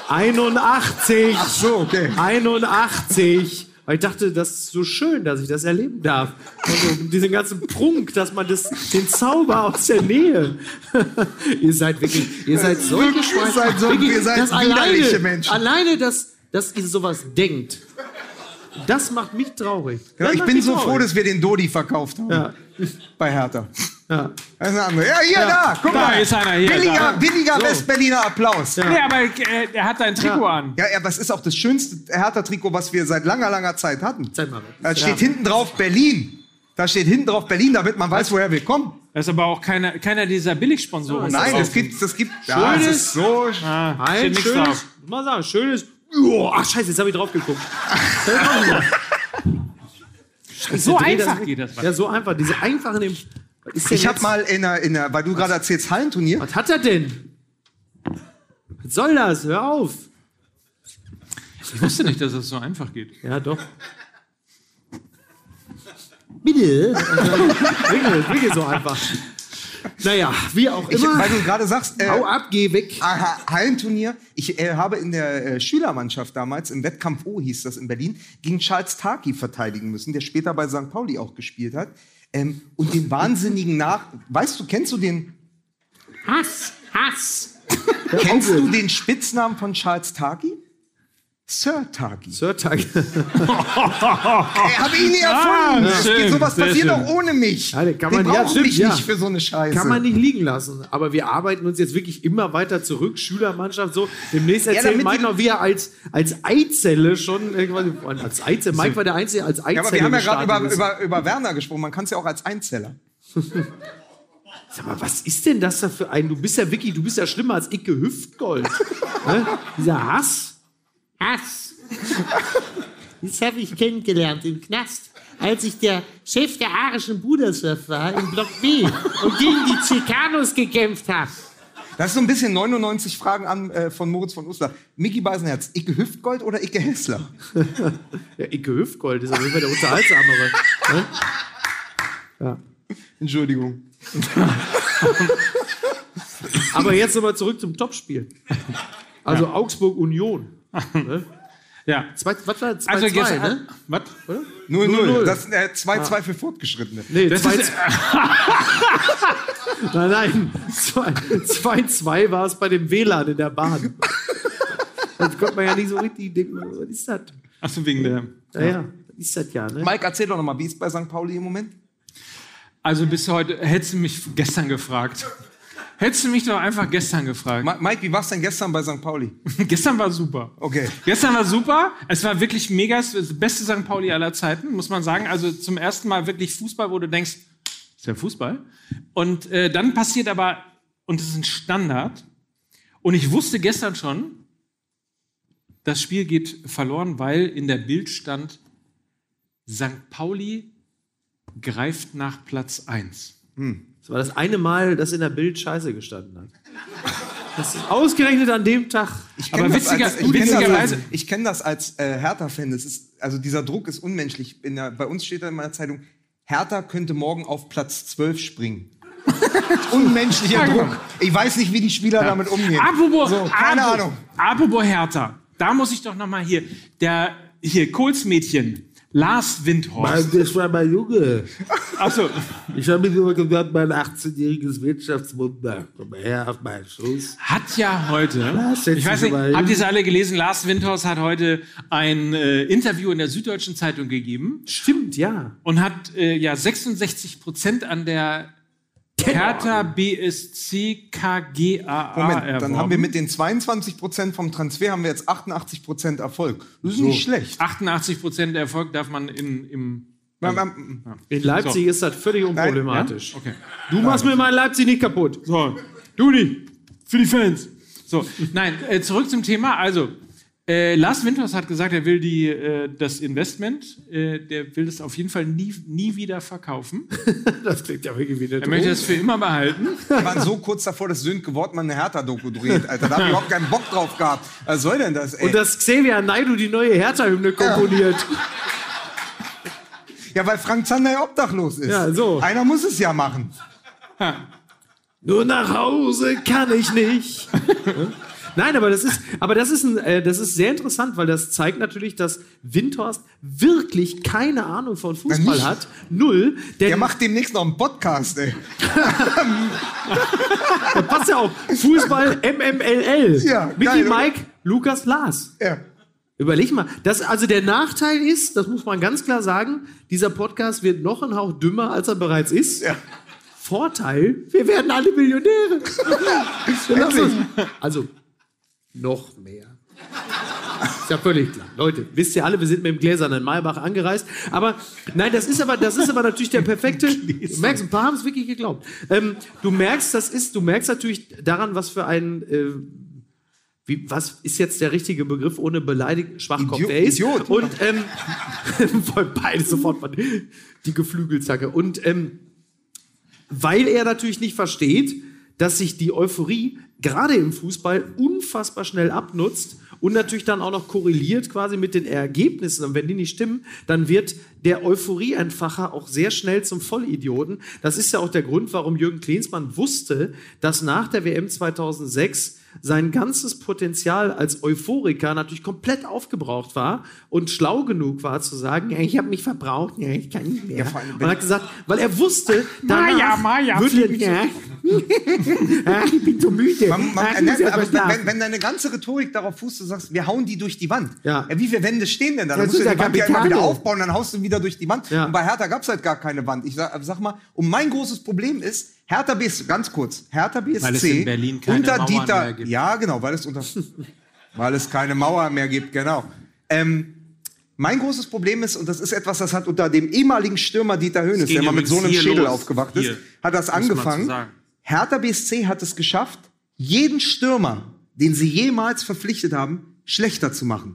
81. Ach so, okay. 81. Weil ich dachte, das ist so schön, dass ich das erleben darf. Also, diesen ganzen Prunk, dass man das, den Zauber aus der Nähe. ihr seid wirklich, ihr seid solche Ihr Schweine. seid so- Wirklich, ihr seid alleine, Menschen. Alleine, dass, dass ihr sowas denkt. Das macht mich traurig. Das ich bin so traurig. froh, dass wir den Dodi verkauft haben. Ja. Bei Hertha. Ja. Das ist eine andere. Ja, hier, da, guck Da mal. ist einer, hier, Billiger, da. billiger Westberliner Applaus. Ja. Nee, aber äh, er hat ein Trikot an. Ja, aber es ist auch das schönste Hertha-Trikot, was wir seit langer, langer Zeit hatten. Zeig mal. Da steht hinten drauf Berlin. Da steht hinten drauf Berlin, damit man weiß, woher wir kommen. Das ist aber auch keiner, keiner dieser Billigsponsoren. Nein, das gibt, das gibt. Ja, Schönes- das ist so. Ah, Ein steht nichts schönes, drauf. muss mal sagen, schönes. Oh, ach scheiße, jetzt habe ich drauf geguckt. So einfach geht das. Ja, so einfach. Diese einfachen. Ich habe mal in der, in der, weil du gerade erzählst, Hallenturnier. was hat er denn? Was soll das? Hör auf. Ich wusste nicht, dass es so einfach geht. Ja, doch. Bitte? Wirklich, wirklich so einfach. Naja, wie auch Ich, immer. weil du gerade sagst, äh, Hau ab, geh weg. Aha, Hallenturnier. Ich äh, habe in der äh, Schülermannschaft damals, im Wettkampf O hieß das in Berlin, gegen Charles Taki verteidigen müssen, der später bei St. Pauli auch gespielt hat. Ähm, und den wahnsinnigen Nach... Weißt du, kennst du den, Hass, Hass. kennst du den Spitznamen von Charles Taki? Sir Taki. Sir Tag. Ey, habe ich nie erfunden. Ah, schön, geht, sowas passiert schön. doch ohne mich. Ja, den kann man- ja, brauchen stimmt, mich ja. nicht für so eine Scheiße. Kann man nicht liegen lassen. Aber wir arbeiten uns jetzt wirklich immer weiter zurück. Schülermannschaft so. Demnächst erzählt damit Mike noch, wie er als, als Eizelle schon. Als Eizelle. Mike war der Einzige als Eizelle. ja, aber wir haben ja gerade über, über, über Werner gesprochen. Man kann es ja auch als Einzeller. Sag mal, was ist denn das da für ein. Du bist ja wirklich, du bist ja schlimmer als Icke Hüftgold. ne? Dieser Hass. Hass. Das habe ich kennengelernt im Knast, als ich der Chef der arischen Brudersurf war im Block B und gegen die Chicanos gekämpft habe. Das ist so ein bisschen 99 Fragen an äh, von Moritz von Uslar. Mickey Beisenherz, Icke Hüftgold oder Icke Hessler? Ja, Icke Hüftgold ist auf jeden Fall der unterhaltsamere. ne? Entschuldigung. Aber jetzt nochmal zurück zum Topspiel. Also Augsburg Union. Ja. Zwei, was war 2 Also 2 gestern. ne? Was? 0-0. 0-0. Das sind äh, 2-2 für Fortgeschrittene. Nee, Das 2 ist, Nein, nein. 2-2 war es bei dem WLAN in der Bahn. Das konnte man ja nicht so richtig denken. Was ist das? achso, wegen der. Naja, was ist das ja, ne? Mike, erzähl doch noch mal, wie ist es bei St. Pauli im Moment? Also bis heute, hättest du mich gestern gefragt. Hättest du mich doch einfach gestern gefragt. Ma Mike, wie war es denn gestern bei St. Pauli? gestern war super. Okay. Gestern war super. Es war wirklich mega. Das beste St. Pauli aller Zeiten, muss man sagen. Also zum ersten Mal wirklich Fußball, wo du denkst, ist ja Fußball. Und äh, dann passiert aber, und es ist ein Standard. Und ich wusste gestern schon, das Spiel geht verloren, weil in der Bild stand, St. Pauli greift nach Platz 1. Das war das eine Mal, dass in der Bild Scheiße gestanden hat. Das ist ausgerechnet an dem Tag. Ich Aber witziger- als, ich kenn das als, witzigerweise- ich kenn das als äh, Hertha-Fan. Das ist, also dieser Druck ist unmenschlich. In der, bei uns steht da in meiner Zeitung, Hertha könnte morgen auf Platz 12 springen. Unmenschlicher. Druck. Ich weiß nicht, wie die Spieler damit umgehen. Apropos, So, keine apropos- Ahnung. Apropos Hertha, da muss ich doch noch mal hier, der hier Kohls-Mädchen, Lars Windhorst. Das war mein Junge. Achso, Ich habe mir immer gesagt, mein 18-jähriges Wirtschaftswunder. Komm her auf meinen Schoß. hat ja heute, Lars, ich weiß nicht, habt ihr es alle gelesen? Lars Windhorst hat heute ein äh, Interview in der Süddeutschen Zeitung gegeben Stimmt, ja. und hat äh, ja 66 Prozent an der Hertha BSC KGAA Moment, erworben. dann haben wir mit den 22 Prozent vom Transfer haben wir jetzt 88 Prozent Erfolg. Das ist nicht schlecht. 88 Prozent Erfolg darf man in, im In Leipzig So. ist das völlig unproblematisch. Okay. Du machst mir mein Leipzig nicht kaputt. So, du nicht. Für die Fans. So, nein, äh, zurück zum Thema. Also, Äh, Lars Winters hat gesagt, er will die, äh, das Investment, äh, der will das auf jeden Fall nie, nie wieder verkaufen. Das klingt ja wirklich wie eine Er möchte das für immer behalten. Wir waren so kurz davor, dass Sönke Wortmann eine Hertha-Doku dreht, Alter. Da hab ich überhaupt keinen Bock drauf gehabt. Was soll denn das, ey? Und dass Xavier Naidu die neue Hertha-Hymne komponiert. ja, weil Frank Zander ja obdachlos ist. Ja, so. Einer muss es ja machen. Nur nach Hause kann ich nicht. Nein, aber das ist, aber das ist, ein, äh, das ist sehr interessant, weil das zeigt natürlich, dass Windhorst wirklich keine Ahnung von Fußball hat. Null. Der macht demnächst noch einen Podcast, ey. da passt ja auch. Fußball MMLL. Ja, Mickey? Mike, Lukas Lars. Ja. Überleg mal, das, also der Nachteil ist, das muss man ganz klar sagen, dieser Podcast wird noch ein Hauch dümmer, als er bereits ist. Ja. Vorteil, wir werden alle Millionäre. Also, noch mehr. Ist ja völlig klar. Leute, wisst ihr alle, wir sind mit dem gläsernen Maybach angereist. Aber nein, das ist aber, das ist aber natürlich der perfekte. Du merkst, ein paar haben es wirklich geglaubt. Ähm, du merkst, das ist, du merkst natürlich daran, was für ein. Äh, wie, was ist jetzt der richtige Begriff ohne beleidigt Schwachkopf Idiot- ist? Idiot. Und ähm, beide sofort mal die Geflügelzacke. Und ähm, weil er natürlich nicht versteht, dass sich die Euphorie gerade im Fußball unfassbar schnell abnutzt und natürlich dann auch noch korreliert quasi mit den Ergebnissen. Und wenn die nicht stimmen, dann wird der Euphorieentfacher auch sehr schnell zum Vollidioten. Das ist ja auch der Grund, warum Jürgen Klinsmann wusste, dass nach der WM 2006 sein ganzes Potenzial als Euphoriker natürlich komplett aufgebraucht war und schlau genug war zu sagen, ja, ich habe mich verbraucht, ja, ich kann nicht mehr. allem, und hat gesagt, weil er wusste, danach Maja, würde ja, ich bin so müde. Man, man, Ah, ich muss ne, erst aber wenn, wenn deine ganze Rhetorik darauf fußt, du sagst, wir hauen die durch die Wand. Ja. wie viele Wände stehen denn da? Dann Das musst du die ja Wand ja immer wieder aufbauen, dann haust du wieder durch die Wand. Ja. Und bei Hertha gab es halt gar keine Wand. Ich sag, sag mal, und mein großes Problem ist, Hertha BSC, ganz kurz, Hertha BSC unter Mauern Dieter, ja genau, weil es unter, weil es keine Mauer mehr gibt, genau. Ähm, mein großes Problem ist, und das ist etwas, das hat unter dem ehemaligen Stürmer Dieter Höhnes, ging der mal mit so einem Schädel los. aufgewacht ist, Hier. hat das Muss angefangen. Hertha BSC hat es geschafft, jeden Stürmer, den sie jemals verpflichtet haben, schlechter zu machen.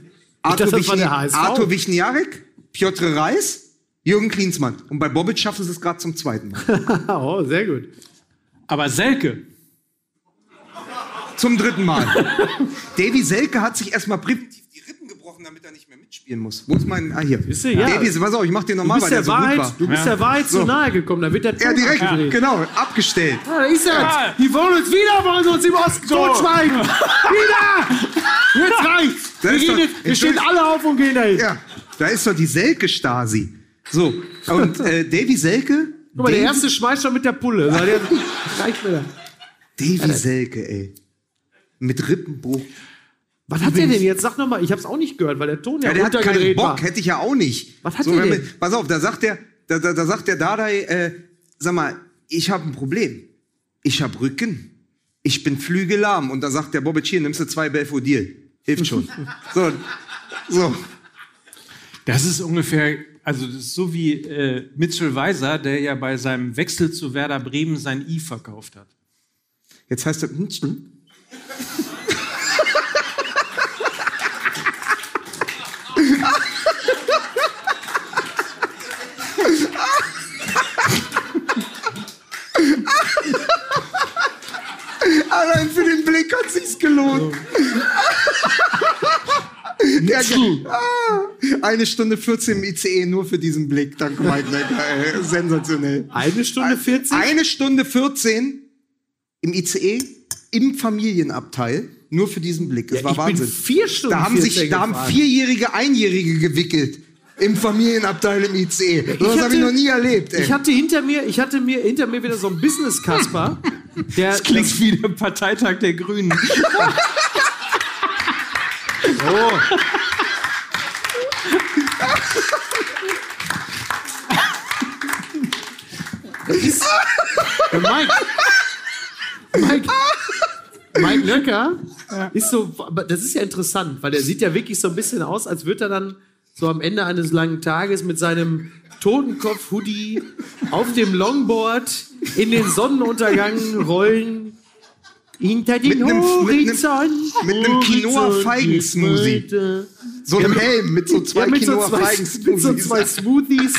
Arthur, Wichni-. Arthur Wichniarek, Piotr Reis, Jürgen Klinsmann. Und bei Bobic schaffen sie es gerade zum zweiten Mal. oh, sehr gut. Aber Selke, zum dritten Mal. Davy Selke hat sich erstmal präventiv die Rippen gebrochen, damit er nicht mehr mitspielen muss. Wo ist mein. Ah, hier. Ja. Davy, pass auf, ich mach Du nochmal, bist, weil der so gut Wahrheit, war. du bist der Wahrheit zu nahe gekommen, da wird der Ja, Ton direkt, abgedreht. genau, abgestellt. Ah, da ist er. Ja. Die wollen uns wieder, wollen sie uns im Osten totschweigen. wieder! Jetzt reicht's. Da Wir, gehen doch- wir stehen alle auf und gehen dahin. Ja, da ist doch die Selke-Stasi. So, und äh, Davy Selke. Guck mal, der Davy- erste schmeißt schon mit der Pulle. Der, reicht mir da. Davy Selke, ey. Mit Rippenbruch. Was hat der denn jetzt? Sag nochmal, ich hab's auch nicht gehört, weil der Ton ja, Ja, der hat keinen Bock, war. hätte ich ja auch nicht. Was hat so, der denn? wir- Pass auf, da sagt der, da, da, da sagt der Dardai, äh, sag mal, ich habe ein Problem. Ich habe Rücken. Ich bin flügellahm. Und da sagt der Bobic, hier, nimmst du zwei Belfodil. Hilft schon. so, so. das ist ungefähr, also das ist so wie äh, Mitchell Weiser, der ja bei seinem Wechsel zu Werder Bremen sein I verkauft hat. Jetzt heißt er, hm. Allein für den Blick hat sich's gelohnt. Der, ah, eine Stunde 14 im ICE nur für diesen Blick. Danke, Mike. Sensationell. Eine Stunde 40? Eine Stunde 14 im ICE im Familienabteil nur für diesen Blick. Das Ja, war Wahnsinn. vier Stunden da haben sich, 14 da haben vierjährige Einjährige gewickelt im Familienabteil im ICE. Das hatte- habe ich noch nie erlebt. Ey. Ich hatte hinter mir, ich hatte mir hinter mir wieder so einen Business Kasper, der das Klingt wie der Parteitag der Grünen. Der Mike. Mike. Mike Nöcker ist so, das ist ja interessant, weil der sieht ja wirklich so ein bisschen aus, als würde er dann so am Ende eines langen Tages mit seinem Totenkopf-Hoodie auf dem Longboard in den Sonnenuntergang rollen. Hinter den Mit einem- Horizont. mit einem Quinoa Horizont Feigen-Smoothie. geht weiter. So einem Helm mit so zwei Ja, mit so Quinoa zwei, Feigen mit so zwei Smoothies.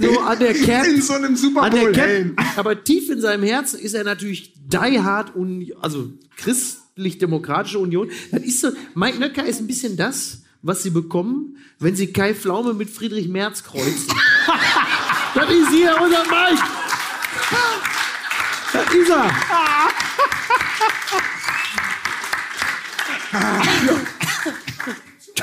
So an der Cap. In so einem Super An der Bowl Cap. Helm. Aber tief in seinem Herzen ist er natürlich die hard und also christlich-demokratische Union. Das ist so, Mike Nöcker ist ein bisschen das, was sie bekommen, wenn sie Kai Pflaume mit Friedrich Merz kreuzen. das ist hier unser Mike. Das ist er. Ah.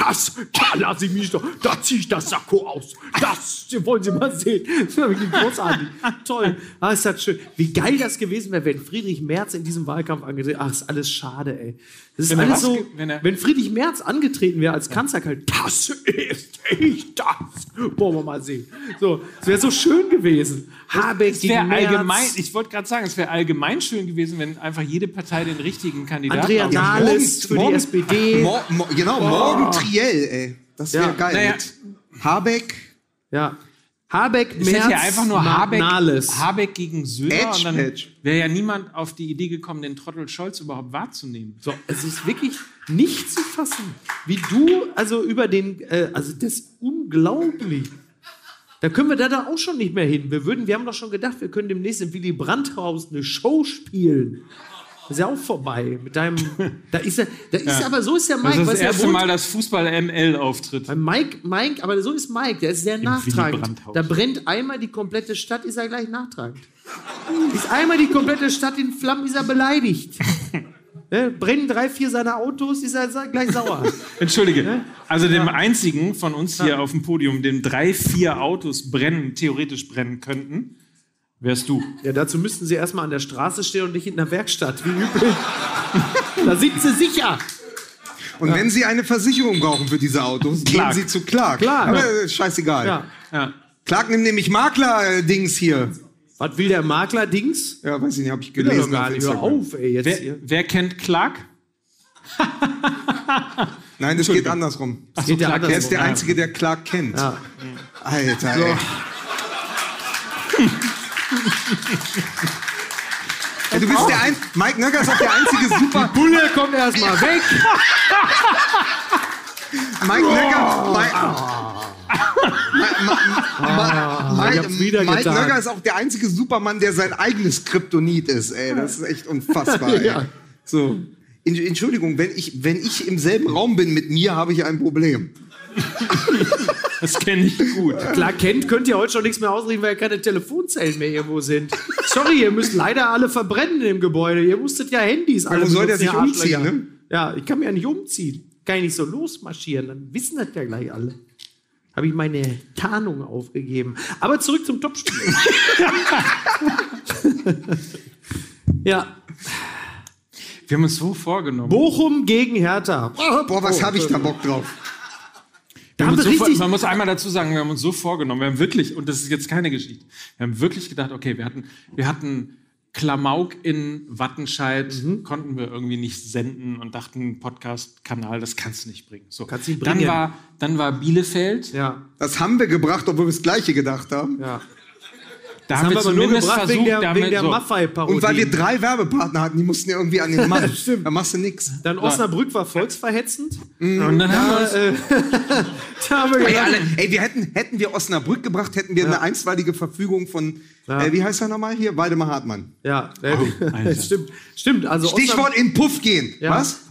Das, da lasse ich mich doch, da ziehe ich das Sakko aus. Das wollen Sie mal sehen. Das ist wirklich großartig. Toll. Ah, ist das schön. Wie geil das gewesen wäre, wenn Friedrich Merz in diesem Wahlkampf angetreten Ach, ist alles schade, ey. Das ist Wenn alles so, wenn wenn Friedrich Merz angetreten wäre als Kanzlerkandidat, das ist ich, das. Wollen wir mal sehen. So, es wäre so schön gewesen. Habeck Es gegen wäre Merz. allgemein, ich wollte gerade sagen, es wäre allgemein schön gewesen, wenn einfach jede Partei den richtigen Kandidaten Andrea Nahles für die SPD. Mor mo genau, morgen Triell, ey. Das wäre Ja. geil. Naja. Mit Habeck, Ja. Habeck, Es Merz, hätte ja einfach nur Habeck. Habeck gegen Söder Edge, und dann wäre ja niemand auf die Idee gekommen, den Trottel Scholz überhaupt wahrzunehmen. So, es ist wirklich nicht zu fassen, wie du also über den, äh, also das ist unglaublich. Da können wir da, da auch schon nicht mehr hin. Wir würden, wir haben doch schon gedacht, wir können demnächst im Willy Brandt-Haus eine Show spielen. Das ist ja auch vorbei mit deinem. Da ist er, da ist aber so ist der Das Mike. ist das du, er erste Mal, dass Fußball ML auftritt. Bei Mike, Mike, aber so ist Mike, der ist sehr nachtragend. Brandt-Haus. Da brennt einmal die komplette Stadt, ist er gleich nachtragend. Ist einmal die komplette Stadt in Flammen, ist er beleidigt. ne? Brennen drei, vier seiner Autos, ist er gleich sauer. Entschuldige. Also dem einzigen von uns hier auf dem Podium, dem drei, vier Autos brennen, theoretisch brennen könnten, wärst du. ja, dazu müssten sie erstmal an der Straße stehen und nicht in der Werkstatt, wie üblich. da sind sie sicher. Und wenn Sie eine Versicherung brauchen für diese Autos, gehen Clark. Sie zu Clark. Clark. Aber äh, scheißegal. Ja. Ja. Clark nimmt nämlich Makler-Dings hier. Was will der Makler-Dings? Ja, weiß ich nicht, habe ich Will gelesen doch gar nicht. Hör auf, ey, jetzt Wer, hier. wer kennt Clark? Nein, das geht andersrum. Geht ja Clark, Er ist andersrum. der Einzige, der Clark kennt. Ja. Alter, ey. Ey, du bist der ein Mike Nöcker ist auch der einzige super Bulle kommt erstmal weg. Mike Nöcker. Mike, Mike getan. Nöcker ist auch der einzige Supermann, der sein eigenes Kryptonit ist. Ey, das ist echt unfassbar. Ja. So. Entschuldigung, wenn ich, wenn ich im selben Raum bin mit mir, habe ich ein Problem. Das kenne ich gut. Klar, kennt, könnt ihr heute schon nichts mehr ausreden, weil ja keine Telefonzellen mehr irgendwo sind. Sorry, ihr müsst leider alle verbrennen im Gebäude. Ihr musstet ja Handys alle wo soll der sich umziehen, ne? Ja, ich kann mich ja nicht umziehen. Kann ich nicht so losmarschieren, dann wissen das ja gleich alle. Habe ich meine Tarnung aufgegeben. Aber zurück zum Topspiel. ja, Wir haben uns so vorgenommen. Bochum gegen Hertha. Boah, was habe ich da Bock drauf? Wir Da haben haben so, vor- richtig- man muss einmal dazu sagen, wir haben uns so vorgenommen, wir haben wirklich, und das ist jetzt keine Geschichte, wir haben wirklich gedacht, okay, wir hatten, wir hatten Klamauk in Wattenscheid, Mhm. konnten wir irgendwie nicht senden und dachten, Podcast-Kanal, das kannst du nicht bringen. So. Kannst nicht dann, bringen. war, dann war Bielefeld, Ja, Das haben wir gebracht, obwohl wir das Gleiche gedacht haben. ja. Da Das haben wir wir aber nur gebracht versucht, wegen der, wegen der so. Maffei-Parodie. Und weil wir drei Werbepartner hatten, die mussten ja irgendwie an den Mann. Stimmt. Da machst du nix. Dann Osnabrück war volksverhetzend. Und dann haben wir uns, Da haben wir Ey, alle, ey, wir hätten, hätten wir Osnabrück gebracht, hätten wir eine einstweilige Verfügung von, äh, wie heißt er nochmal hier? Waldemar Hartmann. Ja, äh, Alter. stimmt. Stimmt, also, Stichwort in Puff gehen. Ja. Was?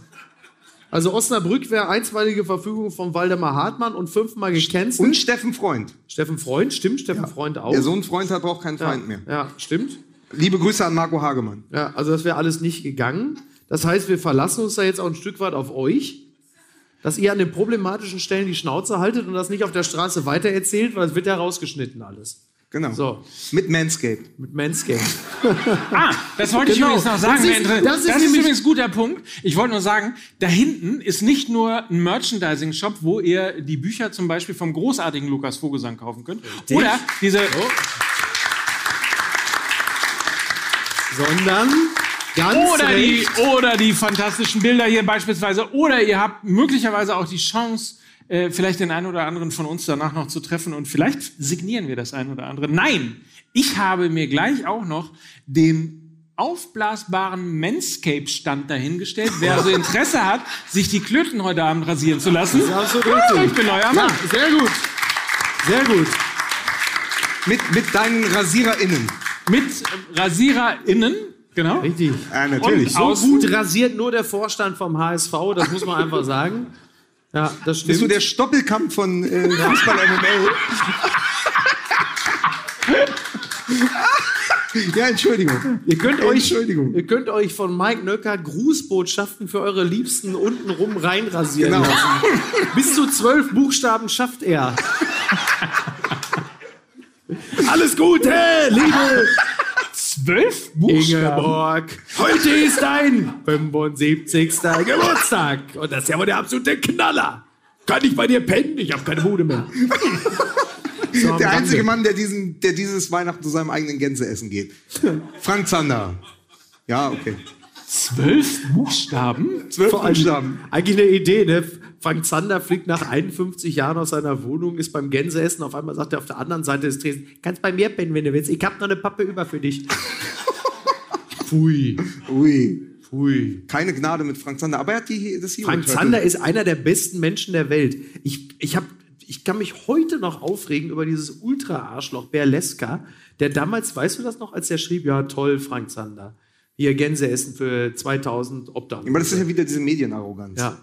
Also Osnabrück wäre einstweilige Verfügung von Waldemar Hartmann und fünfmal gecancelt. Und Steffen Freund. Steffen Freund, stimmt, Steffen Freund auch. Der Sohn Freund hat braucht keinen ja, Feind mehr. ja, stimmt. Liebe Grüße an Marco Hagemann. Ja, also das wäre alles nicht gegangen. Das heißt, wir verlassen uns da jetzt auch ein Stück weit auf euch, dass ihr an den problematischen Stellen die Schnauze haltet und das nicht auf der Straße weitererzählt, weil es wird ja rausgeschnitten alles. Genau. So, Mit Manscaped. mit Manscaped. Ah, das wollte ich Genau. übrigens noch sagen. Das ist- das ist das ist übrigens ein guter Punkt. Ich wollte nur sagen, da hinten ist nicht nur ein Merchandising-Shop, wo ihr die Bücher zum Beispiel vom großartigen Lukas Vogelsang kaufen könnt. Oder diese, Sondern ganz oder, die, recht, oder die fantastischen Bilder hier beispielsweise. Oder ihr habt möglicherweise auch die Chance, äh, vielleicht den einen oder anderen von uns danach noch zu treffen und vielleicht signieren wir das ein oder andere. Nein, ich habe mir gleich auch noch den aufblasbaren Manscape-Stand dahingestellt. Wer also Interesse hat, sich die Klöten heute Abend rasieren zu lassen. Das ist absolut Ja, richtig. ich bin euer Mann. Sehr gut. Sehr gut. Mit, mit deinen RasiererInnen. Mit RasiererInnen, genau. Richtig. Ja, natürlich. Und So gut rasiert nur der Vorstand vom HSV, das muss man einfach sagen. Ja, das stimmt. Bist du der Stoppelkampf von äh, Fußball MML? ja, Entschuldigung. Ihr könnt, euch, Entschuldigung. ihr könnt euch von Mike Nöcker Grußbotschaften für eure Liebsten untenrum reinrasieren Genau. lassen. Bis zu zwölf Buchstaben schafft er. Alles Gute, liebe Zwölf Buchstaben. Ingeborg. Heute ist dein 75. Geburtstag. Und das ist ja wohl der absolute Knaller. Kann ich bei dir pennen? Ich habe keine Bude mehr. So, Der einzige Rande. Mann, der, diesen, der dieses Weihnachten zu seinem eigenen Gänseessen geht. Frank Zander. Ja, okay. Zwölf Buchstaben? Zwölf Buchstaben. Eigentlich eine Idee, ne? Frank Zander fliegt nach 51 Jahren aus seiner Wohnung, ist beim Gänseessen. Auf einmal sagt er auf der anderen Seite des Tresen: Kannst bei mir pennen, wenn du willst. Ich hab noch eine Pappe über für dich. Pfui, Ui. pfui. Keine Gnade mit Frank Zander. Aber er hat die, das Hero Frank. Zander ist einer der besten Menschen der Welt. Ich, ich, hab, ich kann mich heute noch aufregen über dieses Ultra-Arschloch Berleska, der damals, weißt du das noch, als er schrieb: Ja, toll, Frank Zander. Hier Gänseessen für 2000 Obdachlose. Aber das ist ja wieder diese Medienarroganz. Ja.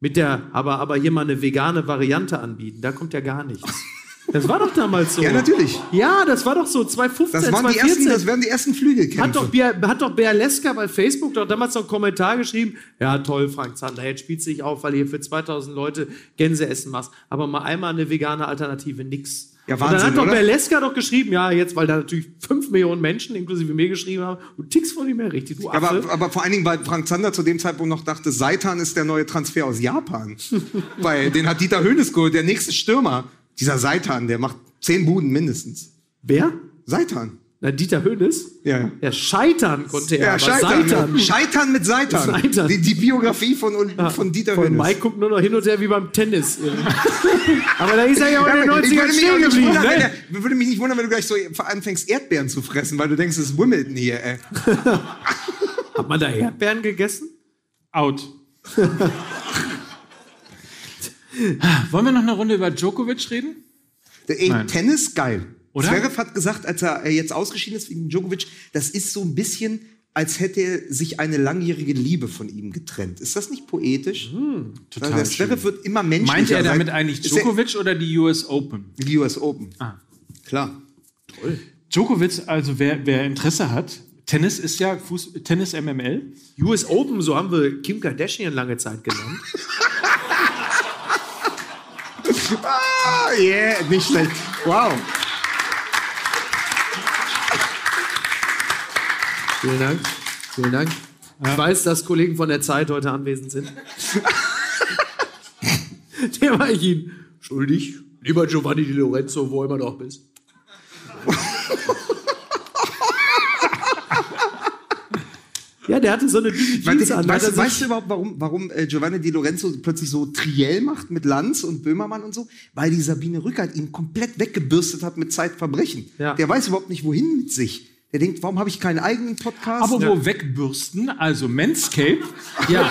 Mit der, aber, aber hier mal eine vegane Variante anbieten, da kommt ja gar nichts. Das war doch damals so. Ja, natürlich. Ja, das war doch so 2015, Das, waren die 2014. ersten, das wären die ersten Flügelkämpfe. hat doch, hat doch Berleska bei Facebook doch damals noch einen Kommentar geschrieben. Ja, toll, Frank Zander, jetzt spielst du dich auf, weil ihr für 2000 Leute Gänseessen machst. Aber mal einmal eine vegane Alternative, nix. Ja, Und dann Wahnsinn, hat doch oder? Berleska doch geschrieben, ja, jetzt, weil da natürlich 5 Millionen Menschen, inklusive mir, geschrieben haben, du tickst von ihm her richtig, du aber, aber vor allen Dingen, weil Frank Zander zu dem Zeitpunkt noch dachte, Seitan ist der neue Transfer aus Japan. weil den hat Dieter Hönes geholt, der nächste Stürmer. Dieser Seitan, der macht zehn Buden mindestens. Wer? Seitan. Na, Dieter Hönes? Ja. Ja, scheitern konnte er, Ja, aber Scheitern. Seitern. Scheitern mit Seitan. Seitan. Die, die Biografie von, von Dieter Von Hönes. Mike guckt nur noch hin und her wie beim Tennis. aber da ist er ja auch Ja, in den ich 90ern würde mich, auch stehen nicht geblieben. wundern, wenn Ne? der, würde mich nicht wundern, wenn du gleich so anfängst, Erdbeeren zu fressen, weil du denkst, es ist Wimbledon hier, ey. Hat man da Erdbeeren gegessen? Out. Wollen wir noch eine Runde über Djokovic reden? Ey. Tennis, geil. Oder? Zverev hat gesagt, als er jetzt ausgeschieden ist wegen Djokovic, das ist so ein bisschen, als hätte sich eine langjährige Liebe von ihm getrennt. Ist das nicht poetisch? Total der schön. Zverev wird immer menschlicher. Meint er damit eigentlich er- Djokovic oder die US Open? Die US Open. Ah. Klar. Djokovic, also wer, wer Interesse hat, Tennis ist ja Fuß, Tennis MML. US Open, so haben wir Kim Kardashian lange Zeit genannt. Ah, yeah, nicht schlecht. Wow. Vielen Dank. Vielen Dank. Ich weiß, dass Kollegen von der Zeit heute anwesend sind. Der war ich Ihnen schuldig. Lieber Giovanni Di Lorenzo, wo immer du auch bist. Ja, der hatte so eine dünne Weißt, Jeans an. weißt, weißt du überhaupt, warum, warum äh, Giovanni Di Lorenzo plötzlich so Triell macht mit Lanz und Böhmermann und so? Weil die Sabine Rückert ihn komplett weggebürstet hat mit Zeitverbrechen. Ja. Der weiß überhaupt nicht, wohin mit sich. Der denkt, warum habe ich keinen eigenen Podcast? Aber wo wegbürsten, also Manscape. ja.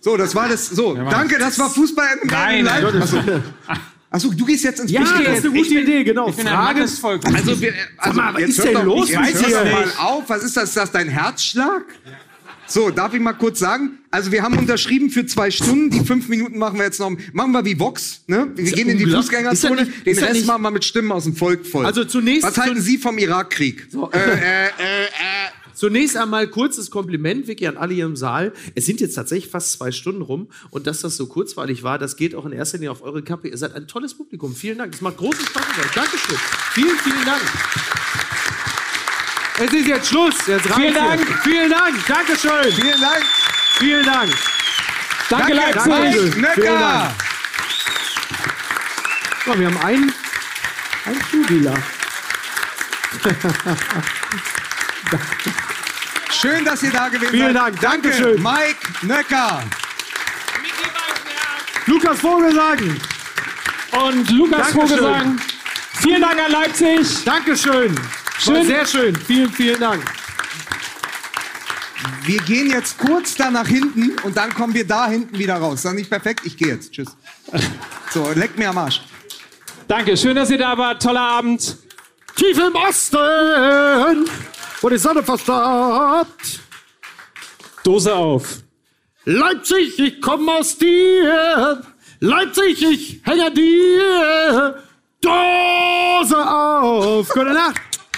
So, das war das. So, Mann. danke, das war Fußball im Nein, Live. nein. Achso. Achso, du gehst jetzt ins ja, Wichtige. das ist eine gute Idee, genau. Ich Frage. mattes Volk. Also, wir, also mal, was jetzt ist denn doch- los Jetzt hör dir? doch mal auf. Was ist das? Ist das dein Herzschlag? So, darf ich mal kurz sagen? Also, wir haben unterschrieben für zwei Stunden. Die fünf Minuten machen wir jetzt noch. Machen wir wie Vox. Ne? Wir gehen in die. Fußgängerzone. Ist das nicht- Den ist das Rest machen wir mit Stimmen aus dem Volk voll. Also zunächst- Was halten Sie vom Irakkrieg? Äh, äh, äh, äh. Zunächst einmal kurzes Kompliment, Vicky, an alle hier im Saal. Es sind jetzt tatsächlich fast zwei Stunden rum und dass das so kurzweilig war, das geht auch in erster Linie auf eure Kappe. Ihr seid ein tolles Publikum. Vielen Dank. Es macht großen Spaß. Dankeschön. Vielen, vielen Dank. Es ist jetzt Schluss. Jetzt Vielen Dank. Jetzt. Vielen Dank. Dankeschön. Vielen Dank. Vielen Dank. Danke, Leipzig. Dankeschön. Mike Vielen Nöcker. Dank. So, wir haben einen, einen Schuhdealer. Schön, dass ihr da gewesen Vielen seid. Dank. Danke, Dankeschön. Mike Nöcker. Lukas Vogelsang. Und Lukas Dankeschön. Vogelsang. Vielen Dank an Leipzig. Dankeschön. War Schön. Sehr schön. Vielen, vielen Dank. Wir gehen jetzt kurz da nach hinten und dann kommen wir da hinten wieder raus. Ist das nicht perfekt? Ich gehe jetzt. Tschüss. So, leck mir am Arsch. Danke, schön, dass ihr da wart. Toller Abend. Tief im Osten, wo die Sonne verstaubt. Dose auf. Leipzig, ich komm aus dir. Leipzig, ich hänge an dir. Dose auf. Gute Nacht.